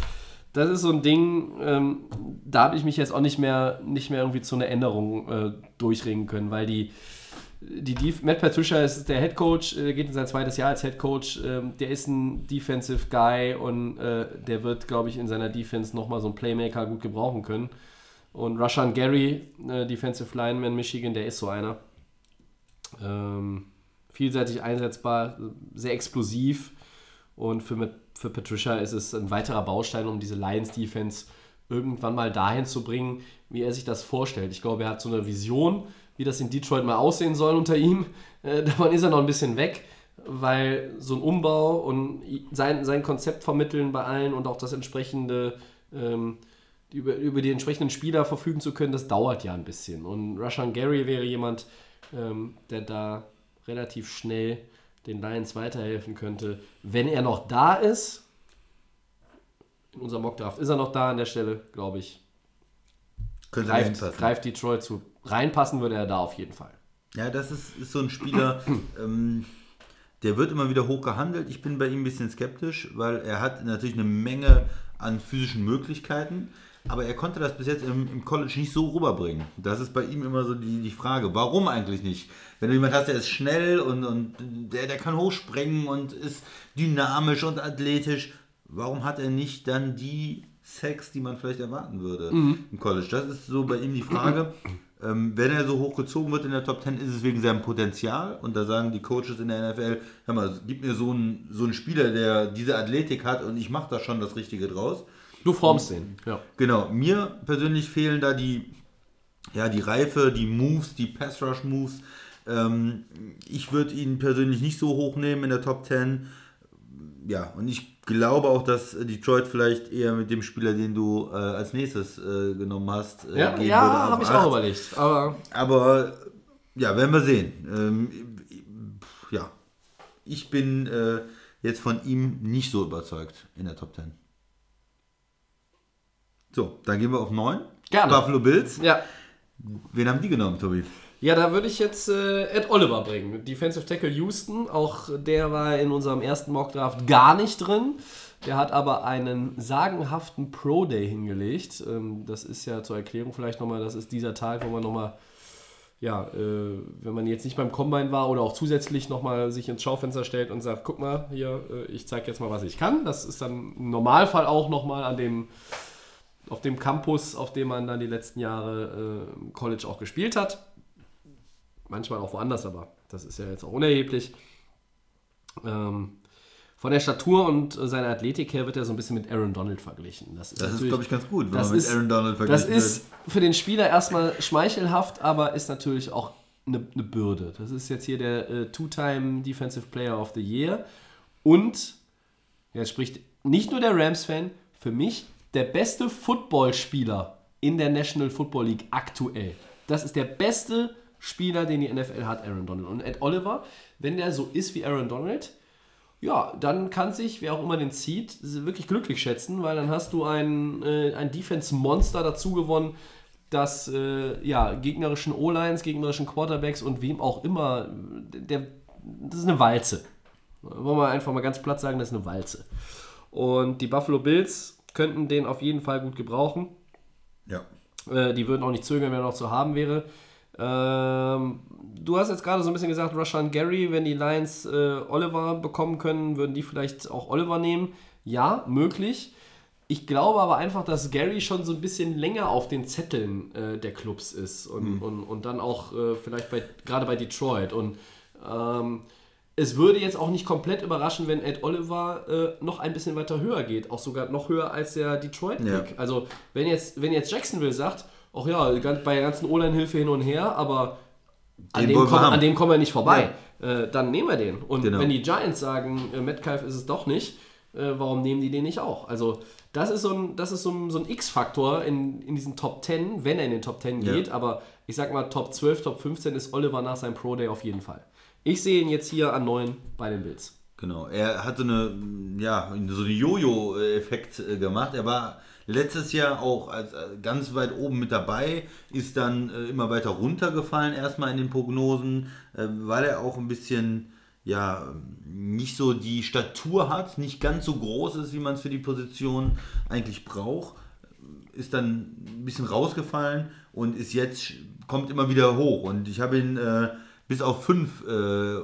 das ist so ein Ding, ähm, da habe ich mich jetzt auch nicht mehr, nicht mehr irgendwie zu einer Änderung äh, durchringen können, weil die, die Matt Patricia ist der Head Coach, äh, geht in sein zweites Jahr als Head Coach, ähm, der ist ein Defensive Guy und äh, der wird, glaube ich, in seiner Defense nochmal so einen Playmaker gut gebrauchen können. Und Rushan Gary, äh, Defensive Lineman Michigan, der ist so einer. Ähm, vielseitig einsetzbar, sehr explosiv. Und für, mit- für Patricia ist es ein weiterer Baustein, um diese Lions-Defense irgendwann mal dahin zu bringen, wie er sich das vorstellt. Ich glaube, er hat so eine Vision, wie das in Detroit mal aussehen soll unter ihm. Äh, davon ist er noch ein bisschen weg, weil so ein Umbau und sein, sein Konzept vermitteln bei allen und auch das entsprechende, ähm, über, über die entsprechenden Spieler verfügen zu können, das dauert ja ein bisschen. Und Rushan Gary wäre jemand, ähm, der da relativ schnell den Lions weiterhelfen könnte, wenn er noch da ist. In unserem Mockdraft ist er noch da an der Stelle, glaube ich. Könnte Greift, greift Detroit zu. Reinpassen würde er da auf jeden Fall. Ja, das ist, ist so ein Spieler, ähm, der wird immer wieder hoch gehandelt. Ich bin bei ihm ein bisschen skeptisch, weil er hat natürlich eine Menge an physischen Möglichkeiten, aber er konnte das bis jetzt im, im College nicht so rüberbringen. Das ist bei ihm immer so die, die Frage, warum eigentlich nicht? Wenn du jemanden hast, der ist schnell und, und der, der kann hochspringen und ist dynamisch und athletisch, warum hat er nicht dann die Sex, die man vielleicht erwarten würde im College? Das ist so bei ihm die Frage. Ähm, wenn er so hochgezogen wird in der Top 10, ist es wegen seinem Potenzial. Und da sagen die Coaches in der NFL, hör mal, gib mir so einen, so einen Spieler, der diese Athletik hat und ich mache da schon das Richtige draus. Du formst den. Ja. Genau, mir persönlich fehlen da die, ja, die Reife, die Moves, die Pass-Rush-Moves. Ähm, ich würde ihn persönlich nicht so hochnehmen in der Top 10. Ja, und ich glaube auch, dass Detroit vielleicht eher mit dem Spieler, den du äh, als nächstes äh, genommen hast, äh, Ja, gehen würde ja habe ich auch überlegt. Aber Aber ja, werden wir sehen. Ähm, ja, ich bin äh, jetzt von ihm nicht so überzeugt in der Top 10. So, dann gehen wir auf 9. Gerne. Buffalo Bills. ja. Wen haben die genommen, Tobi? Ja, da würde ich jetzt äh, Ed Oliver bringen. Defensive Tackle Houston. Auch der war in unserem ersten Mockdraft gar nicht drin. Der hat aber einen sagenhaften Pro Day hingelegt. Ähm, das ist ja zur Erklärung vielleicht nochmal, das ist dieser Tag, wo man nochmal, ja, äh, wenn man jetzt nicht beim Combine war oder auch zusätzlich nochmal sich ins Schaufenster stellt und sagt, guck mal, hier, äh, ich zeige jetzt mal, was ich kann. Das ist dann im Normalfall auch nochmal an dem auf dem Campus, auf dem man dann die letzten Jahre äh, College auch gespielt hat. Manchmal auch woanders, aber das ist ja jetzt auch unerheblich. Ähm, von der Statur und äh, seiner Athletik her wird er so ein bisschen mit Aaron Donald verglichen. Das ist, Das ist, glaube ich, ganz gut, wenn das man mit ist- Aaron Donald das verglichen ist für den Spieler erstmal schmeichelhaft, aber ist natürlich auch eine, eine Bürde. Das ist jetzt hier der äh, Two-Time Defensive Player of the Year und jetzt spricht nicht nur der Rams-Fan, für mich der beste Footballspieler in der National Football League aktuell. Das ist der beste Spieler, den die NFL hat, Aaron Donald. Und Ed Oliver, wenn der so ist wie Aaron Donald, ja, dann kann sich, wer auch immer den zieht, wirklich glücklich schätzen, weil dann hast du ein, äh, ein Defense-Monster dazu gewonnen, das äh, ja, gegnerischen O-Lines, gegnerischen Quarterbacks und wem auch immer, der, das ist eine Walze. Wollen wir einfach mal ganz platt sagen, das ist eine Walze. Und die Buffalo Bills könnten den auf jeden Fall gut gebrauchen. Ja. Äh, die würden auch nicht zögern, wenn er noch zu haben wäre. Ähm, du hast jetzt gerade so ein bisschen gesagt, Rushan Gary, wenn die Lions äh, Oliver bekommen können, würden die vielleicht auch Oliver nehmen. Ja, möglich. Ich glaube aber einfach, dass Gary schon so ein bisschen länger auf den Zetteln äh, der Clubs ist und, und, und dann auch äh, vielleicht bei, gerade bei Detroit. Und ähm, es würde jetzt auch nicht komplett überraschen, wenn Ed Oliver äh, noch ein bisschen weiter höher geht, auch sogar noch höher als der Detroit Pick. Ja. Also wenn jetzt, wenn jetzt Jacksonville sagt, ach ja, ganz- bei der ganzen O-Line-Hilfe hin und her, aber an dem, haben. an dem kommen wir nicht vorbei, äh, dann nehmen wir den. Und Genau. wenn die Giants sagen, äh, Metcalf ist es doch nicht, Äh, warum nehmen die den nicht auch? Also, das ist so ein, das ist so ein, so ein X-Faktor in, in diesen Top 10, wenn er in den Top 10 Ja. geht. Aber ich sag mal, Top 12, Top 15 ist Oliver nach seinem Pro Day auf jeden Fall. Ich sehe ihn jetzt hier an 9 bei den Bills. Genau, er hat so eine, ja, so einen Jojo-Effekt äh, gemacht. Er war letztes Jahr auch als, äh, ganz weit oben mit dabei, ist dann äh, immer weiter runtergefallen erstmal in den Prognosen, weil er auch ein bisschen, ja, nicht so die Statur hat, nicht ganz so groß ist, wie man es für die Position eigentlich braucht. Ist dann ein bisschen rausgefallen und ist jetzt, kommt immer wieder hoch. Und ich habe ihn äh, bis auf fünf äh,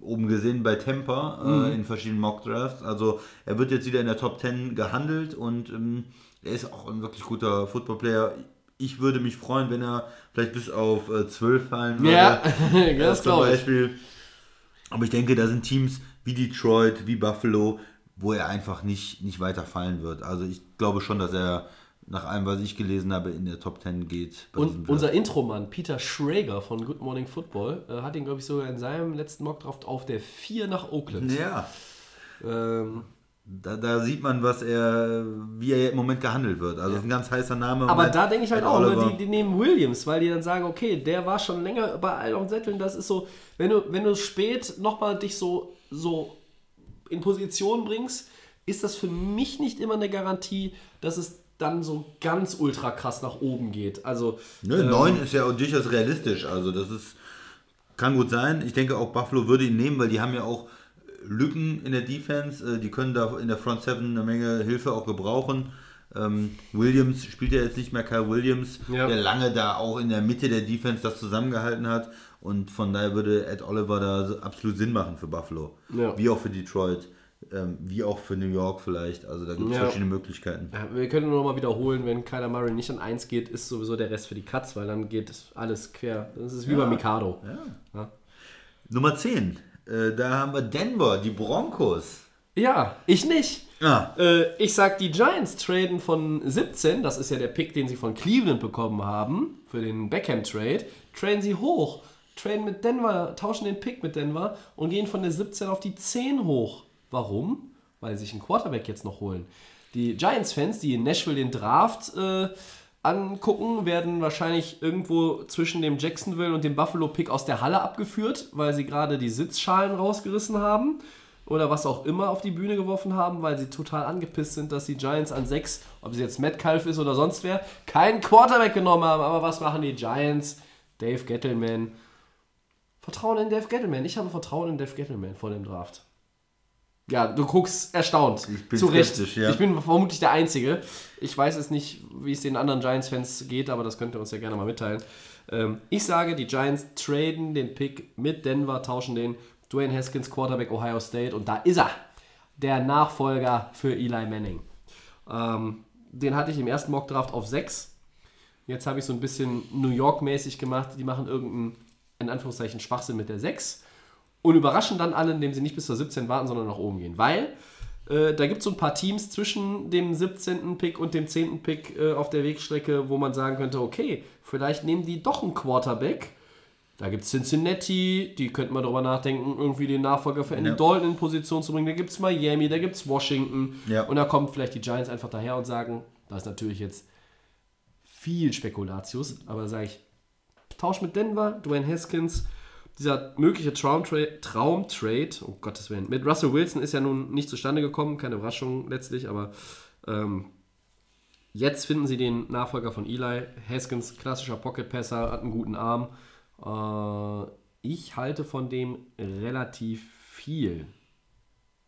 oben gesehen bei Temper äh, in verschiedenen Mock Drafts. Also er wird jetzt wieder in der Top 10 gehandelt und ähm, er ist auch ein wirklich guter Football Player. Ich würde mich freuen, wenn er vielleicht bis auf äh, 12 fallen würde. Ja, das zum glaube ich. Beispiel. Aber ich denke, da sind Teams wie Detroit, wie Buffalo, wo er einfach nicht, nicht weiter fallen wird. Also ich glaube schon, dass er nach allem, was ich gelesen habe, in der Top 10 geht. Und unser Intromann Peter Schrager von Good Morning Football äh, hat ihn, glaube ich, sogar in seinem letzten Mockdraft auf der 4 nach Oakland. ja, Ähm, da, da sieht man, was er, wie er im Moment gehandelt wird. Also ist ein ganz heißer Name. aber da denke ich halt auch, ne, Oliver. die, die nehmen Williams, weil die dann sagen, okay, der war schon länger bei allen auf Sätteln. Das ist so, wenn du, wenn du spät nochmal dich so, so in Position bringst, ist das für mich nicht immer eine Garantie, dass es dann so ganz ultra krass nach oben geht. Also, Ne, 9 ist ja durchaus realistisch. Also das ist, kann gut sein. Ich denke auch Buffalo würde ihn nehmen, weil die haben ja auch Lücken in der Defense. Äh, Die können da in der Front 7 eine Menge Hilfe auch gebrauchen. Ähm, Williams spielt ja jetzt nicht mehr Kyle Williams, Ja. der lange da auch in der Mitte der Defense das zusammengehalten hat. Und von daher würde Ed Oliver da so absolut Sinn machen für Buffalo. Ja. Wie auch für Detroit. Ähm, wie auch für New York vielleicht. Also da gibt es Ja. verschiedene Möglichkeiten. Ja, wir können nur noch mal wiederholen, wenn Kyler Murray nicht an 1 geht, ist sowieso der Rest für die Cuts, weil dann geht alles quer. Das ist wie bei Mikado. Nummer 10. Äh, da haben wir Denver, die Broncos. Ja, ich nicht. Ah, Äh, ich sag, die Giants traden von 17, das ist ja der Pick, den sie von Cleveland bekommen haben, für den Beckham-Trade, traden sie hoch. Traden mit Denver, tauschen den Pick mit Denver und gehen von der 17 auf die 10 hoch. Warum? Weil sie sich einen Quarterback jetzt noch holen. Die Giants-Fans, die in Nashville den Draft äh, angucken, werden wahrscheinlich irgendwo zwischen dem Jacksonville und dem Buffalo-Pick aus der Halle abgeführt, weil sie gerade die Sitzschalen rausgerissen haben oder was auch immer auf die Bühne geworfen haben, weil sie total angepisst sind, dass die Giants an 6, ob sie jetzt Metcalf ist oder sonst wer, keinen Quarterback genommen haben. Aber was machen die Giants? Dave Gettleman. Vertrauen in Dave Gettleman. Ich habe Vertrauen in Dave Gettleman vor dem Draft. Ja, du guckst erstaunt. Ich bin Zu Recht. ja. Ich bin vermutlich der Einzige. Ich weiß es nicht, wie es den anderen Giants-Fans geht, aber das könnt ihr uns ja gerne mal mitteilen. Ähm, ich sage, die Giants traden den Pick mit Denver, tauschen den Dwayne Haskins, Quarterback Ohio State, und da ist er. Der Nachfolger für Eli Manning. Ähm, den hatte ich im ersten Mockdraft auf 6. Jetzt habe ich so ein bisschen New York-mäßig gemacht. Die machen irgendeinen, in Anführungszeichen, Schwachsinn mit der 6 und überraschen dann alle, indem sie nicht bis zur 17 warten, sondern nach oben gehen. Weil äh, da gibt es so ein paar Teams zwischen dem 17. Pick und dem 10. Pick äh, auf der Wegstrecke, wo man sagen könnte, okay, vielleicht nehmen die doch einen Quarterback. Da gibt es Cincinnati, die könnten mal drüber nachdenken, irgendwie den Nachfolger für Andy Ja. Dalton in Position zu bringen. Da gibt es Miami, da gibt es Washington. Ja. Und da kommen vielleicht die Giants einfach daher und sagen, das ist natürlich jetzt viel Spekulatius, aber sage ich, Tausch mit Denver, Dwayne Haskins, dieser mögliche Traumtrade, Traumtrade, oh Gottes Willen, mit Russell Wilson ist ja nun nicht zustande gekommen, keine Überraschung letztlich, aber ähm, jetzt finden sie den Nachfolger von Eli. Haskins, klassischer Pocket-Passer, hat einen guten Arm. Äh, ich halte von dem relativ viel,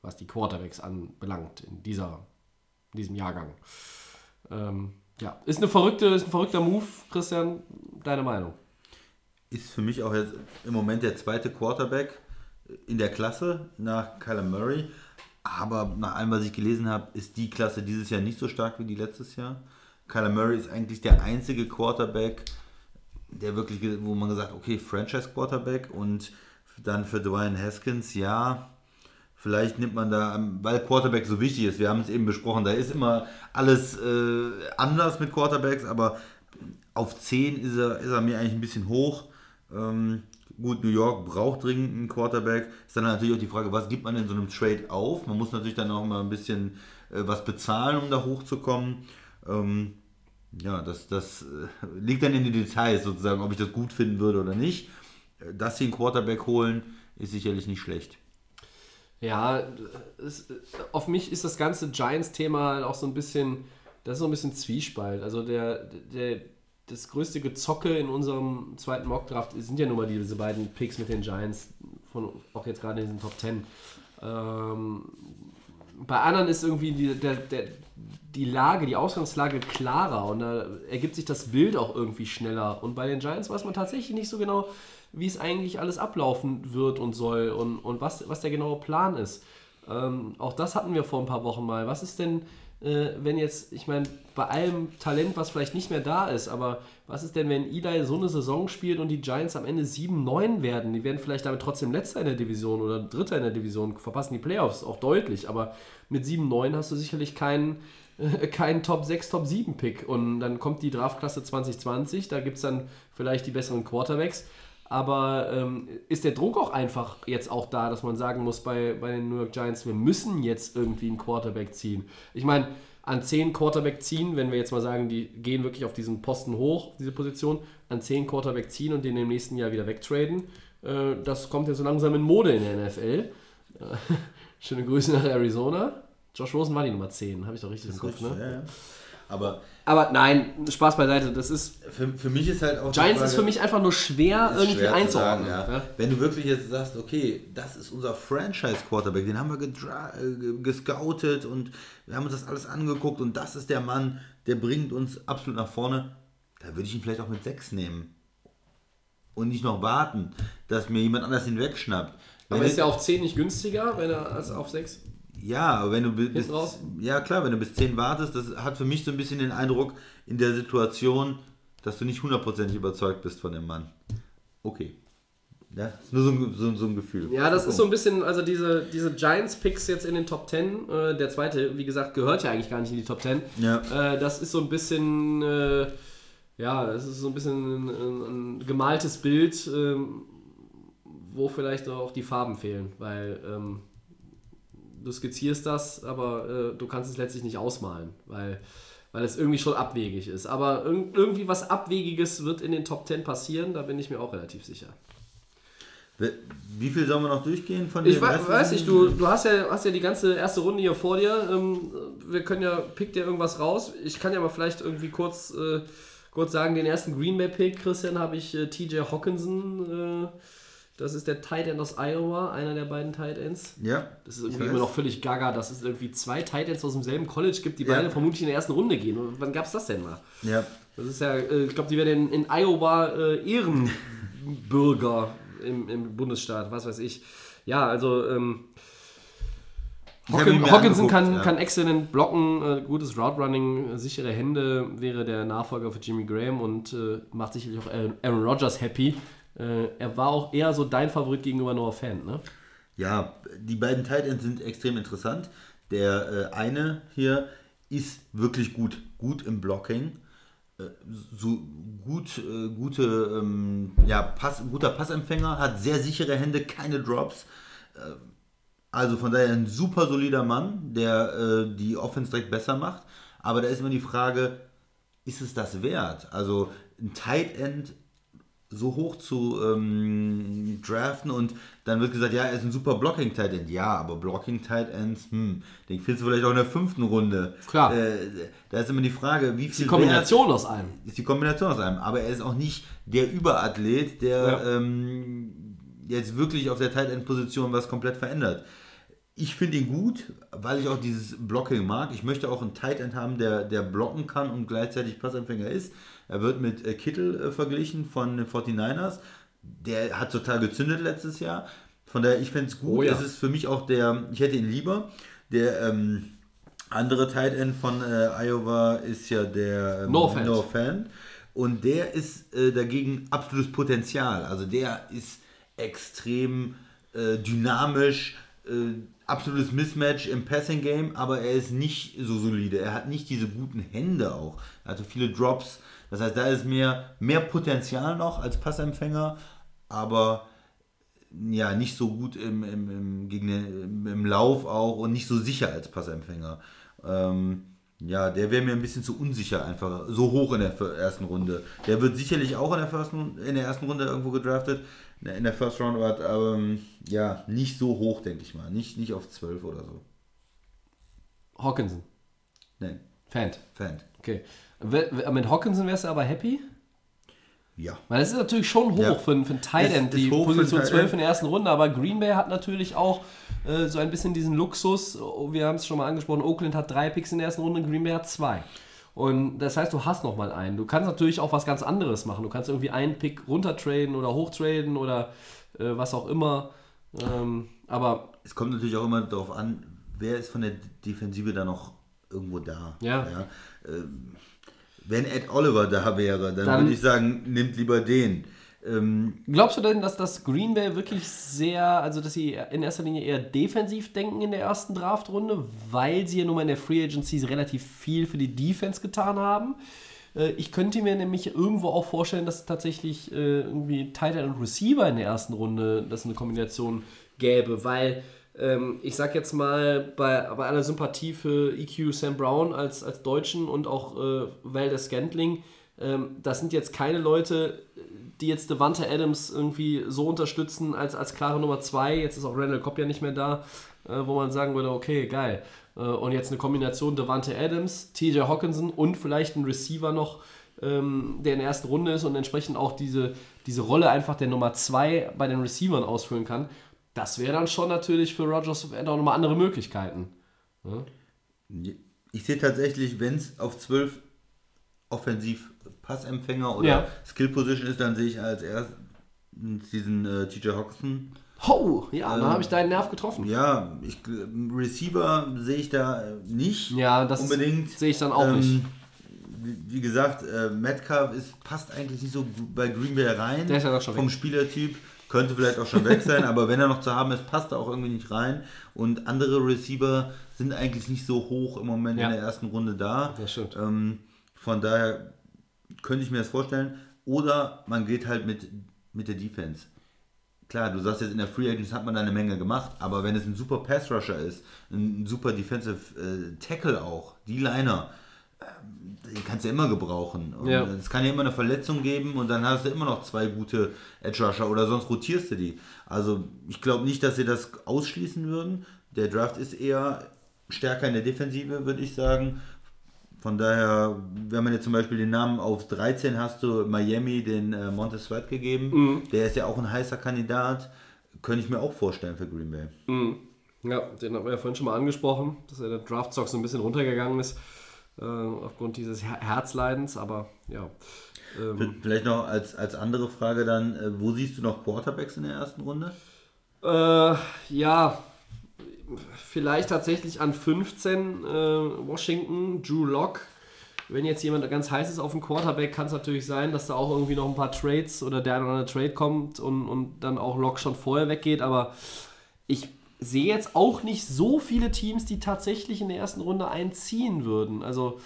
was die Quarterbacks anbelangt in, dieser, in diesem Jahrgang. Ähm, ja, ist, eine verrückte, ist ein verrückter Move, Christian. Deine Meinung? Ist für mich auch jetzt im Moment der zweite Quarterback in der Klasse nach Kyler Murray. Aber nach allem, was ich gelesen habe, ist die Klasse dieses Jahr nicht so stark wie die letztes Jahr. Kyler Murray ist eigentlich der einzige Quarterback, der wirklich, wo man gesagt okay, Franchise Quarterback und dann für Dwayne Haskins, ja, vielleicht nimmt man da, weil Quarterback so wichtig ist, wir haben es eben besprochen, da ist immer alles äh, anders mit Quarterbacks, aber auf 10 ist er, ist er mir eigentlich ein bisschen hoch. Ähm, Gut, New York braucht dringend einen Quarterback. Ist dann natürlich auch die Frage, was gibt man in so einem Trade auf? Man muss natürlich dann auch mal ein bisschen äh, was bezahlen, um da hochzukommen. Ähm, ja, das, das äh, liegt dann in den Details sozusagen, ob ich das gut finden würde oder nicht. Äh, Dass sie einen Quarterback holen, ist sicherlich nicht schlecht. Ja, es, auf mich ist das ganze Giants-Thema halt auch so ein bisschen, das ist so ein bisschen Zwiespalt. Also der, der, das größte Gezocke in unserem zweiten Mockdraft sind ja nun mal diese beiden Picks mit den Giants, von, auch jetzt gerade in diesen Top 10. Ähm, bei anderen ist irgendwie die, der, der, die Lage, die Ausgangslage klarer und da ergibt sich das Bild auch irgendwie schneller. Und bei den Giants weiß man tatsächlich nicht so genau, wie es eigentlich alles ablaufen wird und soll und, und was, was der genaue Plan ist. Ähm, auch das hatten wir vor ein paar Wochen mal. Was ist denn, äh, wenn jetzt, ich meine, bei allem Talent, was vielleicht nicht mehr da ist, aber was ist denn, wenn Eli so eine Saison spielt und die Giants am Ende 7-9 werden? Die werden vielleicht damit trotzdem Letzter in der Division oder Dritter in der Division, verpassen die Playoffs auch deutlich, aber mit 7-9 hast du sicherlich keinen äh, kein Top 6, Top 7 Pick. Und dann kommt die Draftklasse 2020, da gibt es dann vielleicht die besseren Quarterbacks. Aber ähm, ist der Druck auch einfach jetzt auch da, dass man sagen muss bei, bei den New York Giants, wir müssen jetzt irgendwie einen Quarterback ziehen? Ich meine, an 10 Quarterback ziehen, wenn wir jetzt mal sagen, die gehen wirklich auf diesen Posten hoch, diese Position, an 10 Quarterback ziehen und den im nächsten Jahr wieder wegtraden, äh, das kommt ja so langsam in Mode in der NFL. Schöne Grüße nach Arizona. Josh Rosen war die Nummer 10, habe ich doch richtig im Kopf, ne? Ja, ja. Aber Aber nein, Spaß beiseite, das ist. für, für mich ist halt auch. Giants Frage- ist für mich einfach nur schwer irgendwie schwer zu einzuordnen. sagen, ja. ja. Wenn du wirklich jetzt sagst, okay, das ist unser Franchise-Quarterback, den haben wir äh, gescoutet und wir haben uns das alles angeguckt und das ist der Mann, der bringt uns absolut nach vorne, da würde ich ihn vielleicht auch mit 6 nehmen. Und nicht noch warten, dass mir jemand anders ihn wegschnappt. Wenn Aber ist ja auf 10 nicht günstiger, wenn er als auf 6? Ja, wenn du bi- bis, ja klar, wenn du bis 10 wartest, das hat für mich so ein bisschen den Eindruck in der Situation, dass du nicht hundertprozentig überzeugt bist von dem Mann. Okay. Ja, ist nur so ein, so, so ein Gefühl. Ja, das ist so ein bisschen, also diese, diese Giants-Picks jetzt in den Top 10, äh, der zweite, wie gesagt, gehört ja eigentlich gar nicht in die Top 10. Ja. Äh, das ist so ein bisschen, äh, ja, das ist so ein bisschen ein, ein, ein gemaltes Bild, ähm, wo vielleicht auch die Farben fehlen, weil ähm, du skizzierst das, aber äh, du kannst es letztlich nicht ausmalen, weil, weil es irgendwie schon abwegig ist. Aber irg irgendwie was Abwegiges wird in den Top 10 passieren, da bin ich mir auch relativ sicher. Wie viel sollen wir noch durchgehen von Ich den weiß, weiß nicht, du, du hast, ja, hast ja die ganze erste Runde hier vor dir. Ähm, wir können ja, pick dir irgendwas raus. Ich kann ja mal vielleicht irgendwie kurz, äh, kurz sagen, den ersten Green Bay Pick, Christian, habe ich äh, TJ Hawkinson. Das ist der Tight End aus Iowa, einer der beiden Tight Ends. Ja. Das ist irgendwie immer noch völlig gaga, dass es irgendwie zwei Tight Ends aus demselben College gibt, die Ja. beide vermutlich in der ersten Runde gehen. Und wann gab es das denn mal? Ja. Das ist ja, äh, ich glaube, die werden in, in Iowa äh, Ehrenbürger im, im Bundesstaat, was weiß ich. Ja, also ähm, Hawkin, Hawkinson kann, ja. kann exzellent blocken, äh, gutes Route Running, äh, sichere Hände, wäre der Nachfolger für Jimmy Graham und äh, macht sicherlich auch Aaron, Aaron Rodgers happy. Äh, er war auch eher so dein Favorit gegenüber Noah Fan, ne? Ja, die beiden Tight Ends sind extrem interessant. Der äh, eine hier ist wirklich gut, gut im Blocking. Äh, so gut, äh, gute, ähm, ja, Pass, guter Passempfänger, hat sehr sichere Hände, keine Drops. Äh, also von daher ein super solider Mann, der äh, die Offense direkt besser macht. Aber da ist immer die Frage, ist es das wert? Also ein Tight End so hoch zu ähm, draften und dann wird gesagt, ja, er ist ein super Blocking Tight End. Ja, aber Blocking Tight Ends, hm, den findest du vielleicht auch in der fünften Runde. Klar. Äh, da ist immer die Frage, wie viel Die Kombination aus allem. Wert ist die Kombination aus einem. Aber er ist auch nicht der Überathlet, der Ja. ähm, jetzt wirklich auf der Tight End Position was komplett verändert. Ich finde ihn gut, weil ich auch dieses Blocking mag. Ich möchte auch einen Tight End haben, der, der blocken kann und gleichzeitig Passempfänger ist. Er wird mit äh, Kittel äh, verglichen von den 49ers. Der hat total gezündet letztes Jahr. Von daher, ich fände es gut. Oh ja. Es ist für mich auch der, ich hätte ihn lieber. Der ähm, andere Tight End von äh, Iowa ist ja der ähm. Noah Fant. Und der ist äh, dagegen absolutes Potenzial. Also der ist extrem äh, dynamisch, äh, absolutes Mismatch im Passing Game, aber er ist nicht so solide. Er hat nicht diese guten Hände auch. Er hatte viele Drops. Das heißt, da ist mehr, mehr Potenzial noch als Passempfänger, aber ja, nicht so gut im, im, im, gegen den, im, Lauf auch und nicht so sicher als Passempfänger. Ähm, ja, der wäre mir ein bisschen zu unsicher einfach, so hoch in der ersten Runde. Der wird sicherlich auch in der, ersten, in der ersten Runde irgendwo gedraftet, in der First Round, aber ähm, ja, nicht so hoch, denke ich mal. Nicht, nicht auf 12 oder so. Hawkinson. Nein, Fant. Fan. Okay. Mit Hawkinson wärst du aber happy? Ja. Weil das ist natürlich schon hoch Ja. für, einen- für einen Tight End, die Position Tight 12 End. in der ersten Runde, aber Green Bay hat natürlich auch äh, so ein bisschen diesen Luxus, oh, wir haben es schon mal angesprochen, Oakland hat drei Picks in der ersten Runde, Green Bay hat zwei. Und das heißt, du hast noch mal einen. Du kannst natürlich auch was ganz anderes machen. Du kannst irgendwie einen Pick runtertraden oder hochtraden oder äh, was auch immer. Ähm, aber Es kommt natürlich auch immer darauf an, wer ist von der Defensive da noch irgendwo da. Ja. Ähm, wenn Ed Oliver da wäre, dann, Dann- würde ich sagen, nimmt lieber den. Ähm, Glaubst du denn, dass das Green Bay wirklich sehr, also dass sie in erster Linie eher defensiv denken in der ersten Draftrunde, weil sie ja nun mal in der Free Agency relativ viel für die Defense getan haben? Äh, Ich könnte mir nämlich irgendwo auch vorstellen, dass tatsächlich äh, irgendwie Tight End und Receiver in der ersten Runde, dass eine Kombination gäbe, weil ähm, ich sag jetzt mal, bei, bei aller Sympathie für EQ Sam Brown als, als Deutschen und auch äh, Valdez Scantling, ähm, das sind jetzt keine Leute, die jetzt Devante Adams irgendwie so unterstützen als, als klare Nummer 2. Jetzt ist auch Randall Cobb ja nicht mehr da, äh, wo man sagen würde, okay, geil. Äh, und jetzt eine Kombination Devante Adams, TJ Hawkinson und vielleicht ein Receiver noch, ähm, der in der ersten Runde ist und entsprechend auch diese, diese Rolle einfach der Nummer 2 bei den Receivern ausfüllen kann. Das wäre dann schon natürlich für Rogers auch nochmal andere Möglichkeiten. ich sehe tatsächlich, wenn es auf 12 offensiv Passempfänger oder Ja. Skill Position ist, dann sehe ich als erstes diesen äh, TJ Hawkinson. Ho, ja, Ähm, da habe ich deinen Nerv getroffen. Ja, ich, Receiver sehe ich da äh, nicht Ja, das unbedingt. sehe ich dann auch Ähm, nicht. Wie wie gesagt, äh, Metcalf ist, passt eigentlich nicht so bei Green Bay rein. Der ist ja doch schon Vom weg. Spielertyp. Könnte vielleicht auch schon weg sein, aber wenn er noch zu haben ist, passt er auch irgendwie nicht rein. Und andere Receiver sind eigentlich nicht so hoch im Moment Ja. in der ersten Runde da. Das stimmt. Ähm, von daher könnte ich mir das vorstellen. Oder man geht halt mit, mit der Defense. Klar, du sagst jetzt in der Free Agents hat man da eine Menge gemacht, aber wenn es ein super Pass Rusher ist, ein super Defensive äh, Tackle auch, die Liner, ähm, den kannst du immer gebrauchen. Und Ja. Es kann ja immer eine Verletzung geben und dann hast du immer noch zwei gute Edge Rusher oder sonst rotierst du die. Also ich glaube nicht, dass sie das ausschließen würden. Der Draft ist eher stärker in der Defensive, würde ich sagen. Von daher, wenn man jetzt zum Beispiel den Namen auf 13 hast du Miami den äh, Montez Sweat gegeben, Mhm. der ist ja auch ein heißer Kandidat, könnte ich mir auch vorstellen für Green Bay. Ja, den hatten wir ja vorhin schon mal angesprochen, dass er der Draftstock so ein bisschen runtergegangen ist äh, aufgrund dieses Her Herzleidens, aber ja. Ähm, Vielleicht noch als, als andere Frage dann, äh, wo siehst du noch Quarterbacks in der ersten Runde? äh, ja, vielleicht tatsächlich an 15 äh, Washington, Drew Lock. Wenn jetzt jemand ganz heiß ist auf dem Quarterback, kann es natürlich sein, dass da auch irgendwie noch ein paar Trades oder der eine oder andere Trade kommt und, und dann auch Lock schon vorher weggeht, aber ich sehe jetzt auch nicht so viele Teams, die tatsächlich in der ersten Runde einziehen würden. Also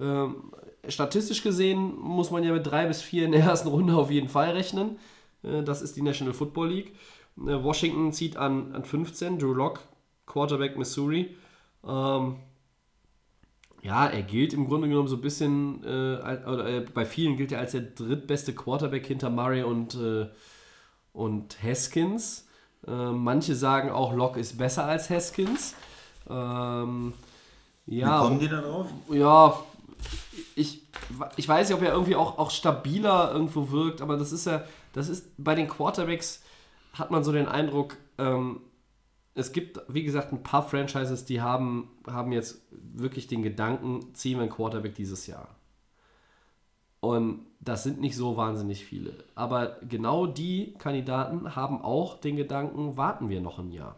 ähm, statistisch gesehen muss man ja mit drei bis vier in der ersten Runde auf jeden Fall rechnen. Äh, das ist die National Football League. Äh, Washington zieht an, an 15, Drew Lock, Quarterback Missouri. Ähm, ja, er gilt im Grunde genommen so ein bisschen, äh, oder äh, bei vielen gilt er als der drittbeste Quarterback hinter Murray und, äh, und Haskins. Äh, manche sagen auch, Locke ist besser als Haskins. Ähm, ja, Wie kommen die da drauf? ja, ich, ich weiß nicht, ob er irgendwie auch, auch stabiler irgendwo wirkt, aber das ist ja, das ist bei den Quarterbacks hat man so den Eindruck, ähm, es gibt, wie gesagt, ein paar Franchises, die haben, haben jetzt wirklich den Gedanken, ziehen wir einen Quarterback dieses Jahr. Und das sind nicht so wahnsinnig viele. Aber genau die Kandidaten haben auch den Gedanken, warten wir noch ein Jahr.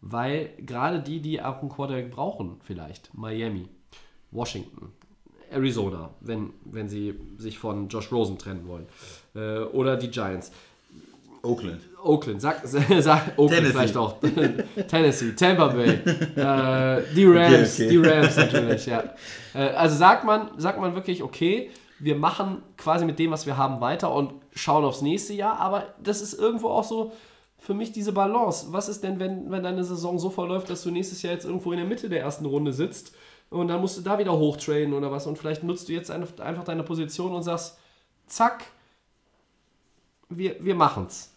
Weil gerade die, die auch einen Quarterback brauchen, vielleicht, Miami, Washington, Arizona, wenn, wenn sie sich von Josh Rosen trennen wollen, äh, oder die Giants, Oakland. Oakland, sag, sag Oakland Tennessee. vielleicht auch. Tennessee, Tampa Bay, äh, die Rams, Okay, okay. die Rams natürlich, ja. Äh, also sagt man, sagt man wirklich, okay, wir machen quasi mit dem, was wir haben, weiter und schauen aufs nächste Jahr. Aber das ist irgendwo auch so für mich diese Balance. Was ist denn, wenn, wenn deine Saison so verläuft, dass du nächstes Jahr jetzt irgendwo in der Mitte der ersten Runde sitzt und dann musst du da wieder hochtraden oder was und vielleicht nutzt du jetzt einfach deine Position und sagst, zack, wir, wir machen's.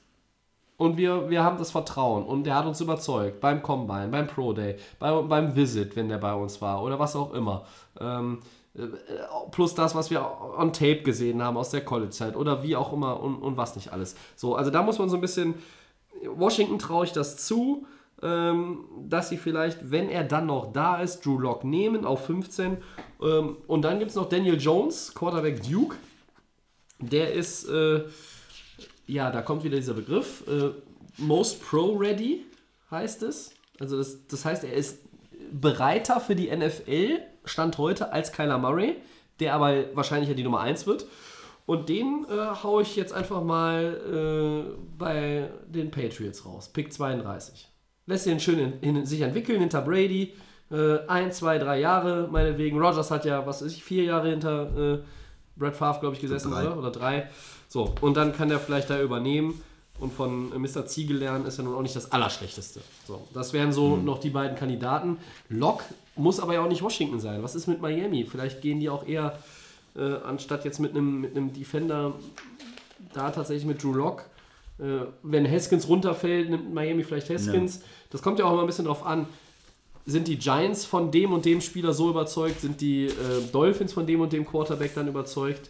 Und wir, wir haben das Vertrauen und der hat uns überzeugt beim Combine, beim Pro Day, bei, beim Visit, wenn der bei uns war oder was auch immer. Ähm, äh, plus das, was wir on Tape gesehen haben aus der College-Zeit oder wie auch immer und, und was nicht alles. So, also da muss man so ein bisschen, Washington traue ich das zu, ähm, dass sie vielleicht, wenn er dann noch da ist, Drew Lock nehmen auf 15. Ähm, und dann gibt es noch Daniel Jones, Quarterback Duke. Der ist... Äh, ja, da kommt wieder dieser Begriff. Äh, most Pro Ready heißt es. Also das, das heißt, er ist bereiter für die NFL, Stand heute, als Kyler Murray, der aber wahrscheinlich ja die Nummer 1 wird. Und den äh, haue ich jetzt einfach mal äh, bei den Patriots raus. Pick 32. Lässt ihn schön in, in, sich entwickeln hinter Brady. Äh, ein, zwei, drei Jahre meinetwegen. Rogers hat ja, was weiß ich, vier Jahre hinter äh, Brett Favre, glaube ich, gesessen, drei. oder? Oder drei. So, und dann kann der vielleicht da übernehmen. Und von Mr. Ziegel lernen ist ja nun auch nicht das Allerschlechteste. So, das wären so mhm. noch die beiden Kandidaten. Lock muss aber ja auch nicht Washington sein. Was ist mit Miami? Vielleicht gehen die auch eher, äh, anstatt jetzt mit einem mit Defender, da tatsächlich mit Drew Lock. Äh, wenn Haskins runterfällt, nimmt Miami vielleicht Haskins. Ja. Das kommt ja auch immer ein bisschen drauf an. Sind die Giants von dem und dem Spieler so überzeugt? Sind die äh, Dolphins von dem und dem Quarterback dann überzeugt?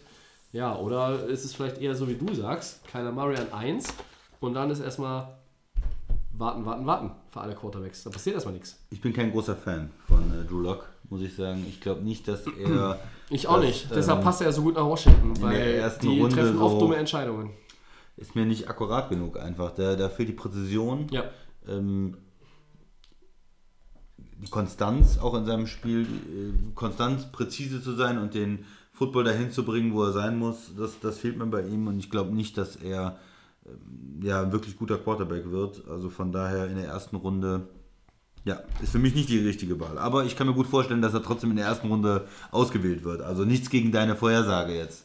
Ja, oder ist es vielleicht eher so, wie du sagst, Kyler Murray an 1 und dann ist erstmal warten, warten, warten für alle Quarterbacks. Da passiert erstmal nichts. Ich bin kein großer Fan von äh, Drew Lock, muss ich sagen. Ich glaube nicht, dass er. ich auch dass, nicht. Deshalb ähm, passt er so gut nach Washington, weil die Runde treffen oft dumme Entscheidungen. Ist mir nicht akkurat genug einfach. Da, da fehlt die Präzision. Ja. Ähm, die Konstanz auch in seinem Spiel, äh, konstant präzise zu sein und den Football dahin zu bringen, wo er sein muss, das, das fehlt mir bei ihm und ich glaube nicht, dass er ja, ein wirklich guter Quarterback wird. Also von daher in der ersten Runde, ja, ist für mich nicht die richtige Wahl. Aber ich kann mir gut vorstellen, dass er trotzdem in der ersten Runde ausgewählt wird. Also nichts gegen deine Vorhersage jetzt.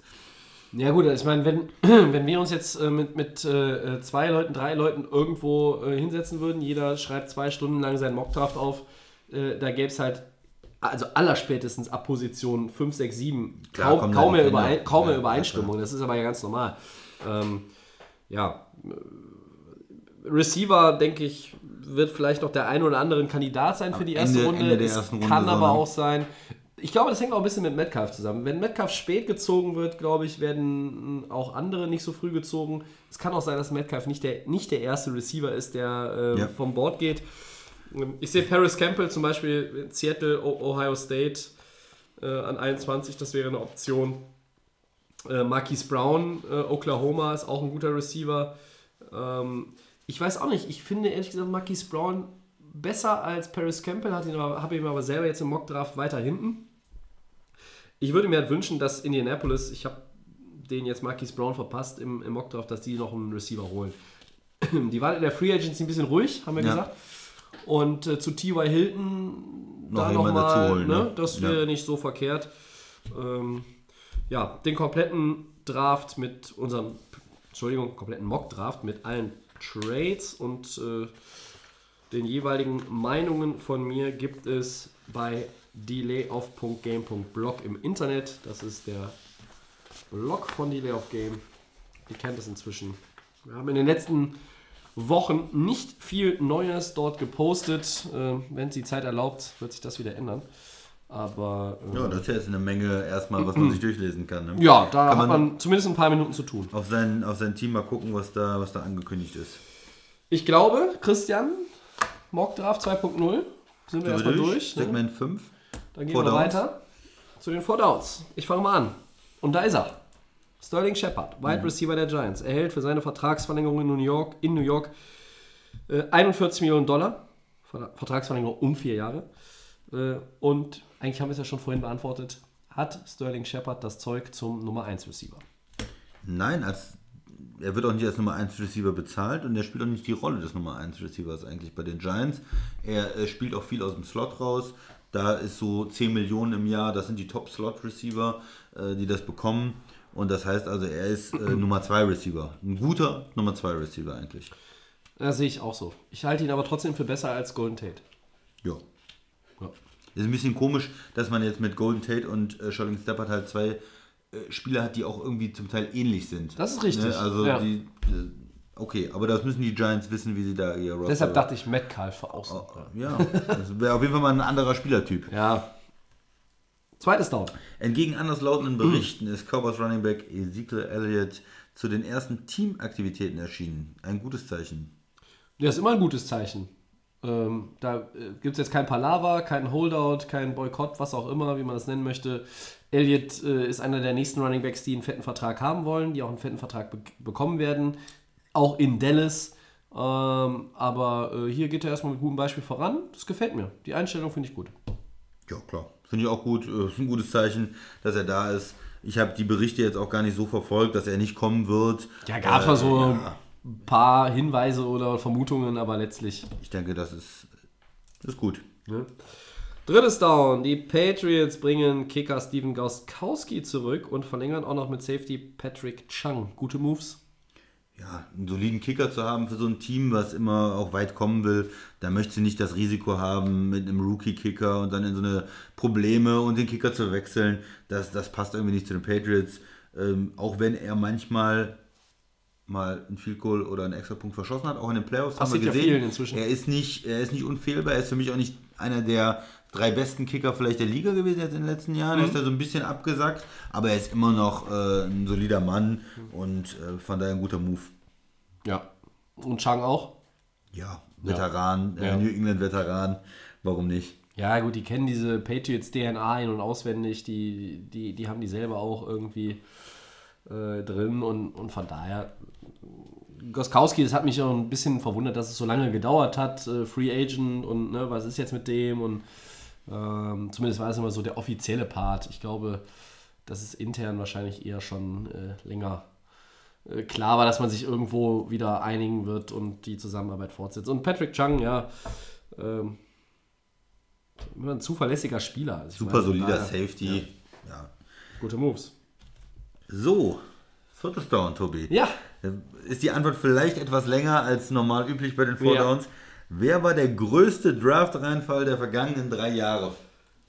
Ja gut, ich meine, wenn, wenn wir uns jetzt äh, mit, mit äh, zwei Leuten, drei Leuten irgendwo äh, hinsetzen würden, jeder schreibt zwei Stunden lang seinen Mockdraft auf, äh, da gäbe es halt also allerspätestens ab Position 5, 6, 7 Klar, kaum, kaum, mehr, Überein, kaum mehr Übereinstimmung. Das ist aber ja ganz normal. Ähm, ja, Receiver, denke ich, wird vielleicht noch der ein oder andere Kandidat sein für die erste Ende, Runde. Ende ersten Runde kann aber auch sein. Ich glaube, das hängt auch ein bisschen mit Metcalf zusammen. Wenn Metcalf spät gezogen wird, glaube ich, werden auch andere nicht so früh gezogen. Es kann auch sein, dass Metcalf nicht der, nicht der erste Receiver ist, der äh, ja. vom Board geht. Ich sehe Paris Campbell zum Beispiel in Seattle, Ohio State äh, an 21, das wäre eine Option. Äh, Marquise Brown, äh, Oklahoma, ist auch ein guter Receiver. Ähm, ich weiß auch nicht, ich finde ehrlich gesagt Marquise Brown besser als Paris Campbell, habe ihn aber selber jetzt im Mockdraft weiter hinten. Ich würde mir halt wünschen, dass Indianapolis, ich habe den jetzt Marquise Brown verpasst im, im Mockdraft, dass die noch einen Receiver holen. Die waren in der Free Agency ein bisschen ruhig, haben wir ja. gesagt. Und äh, zu T.Y. Hilton noch da nochmal, ne? ne? das wäre ja. nicht so verkehrt. Ähm, ja, den kompletten Draft mit unserem, Entschuldigung, kompletten Mock-Draft mit allen Trades und äh, den jeweiligen Meinungen von mir gibt es bei delayoff.game.blog im Internet. Das ist der Blog von Delay of Game. Ihr kennt es inzwischen. Wir haben in den letzten Wochen nicht viel Neues dort gepostet. Äh, Wenn es die Zeit erlaubt, wird sich das wieder ändern. Aber. Äh, ja, das ist jetzt eine Menge erstmal, was man sich durchlesen kann. Ne? Ja, da kann hat man, man, zumindest ein paar Minuten zu tun. Auf sein, auf sein Team mal gucken, was da, was da angekündigt ist. Ich glaube, Christian, Mockdraft 2.0 sind wir erstmal durch. ne? Segment 5. Dann gehen Four wir Downs. weiter zu den Four Downs. Ich fange mal an. Und da ist er. Sterling Shepard, Wide mhm. Receiver der Giants, erhält für seine Vertragsverlängerung in New York, in New York äh, 41 Millionen Dollar. Vertragsverlängerung um vier Jahre. Äh, und eigentlich haben wir es ja schon vorhin beantwortet. Hat Sterling Shepard das Zeug zum Nummer 1 Receiver? Nein, als, er wird auch nicht als Nummer 1 Receiver bezahlt und er spielt auch nicht die Rolle des Nummer 1 Receivers eigentlich bei den Giants. Er äh, spielt auch viel aus dem Slot raus Da ist so 10 Millionen im Jahr, das sind die Top-Slot-Receiver, äh, die das bekommen. Und das heißt also, er ist äh, Nummer 2 Receiver. Ein guter Nummer 2 Receiver eigentlich. Das sehe ich auch so. Ich halte ihn aber trotzdem für besser als Golden Tate. Ja. Ist ein bisschen komisch, dass man jetzt mit Golden Tate und äh, Sherling Steppert halt zwei äh, Spieler hat, die auch irgendwie zum Teil ähnlich sind. Das ist richtig, Ne? Also ja. die, äh, okay, aber das müssen die Giants wissen, wie sie da ihr Roster... Deshalb dachte ich Metcalf für außen. Ja, das wäre auf jeden Fall mal ein anderer Spielertyp. Ja. Zweites Down. Entgegen anderslautenden Berichten ist Cowboys Running Back Ezekiel Elliott zu den ersten Teamaktivitäten erschienen. Ein gutes Zeichen. Das ist immer ein gutes Zeichen. Ähm, da äh, gibt es jetzt kein Palaver, kein Holdout, kein Boykott, was auch immer, wie man das nennen möchte. Elliott äh, ist einer der nächsten Running Backs, die einen fetten Vertrag haben wollen, die auch einen fetten Vertrag be bekommen werden. Auch in Dallas. Ähm, aber äh, hier geht er erstmal mit gutem Beispiel voran. Das gefällt mir. Die Einstellung finde ich gut. Ja, klar. Finde ich auch gut. Äh, Ist ein gutes Zeichen, dass er da ist. Ich habe die Berichte jetzt auch gar nicht so verfolgt, dass er nicht kommen wird. Ja, gab es mal so ein paar Hinweise oder Vermutungen, aber letztlich Ich denke, das ist, das ist gut. Ne? Drittes Down. Die Patriots bringen Kicker Steven Gostkowski zurück und verlängern auch noch mit Safety Patrick Chung. Gute Moves. Ja, einen soliden Kicker zu haben für so ein Team, was immer auch weit kommen will, da möchte sie nicht das Risiko haben mit einem Rookie-Kicker und dann in so eine Probleme und den Kicker zu wechseln. Das, das passt irgendwie nicht zu den Patriots. Ähm, auch wenn er manchmal mal ein Field Goal oder einen Extrapunkt verschossen hat, auch in den Playoffs Passiert haben ja wir gesehen. vielen inzwischen. Er ist nicht, er ist nicht unfehlbar, er ist für mich auch nicht einer der drei besten Kicker vielleicht der Liga gewesen jetzt in den letzten Jahren. Mhm. Er ist da so ein bisschen abgesackt, aber er ist immer noch äh, ein solider Mann und äh, von daher ein guter Move. Ja. Und Chung auch? Ja, Veteran, Ja. Äh, New England-Veteran, warum nicht? Ja, gut, die kennen diese Patriots DNA in- und auswendig. Die, die, die haben die selber auch irgendwie äh, drin und, und von daher. Goskowski, das hat mich auch ein bisschen verwundert, dass es so lange gedauert hat. Äh, Free Agent und ne, was ist jetzt mit dem? Und ähm, zumindest war es immer so der offizielle Part. Ich glaube, dass es intern wahrscheinlich eher schon äh, länger äh, klar war, dass man sich irgendwo wieder einigen wird und die Zusammenarbeit fortsetzt. Und Patrick Chung, ja, ähm, immer ein zuverlässiger Spieler. Also Super meine, solider daher, Safety. Ja. Gute Moves. So, viertes Down, Tobi. Ja, Ist die Antwort vielleicht etwas länger als normal üblich bei den Four Ja. Wer war der größte Draft-Reinfall der vergangenen drei Jahre?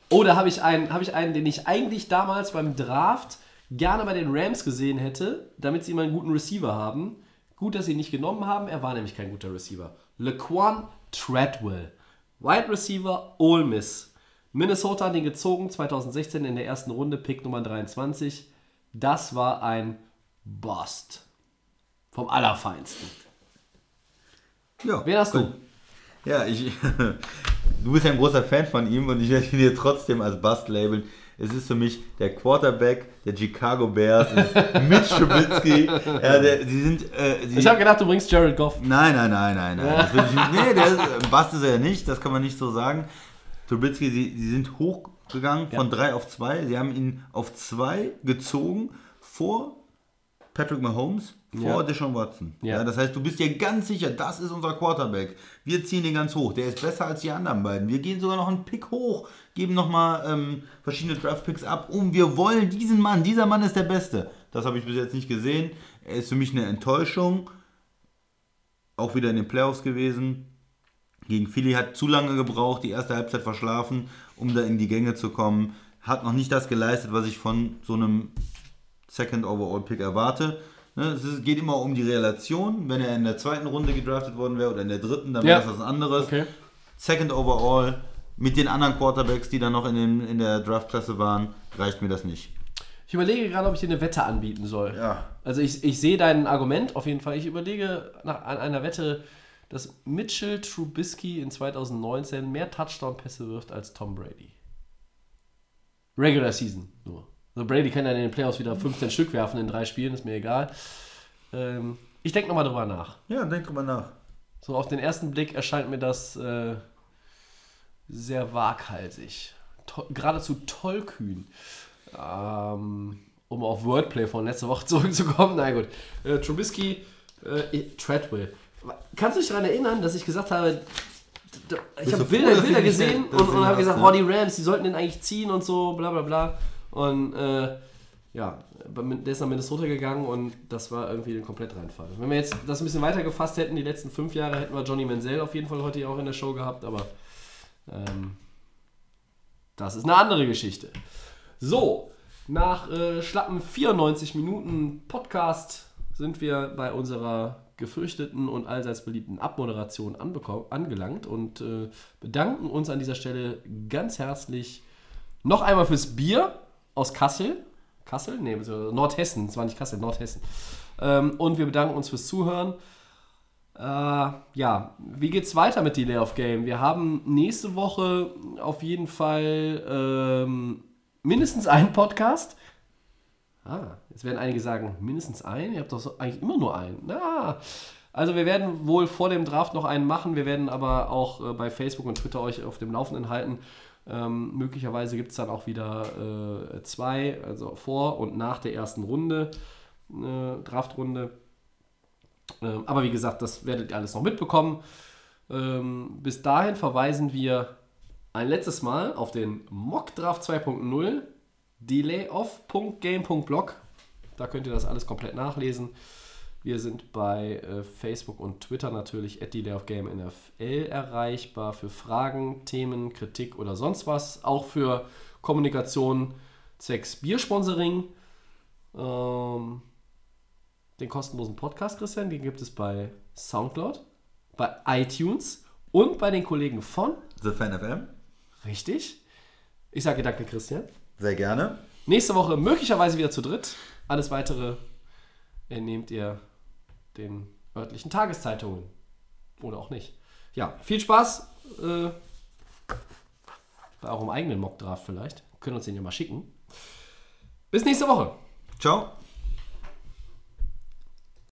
Oh, da habe ich, einen, hab ich einen, den ich eigentlich damals beim Draft gerne bei den Rams gesehen hätte, damit sie immer einen guten Receiver haben. Gut, dass sie ihn nicht genommen haben. Er war nämlich kein guter Receiver. Laquan Treadwell. Wide Receiver, Ole Miss. Minnesota hat ihn gezogen, 2016 in der ersten Runde, Pick Nummer 23. Das war ein Bust. Vom Allerfeinsten. Ja, Wen hast du? Ja, ich. Du bist ja ein großer Fan von ihm und ich werde ihn dir trotzdem als Bust labeln. Es ist für mich der Quarterback der Chicago Bears, Mitch Trubisky. Ja, der, sie sind. Äh, sie, Ich habe gedacht, du bringst Jared Goff. Nein, nein, nein, nein, nein. Ich. Nee, der ist, Bast ist er ja nicht, das kann man nicht so sagen. Trubisky, sie, sie sind hochgegangen von 3 auf 2. Sie haben ihn auf 2 gezogen vor Patrick Mahomes, vor Ja. Deshaun Watson. Ja. Ja. das heißt, du bist dir ganz sicher, das ist unser Quarterback. Wir ziehen den ganz hoch. Der ist besser als die anderen beiden. Wir gehen sogar noch einen Pick hoch, geben nochmal ähm, verschiedene Draft-Picks ab und wir wollen diesen Mann. Dieser Mann ist der Beste. Das habe ich bis jetzt nicht gesehen. Er ist für mich eine Enttäuschung auch wieder in den Playoffs gewesen. Gegen Philly hat zu lange gebraucht, die erste Halbzeit verschlafen, um da in die Gänge zu kommen. Hat noch nicht das geleistet, was ich von so einem Second Overall Pick erwarte. Ne, es geht immer um die Relation. Wenn er in der zweiten Runde gedraftet worden wäre oder in der dritten, dann Ja. wäre das was anderes. Okay. Second Overall mit den anderen Quarterbacks, die dann noch in, den, in der Draftklasse waren, reicht mir das nicht. Ich überlege gerade, ob ich dir eine Wette anbieten soll. Ja. Also ich, ich sehe dein Argument auf jeden Fall. Ich überlege nach, an einer Wette, dass Mitchell Trubisky in 2019 mehr Touchdown-Pässe wirft als Tom Brady. Regular Season nur. Also Brady kann ja in den Playoffs wieder 15 Stück werfen in drei Spielen, ist mir egal. Ähm, ich denke nochmal drüber nach. Ja, denk drüber nach. So auf den ersten Blick erscheint mir das äh, sehr waghalsig. To geradezu tollkühn. Ähm, um auf Wordplay von letzter Woche zurückzukommen. Na gut. Äh, Trubisky, äh, Treadwell. Kannst du dich daran erinnern, dass ich gesagt habe, ich habe Bilder, Bilder gesehen und, und habe gesagt, hast, oh, ne? die Rams, die sollten den eigentlich ziehen und so, bla bla bla. Und äh, ja, der ist nach Minnesota gegangen und das war irgendwie ein komplett Reinfall. Wenn wir jetzt das ein bisschen weiter gefasst hätten, die letzten fünf Jahre, hätten wir Johnny Manziel auf jeden Fall heute auch in der Show gehabt, aber ähm, das ist eine andere Geschichte. So, nach äh, schlappen 94 Minuten Podcast sind wir bei unserer gefürchteten und allseits beliebten Abmoderation angelangt und äh, bedanken uns an dieser Stelle ganz herzlich noch einmal fürs Bier aus Kassel. Kassel? Nee, beziehungsweise Nordhessen. Es war nicht Kassel, Nordhessen. Ähm, und wir bedanken uns fürs Zuhören. Äh, ja, wie geht's weiter mit Delay of Game? Wir haben nächste Woche auf jeden Fall ähm, mindestens einen Podcast. Ah, jetzt werden einige sagen, mindestens einen? Ihr habt doch so, eigentlich immer nur einen. Na, also wir werden wohl vor dem Draft noch einen machen. Wir werden aber auch äh, bei Facebook und Twitter euch auf dem Laufenden halten. Ähm, möglicherweise gibt es dann auch wieder äh, zwei, also vor und nach der ersten Runde, äh, Draftrunde. Ähm, aber wie gesagt, das werdet ihr alles noch mitbekommen. Ähm, bis dahin verweisen wir ein letztes Mal auf den Mock Draft 2.0 delayoff.game.blog. Da könnt ihr das alles komplett nachlesen. Wir sind bei äh, Facebook und Twitter natürlich at delayoffgame.nfl erreichbar für Fragen, Themen, Kritik oder sonst was. Auch für Kommunikation zwecks Biersponsoring. Ähm, den kostenlosen Podcast, Christian, den gibt es bei Soundcloud, bei iTunes und bei den Kollegen von The Fan FM. Richtig. Ich sage danke, Christian. Sehr gerne. Nächste Woche möglicherweise wieder zu dritt. Alles weitere entnehmt ihr den örtlichen Tageszeitungen. Oder auch nicht. Ja, viel Spaß äh, bei eurem eigenen Mockdraft vielleicht. Können uns den ja mal schicken. Bis nächste Woche. Ciao.